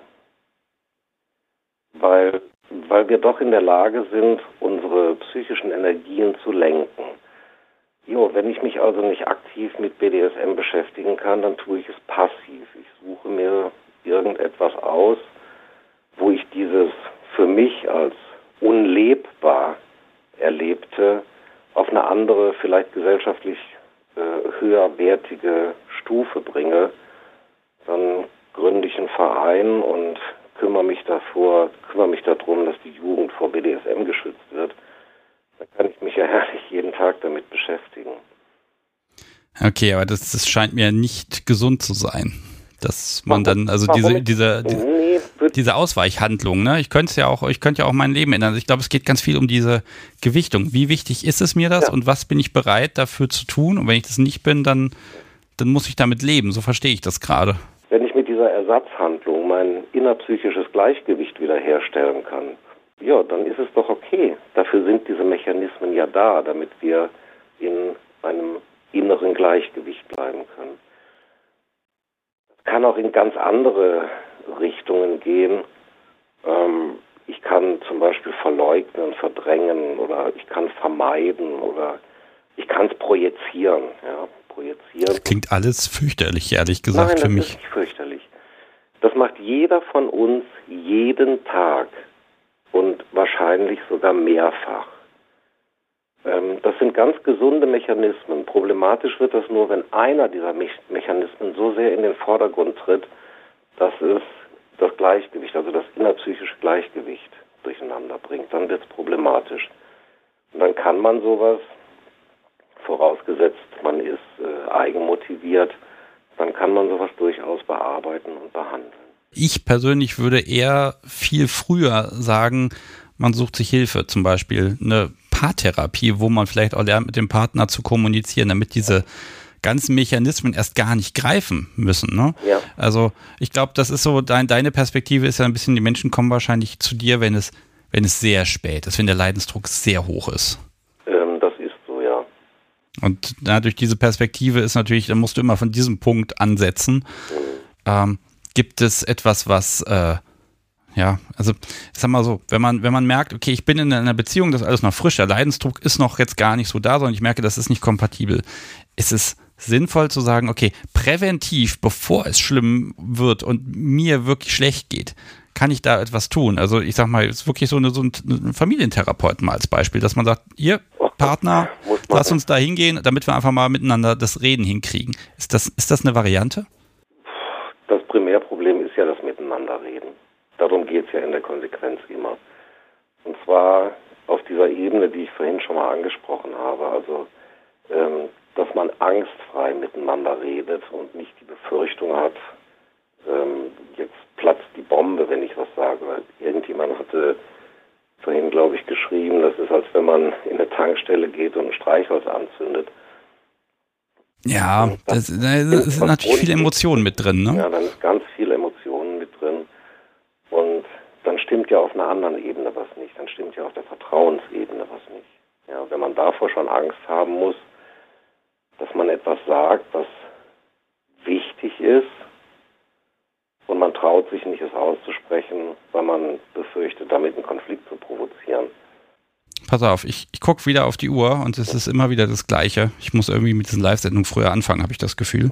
Weil, weil wir doch in der Lage sind, unsere psychischen Energien zu lenken. Jo, wenn ich mich also nicht aktiv mit BDSM beschäftigen kann, dann tue ich es passiv. Ich suche mir irgendetwas aus, wo ich dieses für mich als unlebbar erlebte auf eine andere, vielleicht gesellschaftlich äh, höherwertige Stufe bringe, dann gründe ich einen Verein und kümmere mich davor, kümmere mich darum, dass die Jugend vor BDSM geschützt wird. Dann kann ich mich ja <laughs> herrlich jeden Tag damit beschäftigen. Okay, aber das, das scheint mir nicht gesund zu sein. Dass man dann, also diese, diese, diese, nee, diese Ausweichhandlung, ne? Ich könnte ja auch, ich könnte ja auch mein Leben ändern. Also ich glaube, es geht ganz viel um diese Gewichtung. Wie wichtig ist es mir das ja. und was bin ich bereit dafür zu tun? Und wenn ich das nicht bin, dann, dann muss ich damit leben. So verstehe ich das gerade. Wenn ich mit dieser Ersatzhandlung mein innerpsychisches Gleichgewicht wiederherstellen kann, ja, dann ist es doch okay. Dafür sind diese Mechanismen ja da, damit wir in einem inneren Gleichgewicht bleiben können kann auch in ganz andere Richtungen gehen. Ähm, ich kann zum Beispiel verleugnen, verdrängen oder ich kann vermeiden oder ich kann es projizieren. Ja, projizieren. Das klingt alles fürchterlich, ehrlich gesagt, Nein, für mich. Ist nicht fürchterlich. Das macht jeder von uns jeden Tag und wahrscheinlich sogar mehrfach. Ähm, das sind ganz gesunde Mechanismen. Problematisch wird das nur, wenn einer dieser Me Mechanismen so sehr in den Vordergrund tritt, dass es das Gleichgewicht, also das innerpsychische Gleichgewicht durcheinander bringt. Dann wird es problematisch. Und dann kann man sowas, vorausgesetzt man ist äh, eigenmotiviert, dann kann man sowas durchaus bearbeiten und behandeln. Ich persönlich würde eher viel früher sagen, man sucht sich Hilfe, zum Beispiel eine Paartherapie, wo man vielleicht auch lernt, mit dem Partner zu kommunizieren, damit diese ganzen Mechanismen erst gar nicht greifen müssen. Ne? Ja. Also ich glaube, das ist so, dein, deine Perspektive ist ja ein bisschen, die Menschen kommen wahrscheinlich zu dir, wenn es, wenn es sehr spät ist, wenn der Leidensdruck sehr hoch ist. Ähm, das ist so, ja. Und na, durch diese Perspektive ist natürlich, da musst du immer von diesem Punkt ansetzen. Ähm, gibt es etwas, was äh, ja, also ich sag mal so, wenn man, wenn man merkt, okay, ich bin in einer Beziehung, das ist alles noch frisch, der Leidensdruck ist noch jetzt gar nicht so da, sondern ich merke, das ist nicht kompatibel, ist es sinnvoll zu sagen, okay, präventiv, bevor es schlimm wird und mir wirklich schlecht geht, kann ich da etwas tun? Also ich sag mal, es ist wirklich so, eine, so ein Familientherapeuten mal als Beispiel, dass man sagt, ihr Partner, lass uns da hingehen, damit wir einfach mal miteinander das Reden hinkriegen. Ist das, ist das eine Variante? Das Primärproblem ist ja das Miteinanderreden. Darum geht es ja in der Konsequenz immer. Und zwar auf dieser Ebene, die ich vorhin schon mal angesprochen habe, also ähm, dass man angstfrei miteinander redet und nicht die Befürchtung hat, ähm, jetzt platzt die Bombe, wenn ich was sage. Weil irgendjemand hatte vorhin, glaube ich, geschrieben, das ist, als wenn man in eine Tankstelle geht und ein Streichholz anzündet. Ja, das, das, ist natürlich viel Emotionen mit drin, ne? Ja, dann ist ganz viel Emotionen mit drin. Und dann stimmt ja auf einer anderen Ebene was nicht. Dann stimmt ja auf der Vertrauensebene was nicht. Ja, wenn man davor schon Angst haben muss, dass man etwas sagt, was wichtig ist, und man traut sich nicht, es auszusprechen, weil man befürchtet, damit einen Konflikt zu provozieren. pass auf, ich, ich gucke wieder auf die Uhr und es ist immer wieder das Gleiche. Ich muss irgendwie mit diesen Live-Sendungen früher anfangen, habe ich das Gefühl.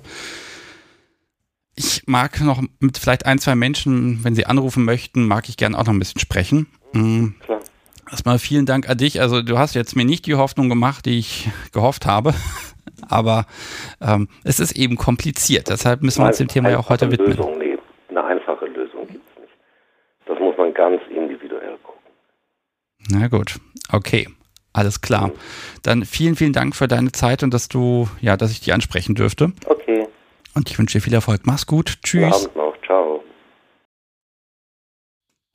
Ich mag noch mit vielleicht ein, zwei Menschen, wenn sie anrufen möchten, mag ich gerne auch noch ein bisschen sprechen. Mhm. Klar. Erstmal vielen Dank an dich. Also du hast jetzt mir nicht die Hoffnung gemacht, die ich gehofft habe. <laughs> Aber ähm, es ist eben kompliziert. Deshalb müssen wir uns dem Thema ja auch heute widmen. Lösung, nee, eine einfache Lösung gibt es nicht. Das muss man ganz individuell gucken. Na gut, okay. Alles klar. Mhm. Dann vielen, vielen Dank für deine Zeit und dass du, ja, dass ich dich ansprechen dürfte. Okay. Und ich wünsche dir viel Erfolg. Mach's gut. Tschüss. Guten Abend noch. Ciao.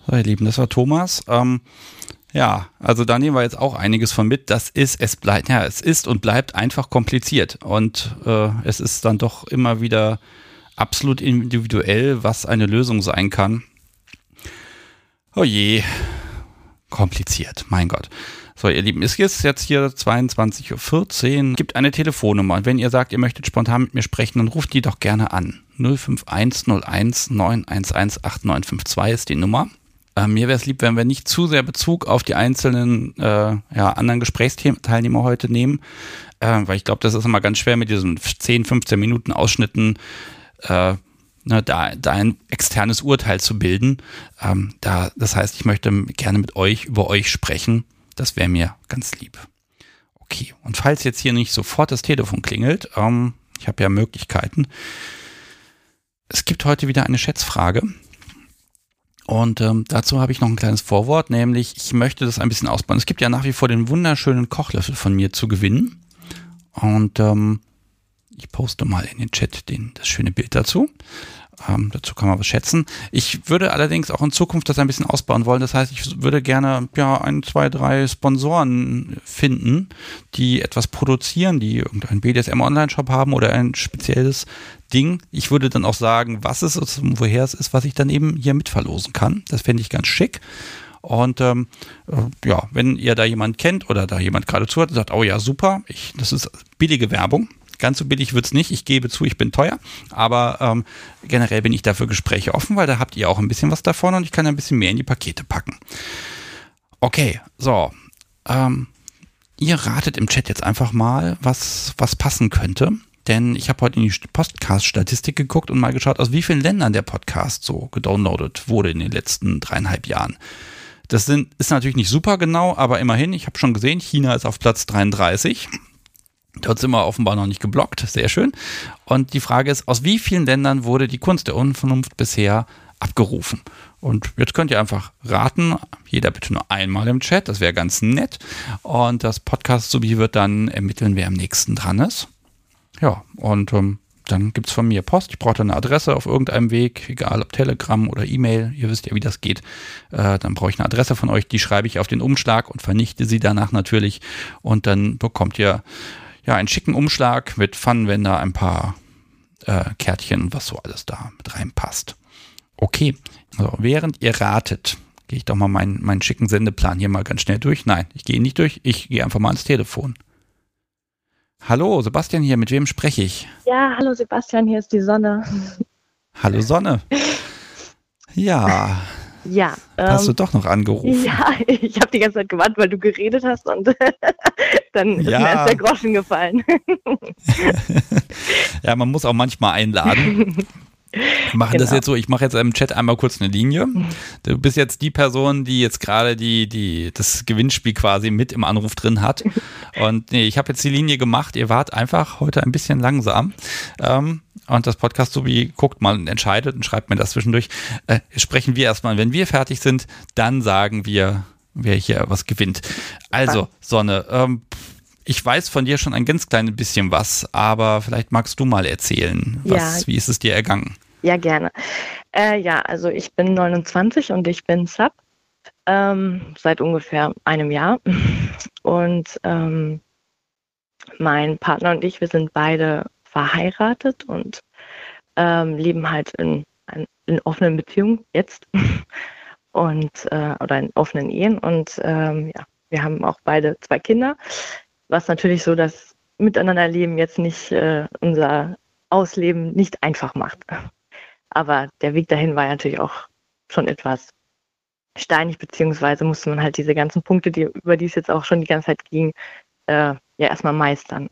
So, ihr Lieben, das war Thomas. Ähm, ja, also da nehmen wir jetzt auch einiges von mit. Das ist, es bleibt, ja, es ist und bleibt einfach kompliziert. Und äh, es ist dann doch immer wieder absolut individuell, was eine Lösung sein kann. Oh je, kompliziert, mein Gott. So, ihr Lieben, es ist jetzt hier 22.14 Uhr. Gibt eine Telefonnummer. Und wenn ihr sagt, ihr möchtet spontan mit mir sprechen, dann ruft die doch gerne an. 05101 911 8952 ist die Nummer. Äh, mir wäre es lieb, wenn wir nicht zu sehr Bezug auf die einzelnen äh, ja, anderen Gesprächsteilnehmer heute nehmen, äh, weil ich glaube, das ist immer ganz schwer mit diesen 10, 15 Minuten Ausschnitten äh, ne, da, da ein externes Urteil zu bilden. Ähm, da, das heißt, ich möchte gerne mit euch über euch sprechen das wäre mir ganz lieb. Okay, und falls jetzt hier nicht sofort das Telefon klingelt, ähm, ich habe ja Möglichkeiten. Es gibt heute wieder eine Schätzfrage. Und ähm, dazu habe ich noch ein kleines Vorwort, nämlich ich möchte das ein bisschen ausbauen. Es gibt ja nach wie vor den wunderschönen Kochlöffel von mir zu gewinnen. Und ähm, ich poste mal in den Chat den, das schöne Bild dazu. Ähm, dazu kann man was schätzen. Ich würde allerdings auch in Zukunft das ein bisschen ausbauen wollen. Das heißt, ich würde gerne ja ein, zwei, drei Sponsoren finden, die etwas produzieren, die irgendeinen BDSM Online-Shop haben oder ein spezielles Ding. Ich würde dann auch sagen, was es ist und woher es ist, was ich dann eben hier mitverlosen kann. Das fände ich ganz schick. Und ähm, äh, ja, wenn ihr da jemand kennt oder da jemand gerade zuhört und sagt, oh ja, super, ich, das ist billige Werbung, Ganz so billig wird es nicht. Ich gebe zu, ich bin teuer. Aber ähm, generell bin ich dafür Gespräche offen, weil da habt ihr auch ein bisschen was davon und ich kann ein bisschen mehr in die Pakete packen. Okay, so. Ähm, ihr ratet im Chat jetzt einfach mal, was, was passen könnte. Denn ich habe heute in die Podcast-Statistik geguckt und mal geschaut, aus wie vielen Ländern der Podcast so gedownloadet wurde in den letzten dreieinhalb Jahren. Das sind, ist natürlich nicht super genau, aber immerhin, ich habe schon gesehen, China ist auf Platz 33. Dort sind wir offenbar noch nicht geblockt. Sehr schön. Und die Frage ist, aus wie vielen Ländern wurde die Kunst der Unvernunft bisher abgerufen? Und jetzt könnt ihr einfach raten, jeder bitte nur einmal im Chat, das wäre ganz nett. Und das Podcast-Subi wird dann ermitteln, wer am nächsten dran ist. Ja, und ähm, dann gibt es von mir Post. Ich brauche eine Adresse auf irgendeinem Weg, egal ob Telegram oder E-Mail. Ihr wisst ja, wie das geht. Äh, dann brauche ich eine Adresse von euch, die schreibe ich auf den Umschlag und vernichte sie danach natürlich. Und dann bekommt ihr ja, einen schicken Umschlag mit Pfannenwender, ein paar äh, Kärtchen, was so alles da mit reinpasst. Okay, also während ihr ratet, gehe ich doch mal meinen, meinen schicken Sendeplan hier mal ganz schnell durch. Nein, ich gehe nicht durch, ich gehe einfach mal ans Telefon. Hallo, Sebastian hier, mit wem spreche ich? Ja, hallo Sebastian, hier ist die Sonne. Hallo Sonne. <laughs> Ja, ja. Hast ähm, du doch noch angerufen? <laughs> Ja, ich habe die ganze Zeit gewartet, weil du geredet hast und <laughs> dann ja. ist mir erst der Groschen gefallen. <laughs> ja, man muss auch manchmal einladen. Wir machen genau. das jetzt so, ich mache jetzt im Chat einmal kurz eine Linie. Du bist jetzt die Person, die jetzt gerade die, die, das Gewinnspiel quasi mit im Anruf drin hat. <laughs> Und nee, ich habe jetzt die Linie gemacht. Ihr wart einfach heute ein bisschen langsam. Ähm, und das Podcast so wie guckt mal und entscheidet und schreibt mir das zwischendurch. Äh, sprechen wir erstmal. Wenn wir fertig sind, dann sagen wir, wer hier was gewinnt. Also, Sonne, ähm, ich weiß von dir schon ein ganz kleines bisschen was, aber vielleicht magst du mal erzählen, was, ja. wie ist es dir ergangen? Ja, gerne. Äh, ja, also ich bin 29 und ich bin Sub ähm, seit ungefähr einem Jahr. Und ähm, mein Partner und ich, wir sind beide verheiratet und ähm, leben halt in, in, offenen Beziehungen jetzt <laughs> und äh, oder in offenen Ehen und ähm, ja, wir haben auch beide zwei Kinder, was natürlich so das Miteinanderleben jetzt nicht äh, unser Ausleben nicht einfach macht. Aber der Weg dahin war natürlich auch schon etwas steinig, beziehungsweise musste man halt diese ganzen Punkte, die, über die es jetzt auch schon die ganze Zeit ging, äh, ja erstmal meistern.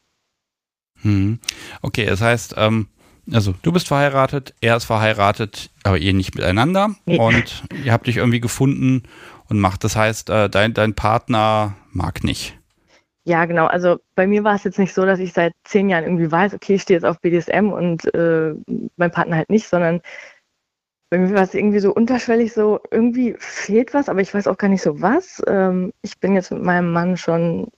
Hm. Okay, das heißt, ähm, also du bist verheiratet, er ist verheiratet, aber ihr nicht miteinander nee. und ihr habt dich irgendwie gefunden und macht. Das heißt, äh, dein, dein Partner mag nicht. Ja, genau. Also bei mir war es jetzt nicht so, dass ich seit zehn Jahren irgendwie weiß, okay, ich stehe jetzt auf BDSM und äh, mein Partner halt nicht, sondern bei mir war es irgendwie so unterschwellig so, irgendwie fehlt was, aber ich weiß auch gar nicht so was. Ähm, ich bin jetzt mit meinem Mann schon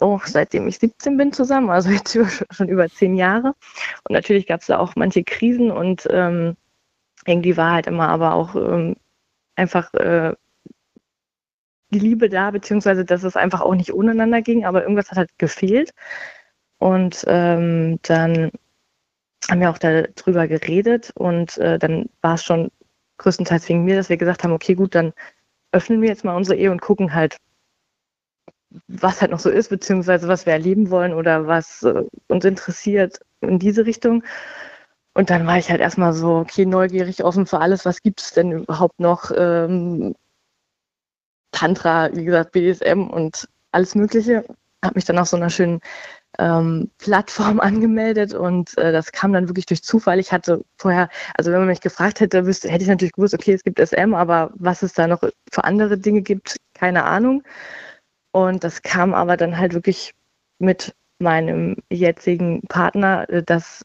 oh, seitdem ich 17 bin zusammen, also jetzt <laughs> schon über zehn Jahre. Und natürlich gab es da auch manche Krisen und ähm, irgendwie war halt immer aber auch ähm, einfach äh, die Liebe da, beziehungsweise dass es einfach auch nicht untereinander ging, aber irgendwas hat halt gefehlt. Und ähm, dann haben wir auch darüber geredet und äh, dann war es schon größtenteils wegen mir, dass wir gesagt haben, okay, gut, dann öffnen wir jetzt mal unsere Ehe und gucken halt, was halt noch so ist, beziehungsweise was wir erleben wollen oder was äh, uns interessiert in diese Richtung. Und dann war ich halt erstmal so, okay, neugierig, offen für alles, was gibt es denn überhaupt noch? Ähm, Tantra, wie gesagt, BDSM und alles Mögliche. Habe mich dann auf so einer schönen ähm, Plattform <laughs> angemeldet und äh, das kam dann wirklich durch Zufall. Ich hatte vorher, also wenn man mich gefragt hätte, wüsste, hätte ich natürlich gewusst, okay, es gibt SM, aber was es da noch für andere Dinge gibt, keine Ahnung. Und das kam aber dann halt wirklich mit meinem jetzigen Partner, äh, dass,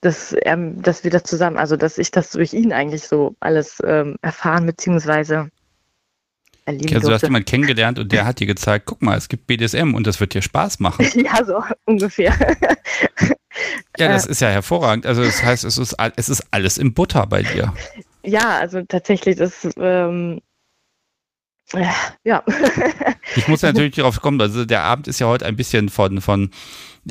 dass, er, dass wir das zusammen, also dass ich das durch ihn eigentlich so alles ähm, erfahren bzw. erleben also du hast jemanden kennengelernt und der hat dir gezeigt, guck mal, es gibt BDSM und das wird dir Spaß machen. <laughs> ja, so ungefähr. <laughs> ja, das äh, ist ja hervorragend. Also das heißt, es ist, es ist alles in Butter bei dir. Ja, also tatsächlich, das ähm, ja. <laughs> ich muss natürlich darauf kommen, also der Abend ist ja heute ein bisschen von, von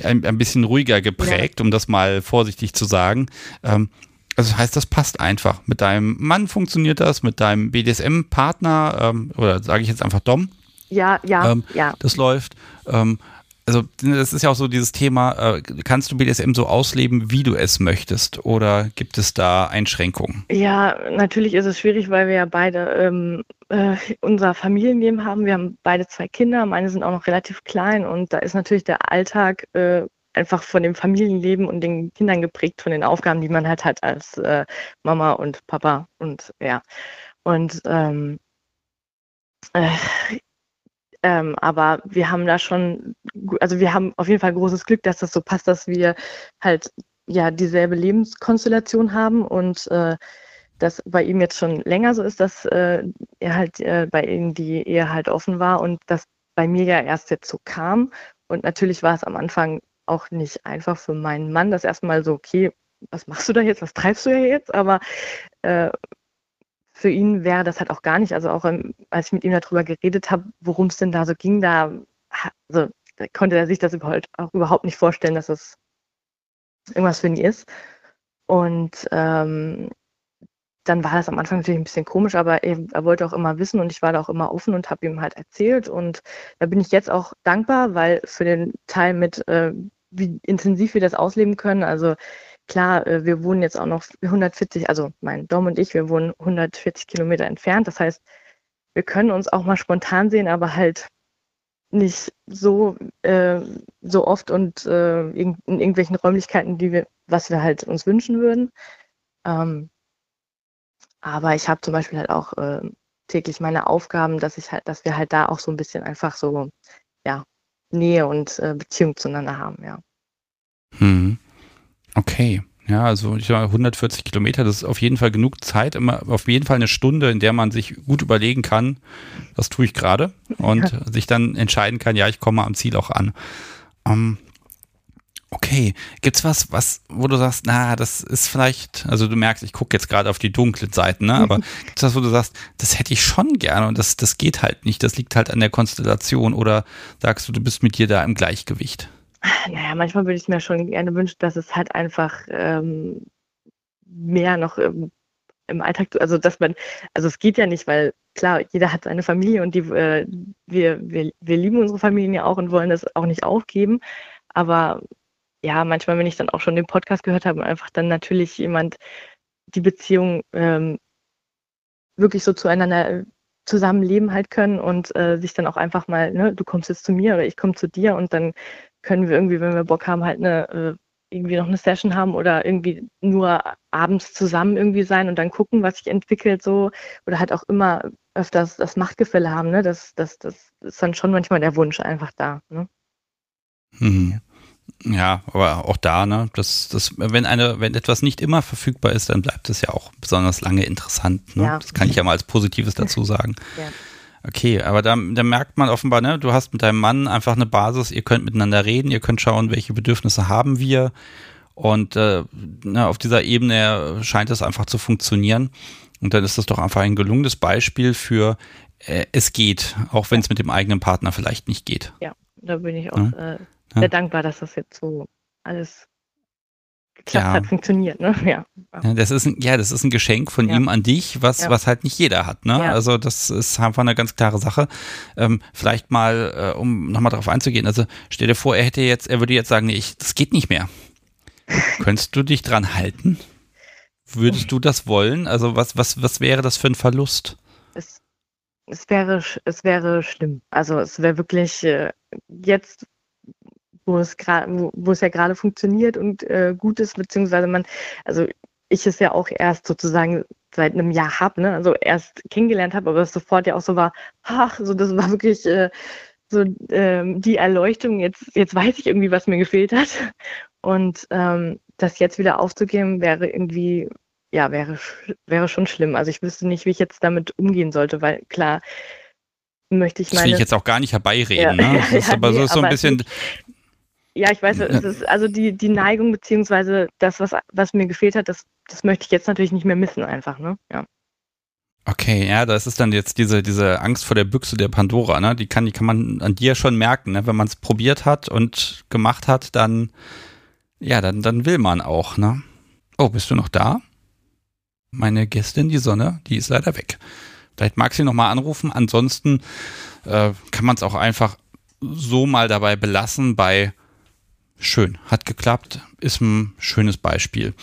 ein, ein bisschen ruhiger geprägt, ja. um das mal vorsichtig zu sagen. Ähm, also das heißt, das passt einfach. Mit deinem Mann funktioniert das, mit deinem BDSM-Partner, ähm, oder sage ich jetzt einfach Dom. Ja, ja, ähm, ja. Das läuft. Ähm, also das ist ja auch so dieses Thema, äh, kannst du BDSM so ausleben, wie du es möchtest oder gibt es da Einschränkungen? Ja, natürlich ist es schwierig, weil wir ja beide ähm, äh, unser Familienleben haben. Wir haben beide zwei Kinder, meine sind auch noch relativ klein und da ist natürlich der Alltag äh, einfach von dem Familienleben und den Kindern geprägt, von den Aufgaben, die man halt hat als äh, Mama und Papa und ja. Und ähm, äh, ähm, aber wir haben da schon, also wir haben auf jeden Fall großes Glück, dass das so passt, dass wir halt ja dieselbe Lebenskonstellation haben und äh, das bei ihm jetzt schon länger so ist, dass äh, er halt äh, bei ihm die Ehe halt offen war und das bei mir ja erst jetzt so kam. Und natürlich war es am Anfang auch nicht einfach für meinen Mann, das erstmal so, okay, was machst du da jetzt, was treibst du ja jetzt? Aber äh, für ihn wäre das halt auch gar nicht, also auch ähm, als ich mit ihm darüber geredet habe, worum es denn da so ging, da, also, da konnte er sich das überhaupt, auch überhaupt nicht vorstellen, dass es irgendwas für ihn ist. Und ähm, dann war das am Anfang natürlich ein bisschen komisch, aber er, er, wollte auch immer wissen und ich war da auch immer offen und habe ihm halt erzählt. Und da bin ich jetzt auch dankbar, weil für den Teil mit, äh, wie intensiv wir das ausleben können, also Klar, äh, wir wohnen jetzt auch noch 140, also mein Dom und ich, wir wohnen 140 Kilometer entfernt. Das heißt, wir können uns auch mal spontan sehen, aber halt nicht so, äh, so oft und äh, in, in, irgendwelchen Räumlichkeiten, die wir, was wir halt uns wünschen würden. Ähm, aber ich habe zum Beispiel halt auch äh, täglich meine Aufgaben, dass ich halt, dass wir halt da auch so ein bisschen einfach so, ja, Nähe und äh, Beziehung zueinander haben, ja. Hm. Okay. Ja, also ich sag, 140 Kilometer, das ist auf jeden Fall genug Zeit, immer auf jeden Fall eine Stunde, in der man sich gut überlegen kann, was tue ich gerade und ja. <laughs> sich dann entscheiden kann, ja, ich komme am Ziel auch an. Ähm, okay, gibt's was, was, wo du sagst, na, das ist vielleicht, also du merkst, ich gucke jetzt gerade auf die dunklen Seiten, ne? Aber <laughs> gibt's was, wo du sagst, das hätte ich schon gerne und das, das geht halt nicht, das liegt halt an der Konstellation oder sagst du, du bist mit dir da im Gleichgewicht? Naja, manchmal würde ich mir schon gerne wünschen, dass es halt einfach ähm, mehr noch im, im Alltag, also dass man, also es geht ja nicht, weil klar, jeder hat seine Familie und die, äh, wir, wir, wir lieben unsere Familien ja auch und wollen das auch nicht aufgeben. Aber ja, manchmal, wenn ich dann auch schon den Podcast gehört habe und einfach dann natürlich jemand die Beziehung ähm, wirklich so zueinander zusammenleben halt können und äh, sich dann auch einfach mal, ne, du kommst jetzt zu mir oder ich komme zu dir und dann können wir irgendwie, wenn wir Bock haben, halt eine äh, irgendwie noch eine Session haben oder irgendwie nur abends zusammen irgendwie sein und dann gucken, was sich entwickelt so oder halt auch immer öfters das Machtgefälle haben, ne? Das, das, das ist dann schon manchmal der Wunsch einfach da. Ne? Hm. Ja, aber auch da, ne, das, das, wenn eine, wenn etwas nicht immer verfügbar ist, dann bleibt es ja auch besonders lange interessant. Ne? Ja. Das kann ich ja mal als Positives dazu sagen. <laughs> Ja. Okay, aber da, da merkt man offenbar, ne, du hast mit deinem Mann einfach eine Basis, ihr könnt miteinander reden, ihr könnt schauen, welche Bedürfnisse haben wir. Und äh, na, auf dieser Ebene scheint es einfach zu funktionieren. Und dann ist das doch einfach ein gelungenes Beispiel für äh, es geht, auch wenn es mit dem eigenen Partner vielleicht nicht geht. Ja, da bin ich auch ja? äh, sehr ja? dankbar, dass das jetzt so alles geklappt ja. hat, funktioniert, ne? <laughs> Ja. ja. Das ist ein, ja, das ist ein Geschenk von ja. ihm an dich, was, was halt nicht jeder hat, ne? Also das ist einfach eine ganz klare Sache. Ähm, vielleicht mal, äh, um nochmal darauf einzugehen, also stell dir vor, er hätte jetzt, er würde jetzt sagen, nee, ich, das geht nicht mehr. <laughs> Könntest du dich dran halten? Würdest du das wollen? Also was, was, was wäre das für ein Verlust? Es, es wäre, es wäre schlimm. Also es wäre wirklich äh, jetzt wo es gerade, wo, wo, es ja gerade funktioniert und äh, gut ist, beziehungsweise man, also ich es ja auch erst sozusagen seit einem Jahr habe, ne? also erst kennengelernt habe, aber es sofort ja auch so war, ach, so das war wirklich äh, so ähm, die Erleuchtung, jetzt, jetzt weiß ich irgendwie, was mir gefehlt hat. Und ähm, das jetzt wieder aufzugeben, wäre irgendwie, ja, wäre, wäre schon schlimm. Also ich wüsste nicht, wie ich jetzt damit umgehen sollte, weil klar, möchte ich meine. Das will ich jetzt auch gar nicht herbeireden. Ja, ne? <laughs> Das ja, ist aber nee, so, so ein bisschen. Ja, ich weiß, es ist also die, die Neigung, beziehungsweise das, was, was mir gefehlt hat, das, das möchte ich jetzt natürlich nicht mehr missen, einfach, ne? Ja. Okay, ja, das ist dann jetzt diese, diese Angst vor der Büchse der Pandora, ne? Die kann, die kann man an dir schon merken, ne? Wenn man es probiert hat und gemacht hat, dann, ja, dann, dann will man auch, ne? Oh, bist du noch da? Meine Gästin, die Sonne, die ist leider weg. Vielleicht mag sie nochmal anrufen. Ansonsten äh, kann man es auch einfach so mal dabei belassen bei schön, hat geklappt, ist ein schönes Beispiel.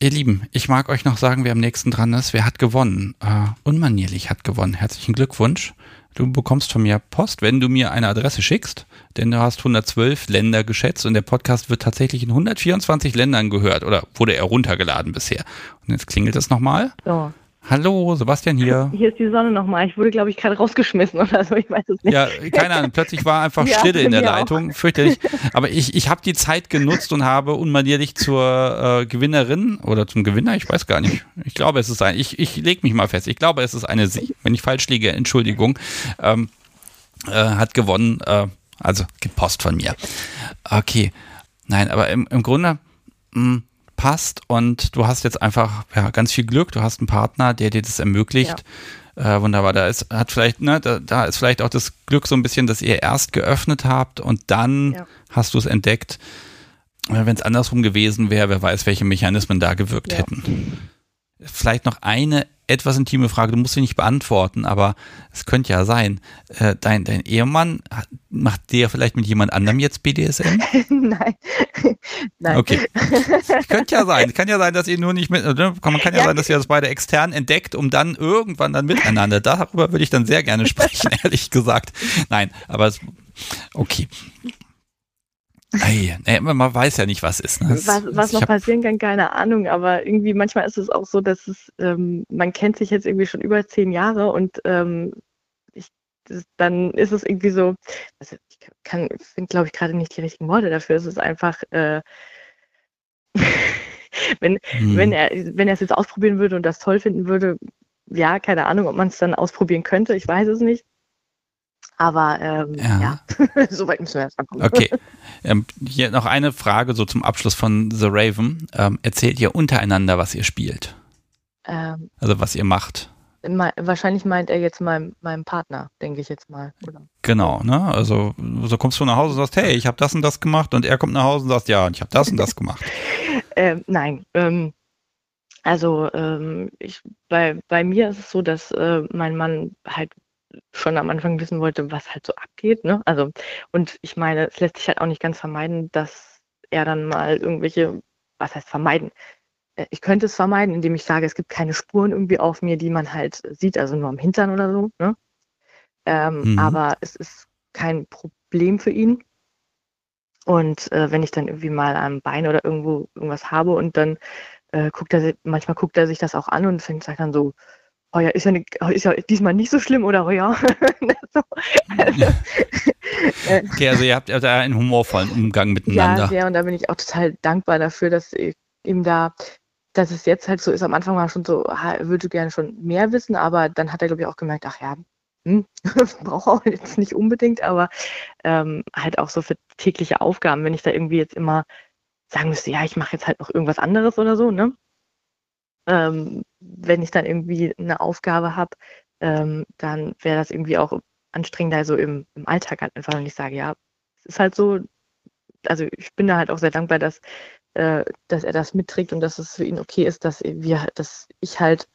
Ihr Lieben, ich mag euch noch sagen, wer am nächsten dran ist. Wer hat gewonnen? Äh, unmanierlich hat gewonnen. Herzlichen Glückwunsch. Du bekommst von mir Post, wenn du mir eine Adresse schickst, denn du hast 112 Länder geschätzt und der Podcast wird tatsächlich in 124 Ländern gehört oder wurde er runtergeladen bisher. Und jetzt klingelt es nochmal. So. Hallo, Sebastian hier. Hier ist die Sonne nochmal. Ich wurde, glaube ich, gerade rausgeschmissen oder so. Ich weiß es nicht. Ja, keine Ahnung. Plötzlich war einfach <laughs> ja, Stille in der Leitung. Auch. Fürchterlich. Aber ich, ich habe die Zeit genutzt und habe unmanierlich zur äh, Gewinnerin oder zum Gewinner, ich weiß gar nicht. Ich glaube, es ist ein. Ich, ich lege mich mal fest. Ich glaube, es ist eine Sie. Wenn ich falsch liege, Entschuldigung. Ähm, äh, hat gewonnen. Äh, also gepost von mir. Okay. Nein, aber im, im Grunde. Mh, hm, passt und du hast jetzt einfach ja, ganz viel Glück. Du hast einen Partner, der dir das ermöglicht. Ja. Äh, wunderbar. Da ist, hat vielleicht, ne, da, da, ist vielleicht auch das Glück so ein bisschen, dass ihr erst geöffnet habt und dann ja. hast du es entdeckt. Wenn es andersrum gewesen wäre, wer weiß, welche Mechanismen da gewirkt hätten. Vielleicht noch eine etwas intime Frage, du musst sie nicht beantworten, aber es könnte ja sein, äh, dein, dein Ehemann, macht der vielleicht mit jemand anderem jetzt BDSM? <laughs> Nein. <laughs> Nein. Okay. <laughs> könnte ja sein. Kann ja sein, dass ihr nur nicht mit, ne? man kann ja, ja, sein, dass ihr das beide extern entdeckt, um dann irgendwann dann miteinander. Darüber würde ich dann sehr gerne sprechen, ehrlich gesagt. Nein, aber es, okay. Ei, nee, man weiß ja nicht, was ist. Ne? Was, was noch passieren kann, keine Ahnung, aber irgendwie manchmal ist es auch so, dass es, ähm, man kennt sich jetzt irgendwie schon über zehn Jahre und ähm, ich, das, dann ist es irgendwie so, also ich kann, finde, glaube ich, gerade nicht die richtigen Worte dafür. Es ist einfach, äh, <laughs> wenn, hm. wenn er, wenn er es jetzt ausprobieren würde und das toll finden würde, ja, keine Ahnung, ob man es dann ausprobieren könnte, ich weiß es nicht. Aber ähm, ja, ja. <laughs> soweit müssen wir erst mal kommen. Okay. <laughs> Ähm, hier noch eine Frage so zum Abschluss von The Raven. Ähm, erzählt ihr untereinander, was ihr spielt? Ähm, also was ihr macht? Wahrscheinlich meint er jetzt meinem, meinem Partner, denke ich jetzt mal. Oder? Genau, ne? Also so kommst du nach Hause und sagst, hey, ich habe das und das gemacht und er kommt nach Hause und sagt, ja, ich habe das und das gemacht. <laughs> ähm, nein, ähm, also ähm, ich, bei, bei mir ist es so, dass äh, mein Mann halt schon am Anfang wissen wollte, was halt so abgeht. Ne? Also, und ich meine, es lässt sich halt auch nicht ganz vermeiden, dass er dann mal irgendwelche, was heißt vermeiden? äh, ich könnte es vermeiden, indem ich sage, es gibt keine Spuren irgendwie auf mir, die man halt sieht, also nur am Hintern oder so. Ne? Ähm, mhm. Aber es ist kein Problem für ihn. Und äh, wenn ich dann irgendwie mal am Bein oder irgendwo irgendwas habe und dann äh, guckt er, manchmal guckt er sich das auch an und fängt sagt dann so, oh ja, ist ja, ne, ist ja diesmal nicht so schlimm oder oh ja. <laughs> so, also, <laughs> okay, also ihr habt da einen humorvollen Umgang miteinander. Ja, sehr, und da bin ich auch total dankbar dafür, dass ihm da, dass es jetzt halt so ist. Am Anfang war schon so, würde gerne schon mehr wissen, aber dann hat er, glaube ich, auch gemerkt, ach ja, hm, <laughs> brauche auch jetzt nicht unbedingt, aber ähm, halt auch so für tägliche Aufgaben, wenn ich da irgendwie jetzt immer sagen müsste, ja, ich mache jetzt halt noch irgendwas anderes oder so, ne? Ähm, wenn ich dann irgendwie eine Aufgabe habe, ähm, dann wäre das irgendwie auch anstrengender so im, im Alltag halt einfach, wenn ich sage, ja, es ist halt so, also ich bin da halt auch sehr dankbar, dass, äh, dass er das mitträgt und dass es für ihn okay ist, dass wir, dass ich halt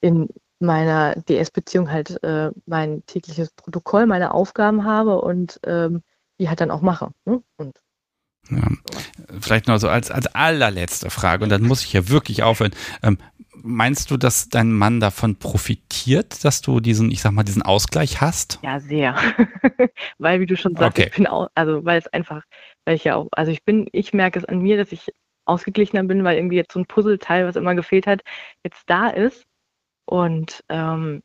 in meiner DS-Beziehung halt äh, mein tägliches Protokoll, meine Aufgaben habe und ähm, die halt dann auch mache. Ne? Und ja. Vielleicht noch so als, als allerletzte Frage, und dann muss ich ja wirklich aufhören. Ähm, meinst du, dass dein Mann davon profitiert, dass du diesen, ich sag mal, diesen Ausgleich hast? Ja, sehr. <laughs> weil, wie du schon sagst, okay. ich bin auch, also weil es einfach, weil ich ja auch, also ich bin, ich merke es an mir, dass ich ausgeglichener bin, weil irgendwie jetzt so ein Puzzleteil, was immer gefehlt hat, jetzt da ist. Und ähm,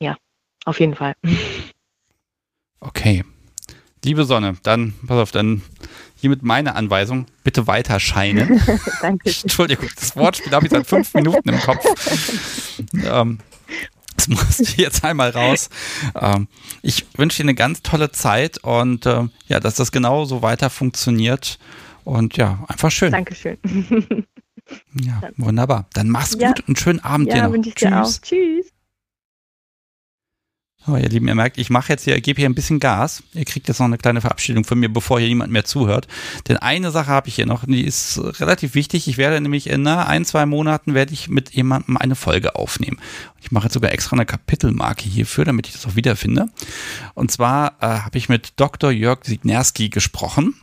ja, auf jeden Fall. <laughs> Okay. Liebe Sonne, dann, pass auf, dann hiermit meine Anweisung, bitte weiter scheinen. <laughs> Danke. Entschuldigung, das Wortspiel habe ich seit fünf Minuten im Kopf. Ähm, das musst du jetzt einmal raus. Ähm, ich wünsche dir eine ganz tolle Zeit und äh, ja, dass das genau so weiter funktioniert. Und ja, einfach schön. Dankeschön. Ja, <laughs> wunderbar. Dann mach's ja. gut und schönen Abend ja, dir noch. Ich Tschüss. Dir auch. Tschüss. So, ihr Lieben, ihr merkt, ich mache jetzt hier, gebe hier ein bisschen Gas. Ihr kriegt jetzt noch eine kleine Verabschiedung von mir, bevor hier niemand mehr zuhört. Denn eine Sache habe ich hier noch, die ist relativ wichtig. Ich werde nämlich in ein, zwei Monaten werde ich mit jemandem eine Folge aufnehmen. Ich mache jetzt sogar extra eine Kapitelmarke hierfür, damit ich das auch wiederfinde. Und zwar äh, habe ich mit Dr. Jörg Signerski gesprochen.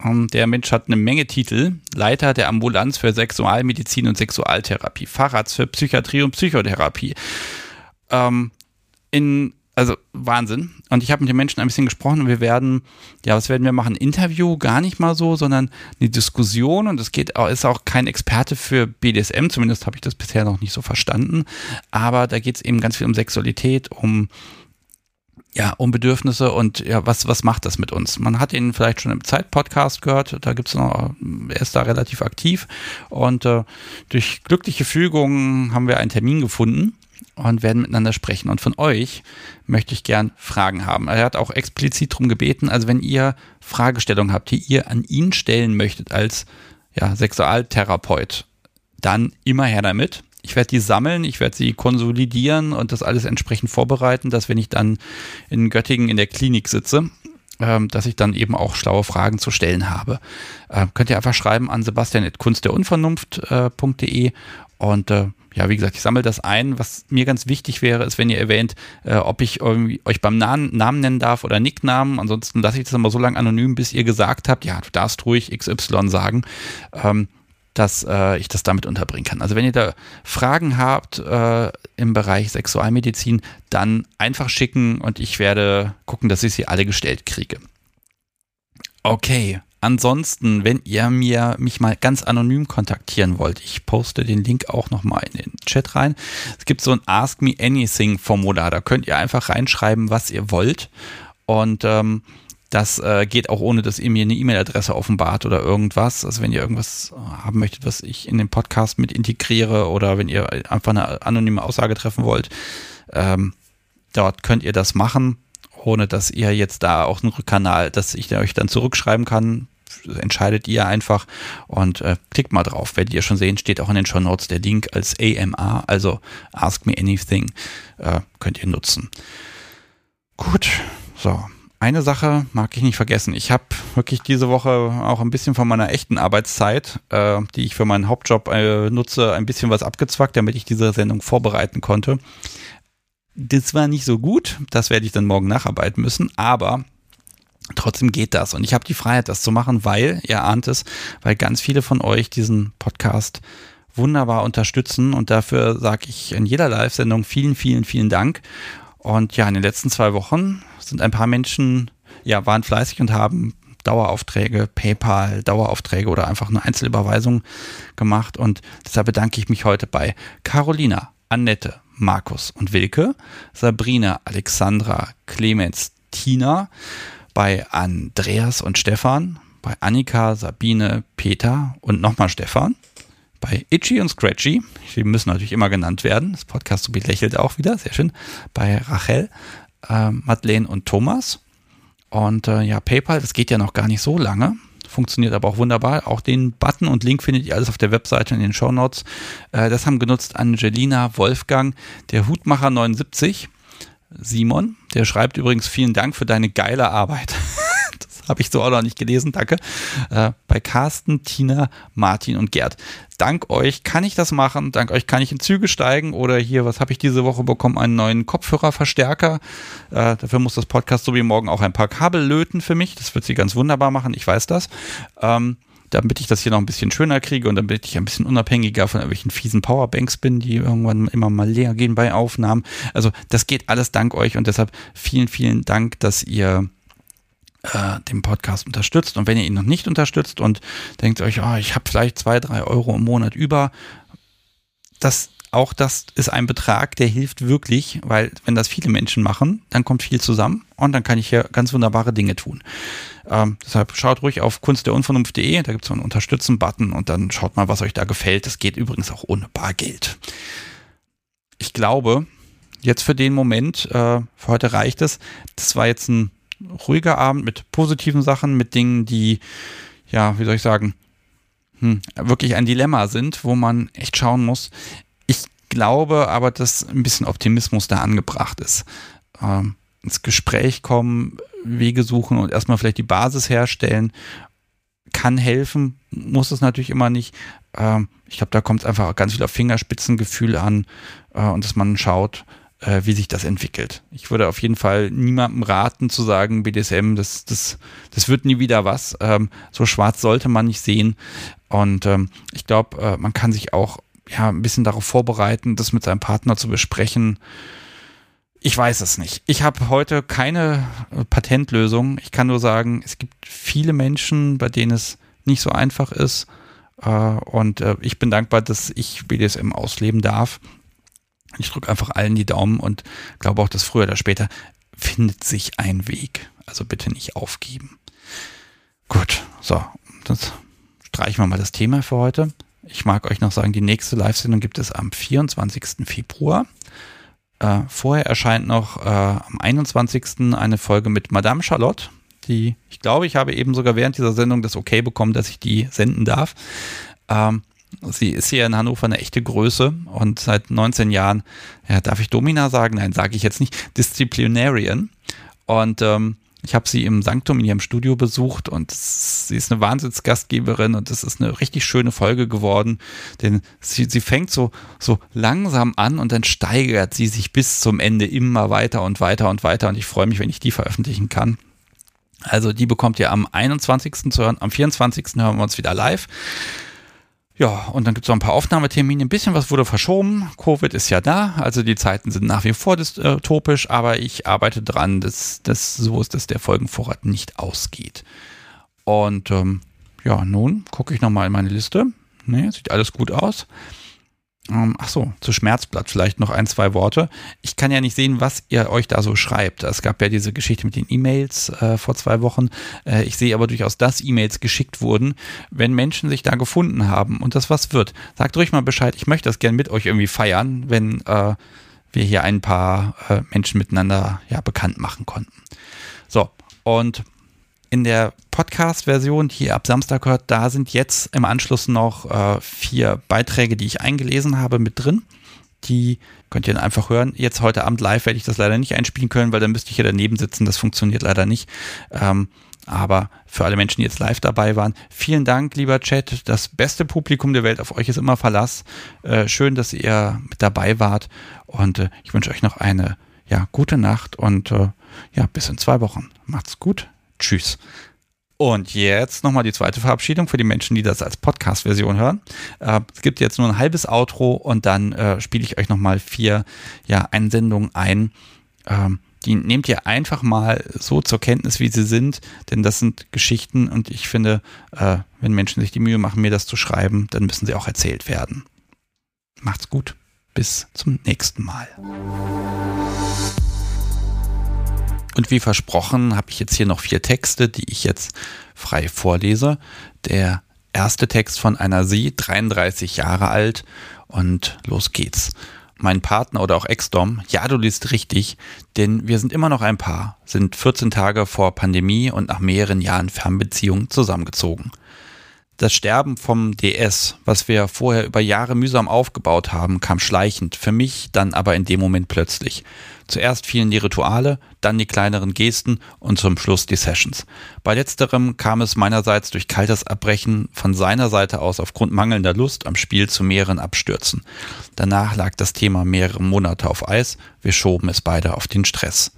Ähm, der Mensch hat eine Menge Titel. Leiter der Ambulanz für Sexualmedizin und Sexualtherapie, Facharzt für Psychiatrie und Psychotherapie. Ähm, in also Wahnsinn. Und ich habe mit den Menschen ein bisschen gesprochen und wir werden, ja, was werden wir machen? Interview gar nicht mal so, sondern eine Diskussion und es geht ist auch kein Experte für BDSM, zumindest habe ich das bisher noch nicht so verstanden. Aber da geht es eben ganz viel um Sexualität, um ja, um Bedürfnisse und ja, was, was macht das mit uns? Man hat ihn vielleicht schon im Zeit-Podcast gehört, da gibt's noch, er ist da relativ aktiv und äh, durch glückliche Fügungen haben wir einen Termin gefunden und werden miteinander sprechen. Und von euch möchte ich gern Fragen haben. Er hat auch explizit darum gebeten, also wenn ihr Fragestellungen habt, die ihr an ihn stellen möchtet als ja, Sexualtherapeut, dann immer her damit. Ich werde die sammeln, ich werde sie konsolidieren und das alles entsprechend vorbereiten, dass wenn ich dann in Göttingen in der Klinik sitze, ähm, dass ich dann eben auch schlaue Fragen zu stellen habe. Äh, könnt ihr einfach schreiben an sebastian.kunstderunvernunft.de äh, und äh, ja, wie gesagt, ich sammle das ein. Was mir ganz wichtig wäre, ist, wenn ihr erwähnt, äh, ob ich euch beim Namen, Namen nennen darf oder Nicknamen. Ansonsten lasse ich das immer so lange anonym, bis ihr gesagt habt, ja, du darfst ruhig XY sagen, ähm, dass äh, ich das damit unterbringen kann. Also wenn ihr da Fragen habt äh, im Bereich Sexualmedizin, dann einfach schicken und ich werde gucken, dass ich sie alle gestellt kriege. Okay, Ansonsten, wenn ihr mir mich mal ganz anonym kontaktieren wollt, ich poste den Link auch nochmal in den Chat rein. Es gibt so ein Ask Me Anything Formular, da könnt ihr einfach reinschreiben, was ihr wollt. Und ähm, das äh, geht auch ohne, dass ihr mir eine E-Mail-Adresse offenbart oder irgendwas. Also wenn ihr irgendwas haben möchtet, was ich in den Podcast mit integriere oder wenn ihr einfach eine anonyme Aussage treffen wollt, ähm, dort könnt ihr das machen ohne dass ihr jetzt da auch einen Rückkanal, dass ich euch dann zurückschreiben kann, entscheidet ihr einfach und äh, klickt mal drauf. Werdet ihr schon sehen, steht auch in den Show Notes der Link als AMA, also Ask Me Anything, äh, könnt ihr nutzen. Gut, so. Eine Sache mag ich nicht vergessen. Ich habe wirklich diese Woche auch ein bisschen von meiner echten Arbeitszeit, äh, die ich für meinen Hauptjob äh, nutze, ein bisschen was abgezwackt, damit ich diese Sendung vorbereiten konnte. Das war nicht so gut, das werde ich dann morgen nacharbeiten müssen, aber Trotzdem geht das. Und ich habe die Freiheit, das zu machen, weil, ihr ahnt es, weil ganz viele von euch diesen Podcast wunderbar unterstützen und dafür sage ich in jeder Live-Sendung vielen, vielen, vielen Dank. Und ja, in den letzten zwei Wochen sind ein paar Menschen, ja, waren fleißig und haben Daueraufträge, PayPal, Daueraufträge oder einfach eine Einzelüberweisung gemacht. Und deshalb bedanke ich mich heute bei Carolina, Annette, Markus und Wilke, Sabrina, Alexandra, Clemens, Tina, bei Andreas und Stefan, bei Annika, Sabine, Peter und nochmal Stefan, bei Itchy und Scratchy, die müssen natürlich immer genannt werden, das Podcast so lächelt auch wieder, sehr schön, bei Rachel, äh, Madeleine und Thomas. Und äh, ja, PayPal, das geht ja noch gar nicht so lange funktioniert aber auch wunderbar. Auch den Button und Link findet ihr alles auf der Webseite in den Show Notes. Äh, das haben genutzt Angelina Wolfgang, der Hutmacher 79. Simon, der schreibt übrigens vielen Dank für deine geile Arbeit. <laughs> Habe ich so auch noch nicht gelesen, danke. Äh, bei Carsten, Tina, Martin und Gerd. Dank euch kann ich das machen. Dank euch kann ich in Züge steigen oder hier, was habe ich diese Woche bekommen? Einen neuen Kopfhörerverstärker. Äh, dafür muss das Podcast so wie morgen auch ein paar Kabel löten für mich. Das wird sie ganz wunderbar machen, ich weiß das. Ähm, damit ich das hier noch ein bisschen schöner kriege und damit ich ein bisschen unabhängiger von irgendwelchen fiesen Powerbanks bin, die irgendwann immer mal leer gehen bei Aufnahmen. Also das geht alles dank euch und deshalb vielen, vielen Dank, dass ihr äh, den Podcast unterstützt. Und wenn ihr ihn noch nicht unterstützt und denkt euch, oh, ich habe vielleicht zwei, drei Euro im Monat über, das auch das ist ein Betrag, der hilft wirklich, weil wenn das viele Menschen machen, dann kommt viel zusammen und dann kann ich hier ganz wunderbare Dinge tun. Ähm, deshalb schaut ruhig auf kunstderunvernunft.de, da gibt es so einen Unterstützen-Button und dann schaut mal, was euch da gefällt. Das geht übrigens auch ohne Bargeld. Ich glaube, jetzt für den Moment, äh, für heute reicht es. Das war jetzt ein ruhiger Abend mit positiven Sachen, mit Dingen, die, ja, wie soll ich sagen, hm, wirklich ein Dilemma sind, wo man echt schauen muss. Ich glaube aber, dass ein bisschen Optimismus da angebracht ist. Ähm, ins Gespräch kommen, Wege suchen und erstmal vielleicht die Basis herstellen, kann helfen, muss es natürlich immer nicht. Ähm, ich glaube, da kommt es einfach ganz viel auf Fingerspitzengefühl an äh, und dass man schaut, äh, wie sich das entwickelt. Ich würde auf jeden Fall niemandem raten zu sagen, BDSM, das, das, das wird nie wieder was. Ähm, so schwarz sollte man nicht sehen. Und ähm, ich glaube, äh, man kann sich auch ja, ein bisschen darauf vorbereiten, das mit seinem Partner zu besprechen. Ich weiß es nicht. Ich habe heute keine äh, Patentlösung. Ich kann nur sagen, es gibt viele Menschen, bei denen es nicht so einfach ist. Äh, und äh, ich bin dankbar, dass ich BDSM ausleben darf. Ich drücke einfach allen die Daumen und glaube auch, dass früher oder später findet sich ein Weg. Also bitte nicht aufgeben. Gut, so, das streichen wir mal das Thema für heute. Ich mag euch noch sagen, die nächste Live-Sendung gibt es am 24. Februar. Äh, vorher erscheint noch äh, am 21. eine Folge mit Madame Charlotte. Die, ich glaube, ich habe eben sogar während dieser Sendung das Okay bekommen, dass ich die senden darf. Ähm, Sie ist hier in Hannover eine echte Größe und seit 19 Jahren, ja, darf ich Domina sagen? Nein, sage ich jetzt nicht. Disziplinarian. Und ähm, ich habe sie im Sanktum in ihrem Studio besucht und sie ist eine Wahnsinnsgastgeberin und es ist eine richtig schöne Folge geworden, denn sie, sie fängt so, so langsam an und dann steigert sie sich bis zum Ende immer weiter und weiter und weiter und ich freue mich, wenn ich die veröffentlichen kann. Also die bekommt ihr am 21. zu hören, am 24. hören wir uns wieder live. Ja, und dann gibt es noch ein paar Aufnahmetermine. Ein bisschen was wurde verschoben. Covid ist ja da, also die Zeiten sind nach wie vor dystopisch, aber ich arbeite dran, dass das so ist, dass der Folgenvorrat nicht ausgeht. Und ähm, ja, nun gucke ich nochmal in meine Liste. Ne, sieht alles gut aus. Ähm, ach so, zu Schmerzblatt vielleicht noch ein, zwei Worte. Ich kann ja nicht sehen, was ihr euch da so schreibt. Es gab ja diese Geschichte mit den E-Mails äh, vor zwei Wochen. Äh, ich sehe aber durchaus, dass E-Mails geschickt wurden, wenn Menschen sich da gefunden haben und das was wird. Sagt ruhig mal Bescheid. Ich möchte das gerne mit euch irgendwie feiern, wenn äh, wir hier ein paar äh, Menschen miteinander ja bekannt machen konnten. So, und in der Podcast-Version, die ihr ab Samstag hört, da sind jetzt im Anschluss noch äh, vier Beiträge, die ich eingelesen habe, mit drin. Die könnt ihr dann einfach hören. Jetzt heute Abend live werde ich das leider nicht einspielen können, weil dann müsste ich hier daneben sitzen. Das funktioniert leider nicht. Ähm, aber für alle Menschen, die jetzt live dabei waren, vielen Dank, lieber Chat. Das beste Publikum der Welt, auf euch ist immer Verlass. Äh, schön, dass ihr mit dabei wart. Und äh, ich wünsche euch noch eine ja, gute Nacht und äh, ja, bis in zwei Wochen. Macht's gut. Tschüss. Und jetzt nochmal die zweite Verabschiedung für die Menschen, die das als Podcast-Version hören. Äh, es gibt jetzt nur ein halbes Outro und dann äh, spiele ich euch nochmal vier ja, Einsendungen ein. Ähm, die nehmt ihr einfach mal so zur Kenntnis, wie sie sind, denn das sind Geschichten und ich finde, äh, wenn Menschen sich die Mühe machen, mir das zu schreiben, dann müssen sie auch erzählt werden. Macht's gut. Bis zum nächsten Mal. Und wie versprochen habe ich jetzt hier noch vier Texte, die ich jetzt frei vorlese. Der erste Text von einer Sie, 33 Jahre alt. Und los geht's. Mein Partner oder auch Ex-Dom, ja, du liest richtig, denn wir sind immer noch ein Paar, sind 14 Tage vor Pandemie und nach mehreren Jahren Fernbeziehung zusammengezogen. Das Sterben vom DS, was wir vorher über Jahre mühsam aufgebaut haben, kam schleichend, für mich dann aber in dem Moment plötzlich. Zuerst fielen die Rituale, dann die kleineren Gesten und zum Schluss die Sessions. Bei letzterem kam es meinerseits durch kaltes Abbrechen, von seiner Seite aus aufgrund mangelnder Lust am Spiel zu mehreren Abstürzen. Danach lag das Thema mehrere Monate auf Eis, wir schoben es beide auf den Stress.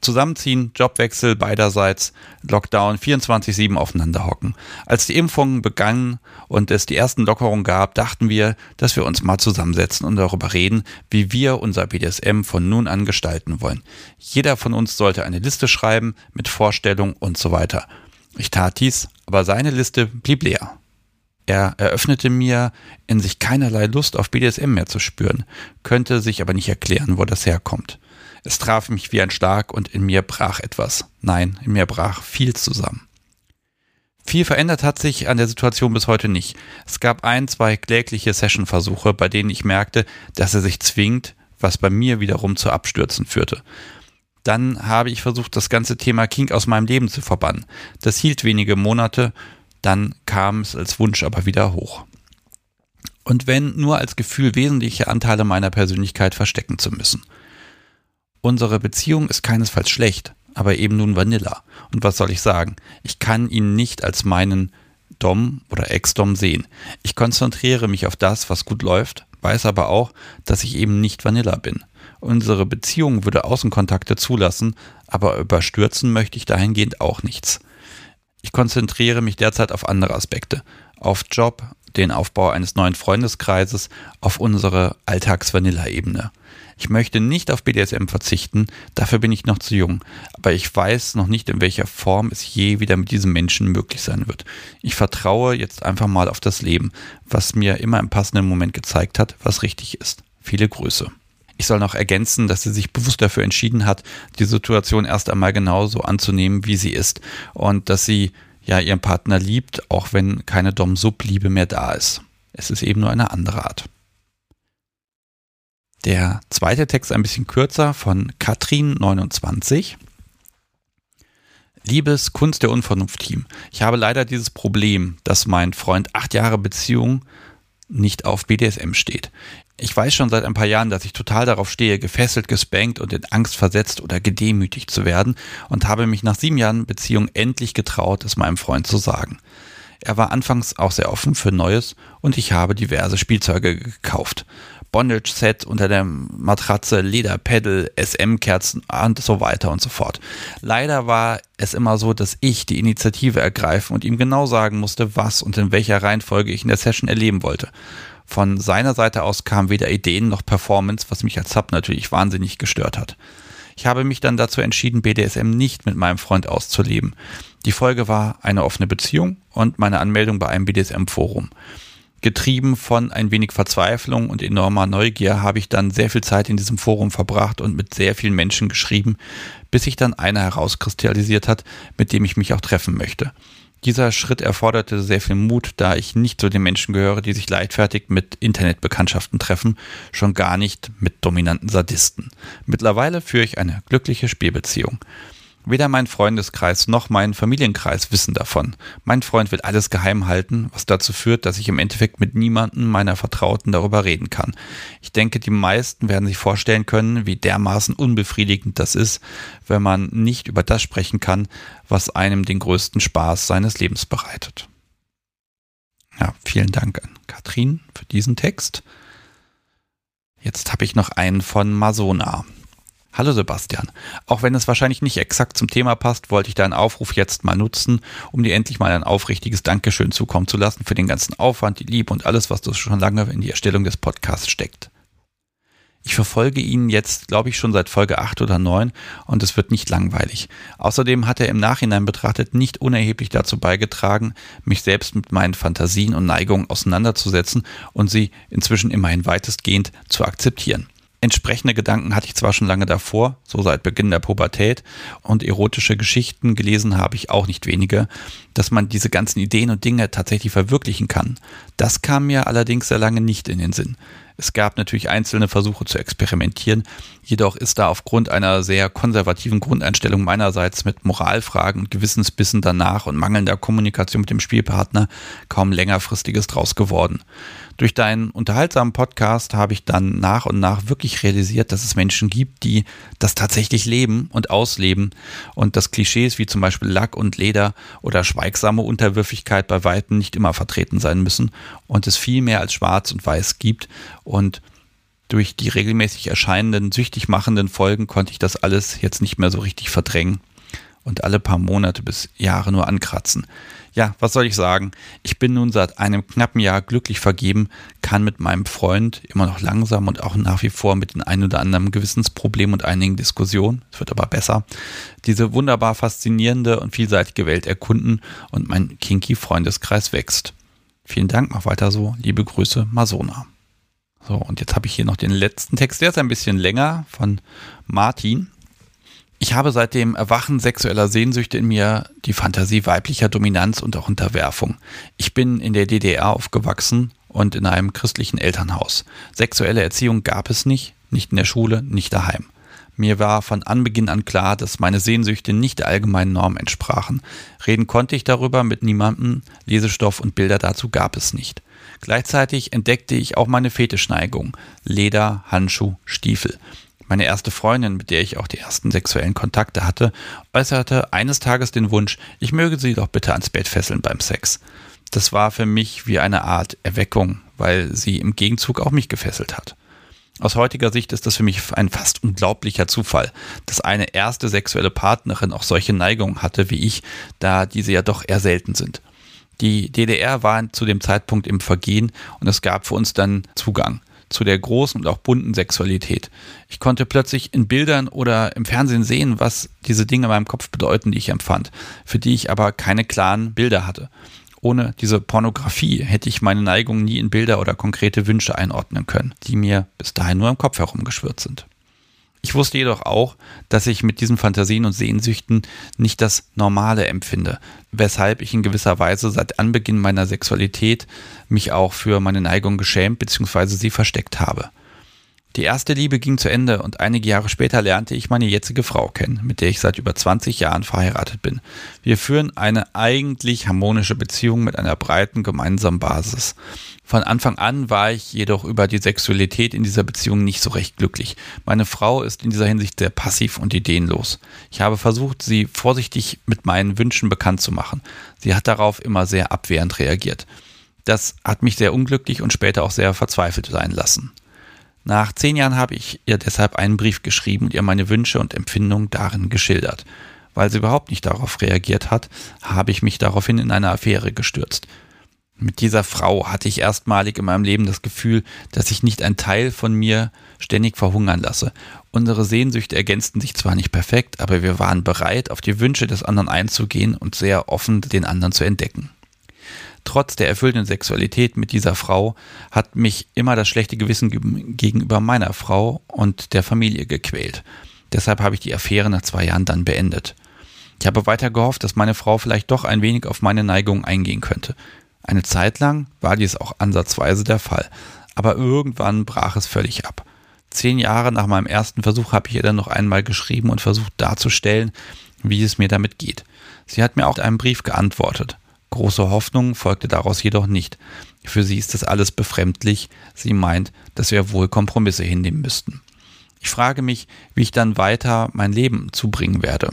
Zusammenziehen, Jobwechsel beiderseits, Lockdown 24-7 aufeinander hocken. Als die Impfungen begannen und es die ersten Lockerungen gab, dachten wir, dass wir uns mal zusammensetzen und darüber reden, wie wir unser BDSM von nun an gestalten wollen. Jeder von uns sollte eine Liste schreiben mit Vorstellungen und so weiter. Ich tat dies, aber seine Liste blieb leer. Er eröffnete mir, in sich keinerlei Lust auf BDSM mehr zu spüren, könnte sich aber nicht erklären, wo das herkommt. Es traf mich wie ein Schlag und in mir brach etwas. Nein, in mir brach viel zusammen. Viel verändert hat sich an der Situation bis heute nicht. Es gab ein, zwei klägliche Session-Versuche, bei denen ich merkte, dass er sich zwingt, was bei mir wiederum zu Abstürzen führte. Dann habe ich versucht, das ganze Thema King aus meinem Leben zu verbannen. Das hielt wenige Monate, dann kam es als Wunsch aber wieder hoch. Und wenn nur als Gefühl wesentliche Anteile meiner Persönlichkeit verstecken zu müssen. Unsere Beziehung ist keinesfalls schlecht, aber eben nun Vanilla. Und was soll ich sagen? Ich kann ihn nicht als meinen Dom oder Ex-Dom sehen. Ich konzentriere mich auf das, was gut läuft, weiß aber auch, dass ich eben nicht Vanilla bin. Unsere Beziehung würde Außenkontakte zulassen, aber überstürzen möchte ich dahingehend auch nichts. Ich konzentriere mich derzeit auf andere Aspekte. Auf Job, den Aufbau eines neuen Freundeskreises, auf unsere Alltags-Vanilla-Ebene. Ich möchte nicht auf BDSM verzichten, dafür bin ich noch zu jung, aber ich weiß noch nicht, in welcher Form es je wieder mit diesem Menschen möglich sein wird. Ich vertraue jetzt einfach mal auf das Leben, was mir immer im passenden Moment gezeigt hat, was richtig ist. Viele Grüße. Ich soll noch ergänzen, dass sie sich bewusst dafür entschieden hat, die Situation erst einmal genauso anzunehmen, wie sie ist und dass sie ja ihren Partner liebt, auch wenn keine Dom-Sub-Liebe mehr da ist. Es ist eben nur eine andere Art. Der zweite Text ein bisschen kürzer von Katrin 29. Liebes Kunst der Unvernunft-Team, ich habe leider dieses Problem, dass mein Freund acht Jahre Beziehung nicht auf BDSM steht. Ich weiß schon seit ein paar Jahren, dass ich total darauf stehe, gefesselt, gespankt und in Angst versetzt oder gedemütigt zu werden und habe mich nach sieben Jahren Beziehung endlich getraut, es meinem Freund zu sagen. Er war anfangs auch sehr offen für Neues und ich habe diverse Spielzeuge gekauft. Bondage-Set unter der Matratze, Lederpedal, SM-Kerzen und so weiter und so fort. Leider war es immer so, dass ich die Initiative ergreifen und ihm genau sagen musste, was und in welcher Reihenfolge ich in der Session erleben wollte. Von seiner Seite aus kamen weder Ideen noch Performance, was mich als Sub natürlich wahnsinnig gestört hat. Ich habe mich dann dazu entschieden, BDSM nicht mit meinem Freund auszuleben. Die Folge war eine offene Beziehung und meine Anmeldung bei einem BDSM-Forum getrieben von ein wenig Verzweiflung und enormer Neugier habe ich dann sehr viel Zeit in diesem Forum verbracht und mit sehr vielen Menschen geschrieben, bis sich dann einer herauskristallisiert hat, mit dem ich mich auch treffen möchte. Dieser Schritt erforderte sehr viel Mut, da ich nicht zu den Menschen gehöre, die sich leichtfertig mit Internetbekanntschaften treffen, schon gar nicht mit dominanten Sadisten. Mittlerweile führe ich eine glückliche Spielbeziehung. Weder mein Freundeskreis noch mein Familienkreis wissen davon. Mein Freund will alles geheim halten, was dazu führt, dass ich im Endeffekt mit niemandem meiner Vertrauten darüber reden kann. Ich denke, die meisten werden sich vorstellen können, wie dermaßen unbefriedigend das ist, wenn man nicht über das sprechen kann, was einem den größten Spaß seines Lebens bereitet. Ja, vielen Dank an Katrin für diesen Text. Jetzt habe ich noch einen von Masona. Hallo Sebastian. Auch wenn es wahrscheinlich nicht exakt zum Thema passt, wollte ich deinen Aufruf jetzt mal nutzen, um dir endlich mal ein aufrichtiges Dankeschön zukommen zu lassen für den ganzen Aufwand, die Liebe und alles, was du schon lange in die Erstellung des Podcasts steckt. Ich verfolge ihn jetzt, glaube ich, schon seit Folge 8 oder 9 und es wird nicht langweilig. Außerdem hat er im Nachhinein betrachtet nicht unerheblich dazu beigetragen, mich selbst mit meinen Fantasien und Neigungen auseinanderzusetzen und sie inzwischen immerhin weitestgehend zu akzeptieren. Entsprechende Gedanken hatte ich zwar schon lange davor, so seit Beginn der Pubertät, und erotische Geschichten gelesen habe ich auch nicht wenige, dass man diese ganzen Ideen und Dinge tatsächlich verwirklichen kann. Das kam mir allerdings sehr lange nicht in den Sinn. Es gab natürlich einzelne Versuche zu experimentieren, jedoch ist da aufgrund einer sehr konservativen Grundeinstellung meinerseits mit Moralfragen und Gewissensbissen danach und mangelnder Kommunikation mit dem Spielpartner kaum längerfristiges draus geworden. Durch deinen unterhaltsamen Podcast habe ich dann nach und nach wirklich realisiert, dass es Menschen gibt, die das tatsächlich leben und ausleben und dass Klischees wie zum Beispiel Lack und Leder oder schweigsame Unterwürfigkeit bei Weitem nicht immer vertreten sein müssen und es viel mehr als schwarz und weiß gibt und durch die regelmäßig erscheinenden, süchtig machenden Folgen konnte ich das alles jetzt nicht mehr so richtig verdrängen und alle paar Monate bis Jahre nur ankratzen. Ja, was soll ich sagen? Ich bin nun seit einem knappen Jahr glücklich vergeben, kann mit meinem Freund immer noch langsam und auch nach wie vor mit den ein oder anderen Gewissensproblemen und einigen Diskussionen, es wird aber besser, diese wunderbar faszinierende und vielseitige Welt erkunden und mein kinky Freundeskreis wächst. Vielen Dank, mach weiter so. Liebe Grüße, Masona. So, und jetzt habe ich hier noch den letzten Text, der ist ein bisschen länger von Martin. Ich habe seit dem Erwachen sexueller Sehnsüchte in mir die Fantasie weiblicher Dominanz und auch Unterwerfung. Ich bin in der DDR aufgewachsen und in einem christlichen Elternhaus. Sexuelle Erziehung gab es nicht, nicht in der Schule, nicht daheim. Mir war von Anbeginn an klar, dass meine Sehnsüchte nicht der allgemeinen Norm entsprachen. Reden konnte ich darüber mit niemandem, Lesestoff und Bilder dazu gab es nicht. Gleichzeitig entdeckte ich auch meine Fetischneigung. Leder, Handschuh, Stiefel. Meine erste Freundin, mit der ich auch die ersten sexuellen Kontakte hatte, äußerte eines Tages den Wunsch, ich möge sie doch bitte ans Bett fesseln beim Sex. Das war für mich wie eine Art Erweckung, weil sie im Gegenzug auch mich gefesselt hat. Aus heutiger Sicht ist das für mich ein fast unglaublicher Zufall, dass eine erste sexuelle Partnerin auch solche Neigungen hatte wie ich, da diese ja doch eher selten sind. Die DDR war zu dem Zeitpunkt im Vergehen und es gab für uns dann Zugang zu der großen und auch bunten Sexualität. Ich konnte plötzlich in Bildern oder im Fernsehen sehen, was diese Dinge in meinem Kopf bedeuten, die ich empfand, für die ich aber keine klaren Bilder hatte. Ohne diese Pornografie hätte ich meine Neigungen nie in Bilder oder konkrete Wünsche einordnen können, die mir bis dahin nur im Kopf herumgeschwirrt sind. Ich wusste jedoch auch, dass ich mit diesen Fantasien und Sehnsüchten nicht das Normale empfinde, weshalb ich in gewisser Weise seit Anbeginn meiner Sexualität mich auch für meine Neigung geschämt bzw. sie versteckt habe. Die erste Liebe ging zu Ende und einige Jahre später lernte ich meine jetzige Frau kennen, mit der ich seit über 20 Jahren verheiratet bin. Wir führen eine eigentlich harmonische Beziehung mit einer breiten gemeinsamen Basis. Von Anfang an war ich jedoch über die Sexualität in dieser Beziehung nicht so recht glücklich. Meine Frau ist in dieser Hinsicht sehr passiv und ideenlos. Ich habe versucht, sie vorsichtig mit meinen Wünschen bekannt zu machen. Sie hat darauf immer sehr abwehrend reagiert. Das hat mich sehr unglücklich und später auch sehr verzweifelt sein lassen. Nach zehn Jahren habe ich ihr deshalb einen Brief geschrieben und ihr meine Wünsche und Empfindungen darin geschildert. Weil sie überhaupt nicht darauf reagiert hat, habe ich mich daraufhin in eine Affäre gestürzt. Mit dieser Frau hatte ich erstmalig in meinem Leben das Gefühl, dass ich nicht ein Teil von mir ständig verhungern lasse. Unsere Sehnsüchte ergänzten sich zwar nicht perfekt, aber wir waren bereit, auf die Wünsche des anderen einzugehen und sehr offen den anderen zu entdecken. Trotz der erfüllten Sexualität mit dieser Frau hat mich immer das schlechte Gewissen gegenüber meiner Frau und der Familie gequält. Deshalb habe ich die Affäre nach zwei Jahren dann beendet. Ich habe weiter gehofft, dass meine Frau vielleicht doch ein wenig auf meine Neigung eingehen könnte. Eine Zeit lang war dies auch ansatzweise der Fall, aber irgendwann brach es völlig ab. Zehn Jahre nach meinem ersten Versuch habe ich ihr dann noch einmal geschrieben und versucht darzustellen, wie es mir damit geht. Sie hat mir auch einen Brief geantwortet. Große Hoffnung folgte daraus jedoch nicht. Für sie ist das alles befremdlich. Sie meint, dass wir wohl Kompromisse hinnehmen müssten. Ich frage mich, wie ich dann weiter mein Leben zubringen werde.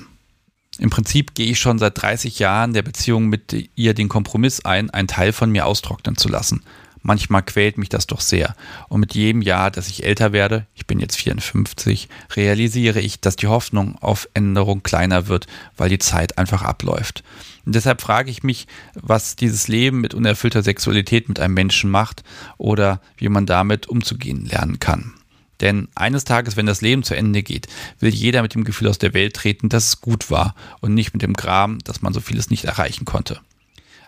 Im Prinzip gehe ich schon seit 30 Jahren der Beziehung mit ihr den Kompromiss ein, einen Teil von mir austrocknen zu lassen. Manchmal quält mich das doch sehr. Und mit jedem Jahr, dass ich älter werde, ich bin jetzt 54, realisiere ich, dass die Hoffnung auf Änderung kleiner wird, weil die Zeit einfach abläuft. Und deshalb frage ich mich, was dieses Leben mit unerfüllter Sexualität mit einem Menschen macht oder wie man damit umzugehen lernen kann. Denn eines Tages, wenn das Leben zu Ende geht, will jeder mit dem Gefühl aus der Welt treten, dass es gut war und nicht mit dem Gram, dass man so vieles nicht erreichen konnte.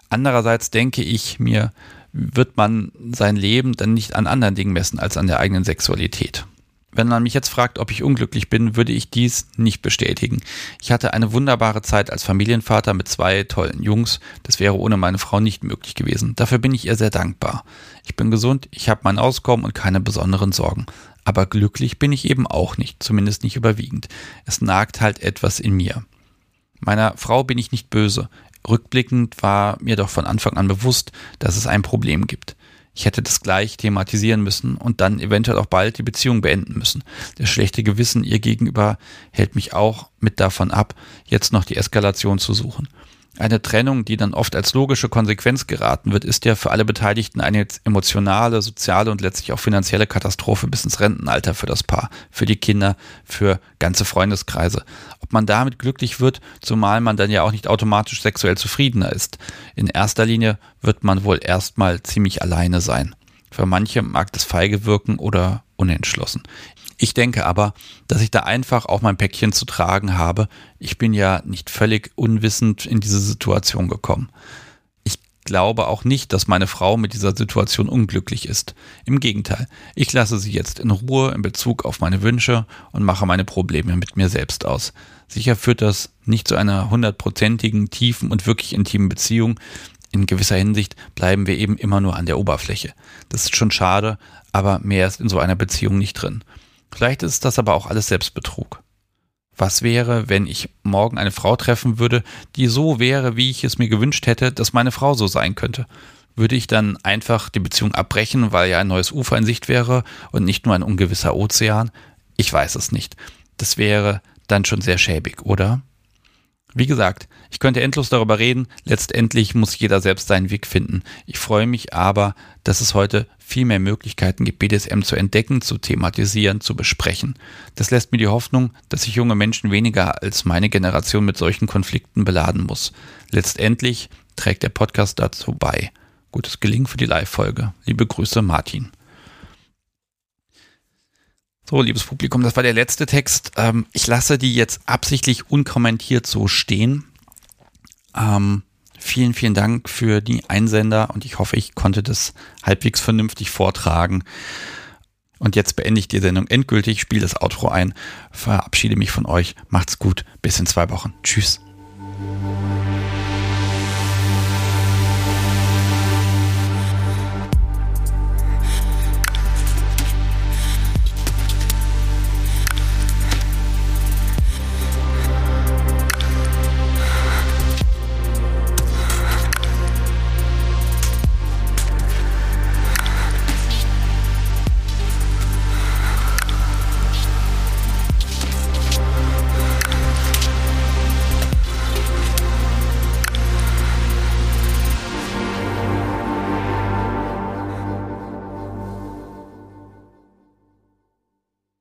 Andererseits denke ich mir, wird man sein Leben dann nicht an anderen Dingen messen als an der eigenen Sexualität. Wenn man mich jetzt fragt, ob ich unglücklich bin, würde ich dies nicht bestätigen. Ich hatte eine wunderbare Zeit als Familienvater mit zwei tollen Jungs. Das wäre ohne meine Frau nicht möglich gewesen. Dafür bin ich ihr sehr dankbar. Ich bin gesund, ich habe mein Auskommen und keine besonderen Sorgen. Aber glücklich bin ich eben auch nicht, zumindest nicht überwiegend. Es nagt halt etwas in mir. Meiner Frau bin ich nicht böse. Rückblickend war mir doch von Anfang an bewusst, dass es ein Problem gibt. Ich hätte das gleich thematisieren müssen und dann eventuell auch bald die Beziehung beenden müssen. Das schlechte Gewissen ihr gegenüber hält mich auch mit davon ab, jetzt noch die Eskalation zu suchen. Eine Trennung, die dann oft als logische Konsequenz geraten wird, ist ja für alle Beteiligten eine emotionale, soziale und letztlich auch finanzielle Katastrophe bis ins Rentenalter für das Paar, für die Kinder, für ganze Freundeskreise. Ob man damit glücklich wird, zumal man dann ja auch nicht automatisch sexuell zufriedener ist. In erster Linie wird man wohl erstmal ziemlich alleine sein. Für manche mag das feige wirken oder unentschlossen. Ich denke aber, dass ich da einfach auch mein Päckchen zu tragen habe. Ich bin ja nicht völlig unwissend in diese Situation gekommen. Ich glaube auch nicht, dass meine Frau mit dieser Situation unglücklich ist. Im Gegenteil, ich lasse sie jetzt in Ruhe in Bezug auf meine Wünsche und mache meine Probleme mit mir selbst aus. Sicher führt das nicht zu einer hundertprozentigen, tiefen und wirklich intimen Beziehung. In gewisser Hinsicht bleiben wir eben immer nur an der Oberfläche. Das ist schon schade, aber mehr ist in so einer Beziehung nicht drin. Vielleicht ist das aber auch alles Selbstbetrug. Was wäre, wenn ich morgen eine Frau treffen würde, die so wäre, wie ich es mir gewünscht hätte, dass meine Frau so sein könnte? Würde ich dann einfach die Beziehung abbrechen, weil ja ein neues Ufer in Sicht wäre und nicht nur ein ungewisser Ozean? Ich weiß es nicht. Das wäre dann schon sehr schäbig, oder? Wie gesagt, ich könnte endlos darüber reden, letztendlich muss jeder selbst seinen Weg finden. Ich freue mich aber, dass es heute viel mehr Möglichkeiten gibt, BDSM zu entdecken, zu thematisieren, zu besprechen. Das lässt mir die Hoffnung, dass sich junge Menschen weniger als meine Generation mit solchen Konflikten beladen muss. Letztendlich trägt der Podcast dazu bei. Gutes Gelingen für die Live-Folge. Liebe Grüße, Martin. So, liebes Publikum, das war der letzte Text. Ähm, ich lasse die jetzt absichtlich unkommentiert so stehen. Ähm, vielen, vielen Dank für die Einsender und ich hoffe, ich konnte das halbwegs vernünftig vortragen. Und jetzt beende ich die Sendung endgültig, spiele das Outro ein, verabschiede mich von euch. Macht's gut, bis in zwei Wochen. Tschüss.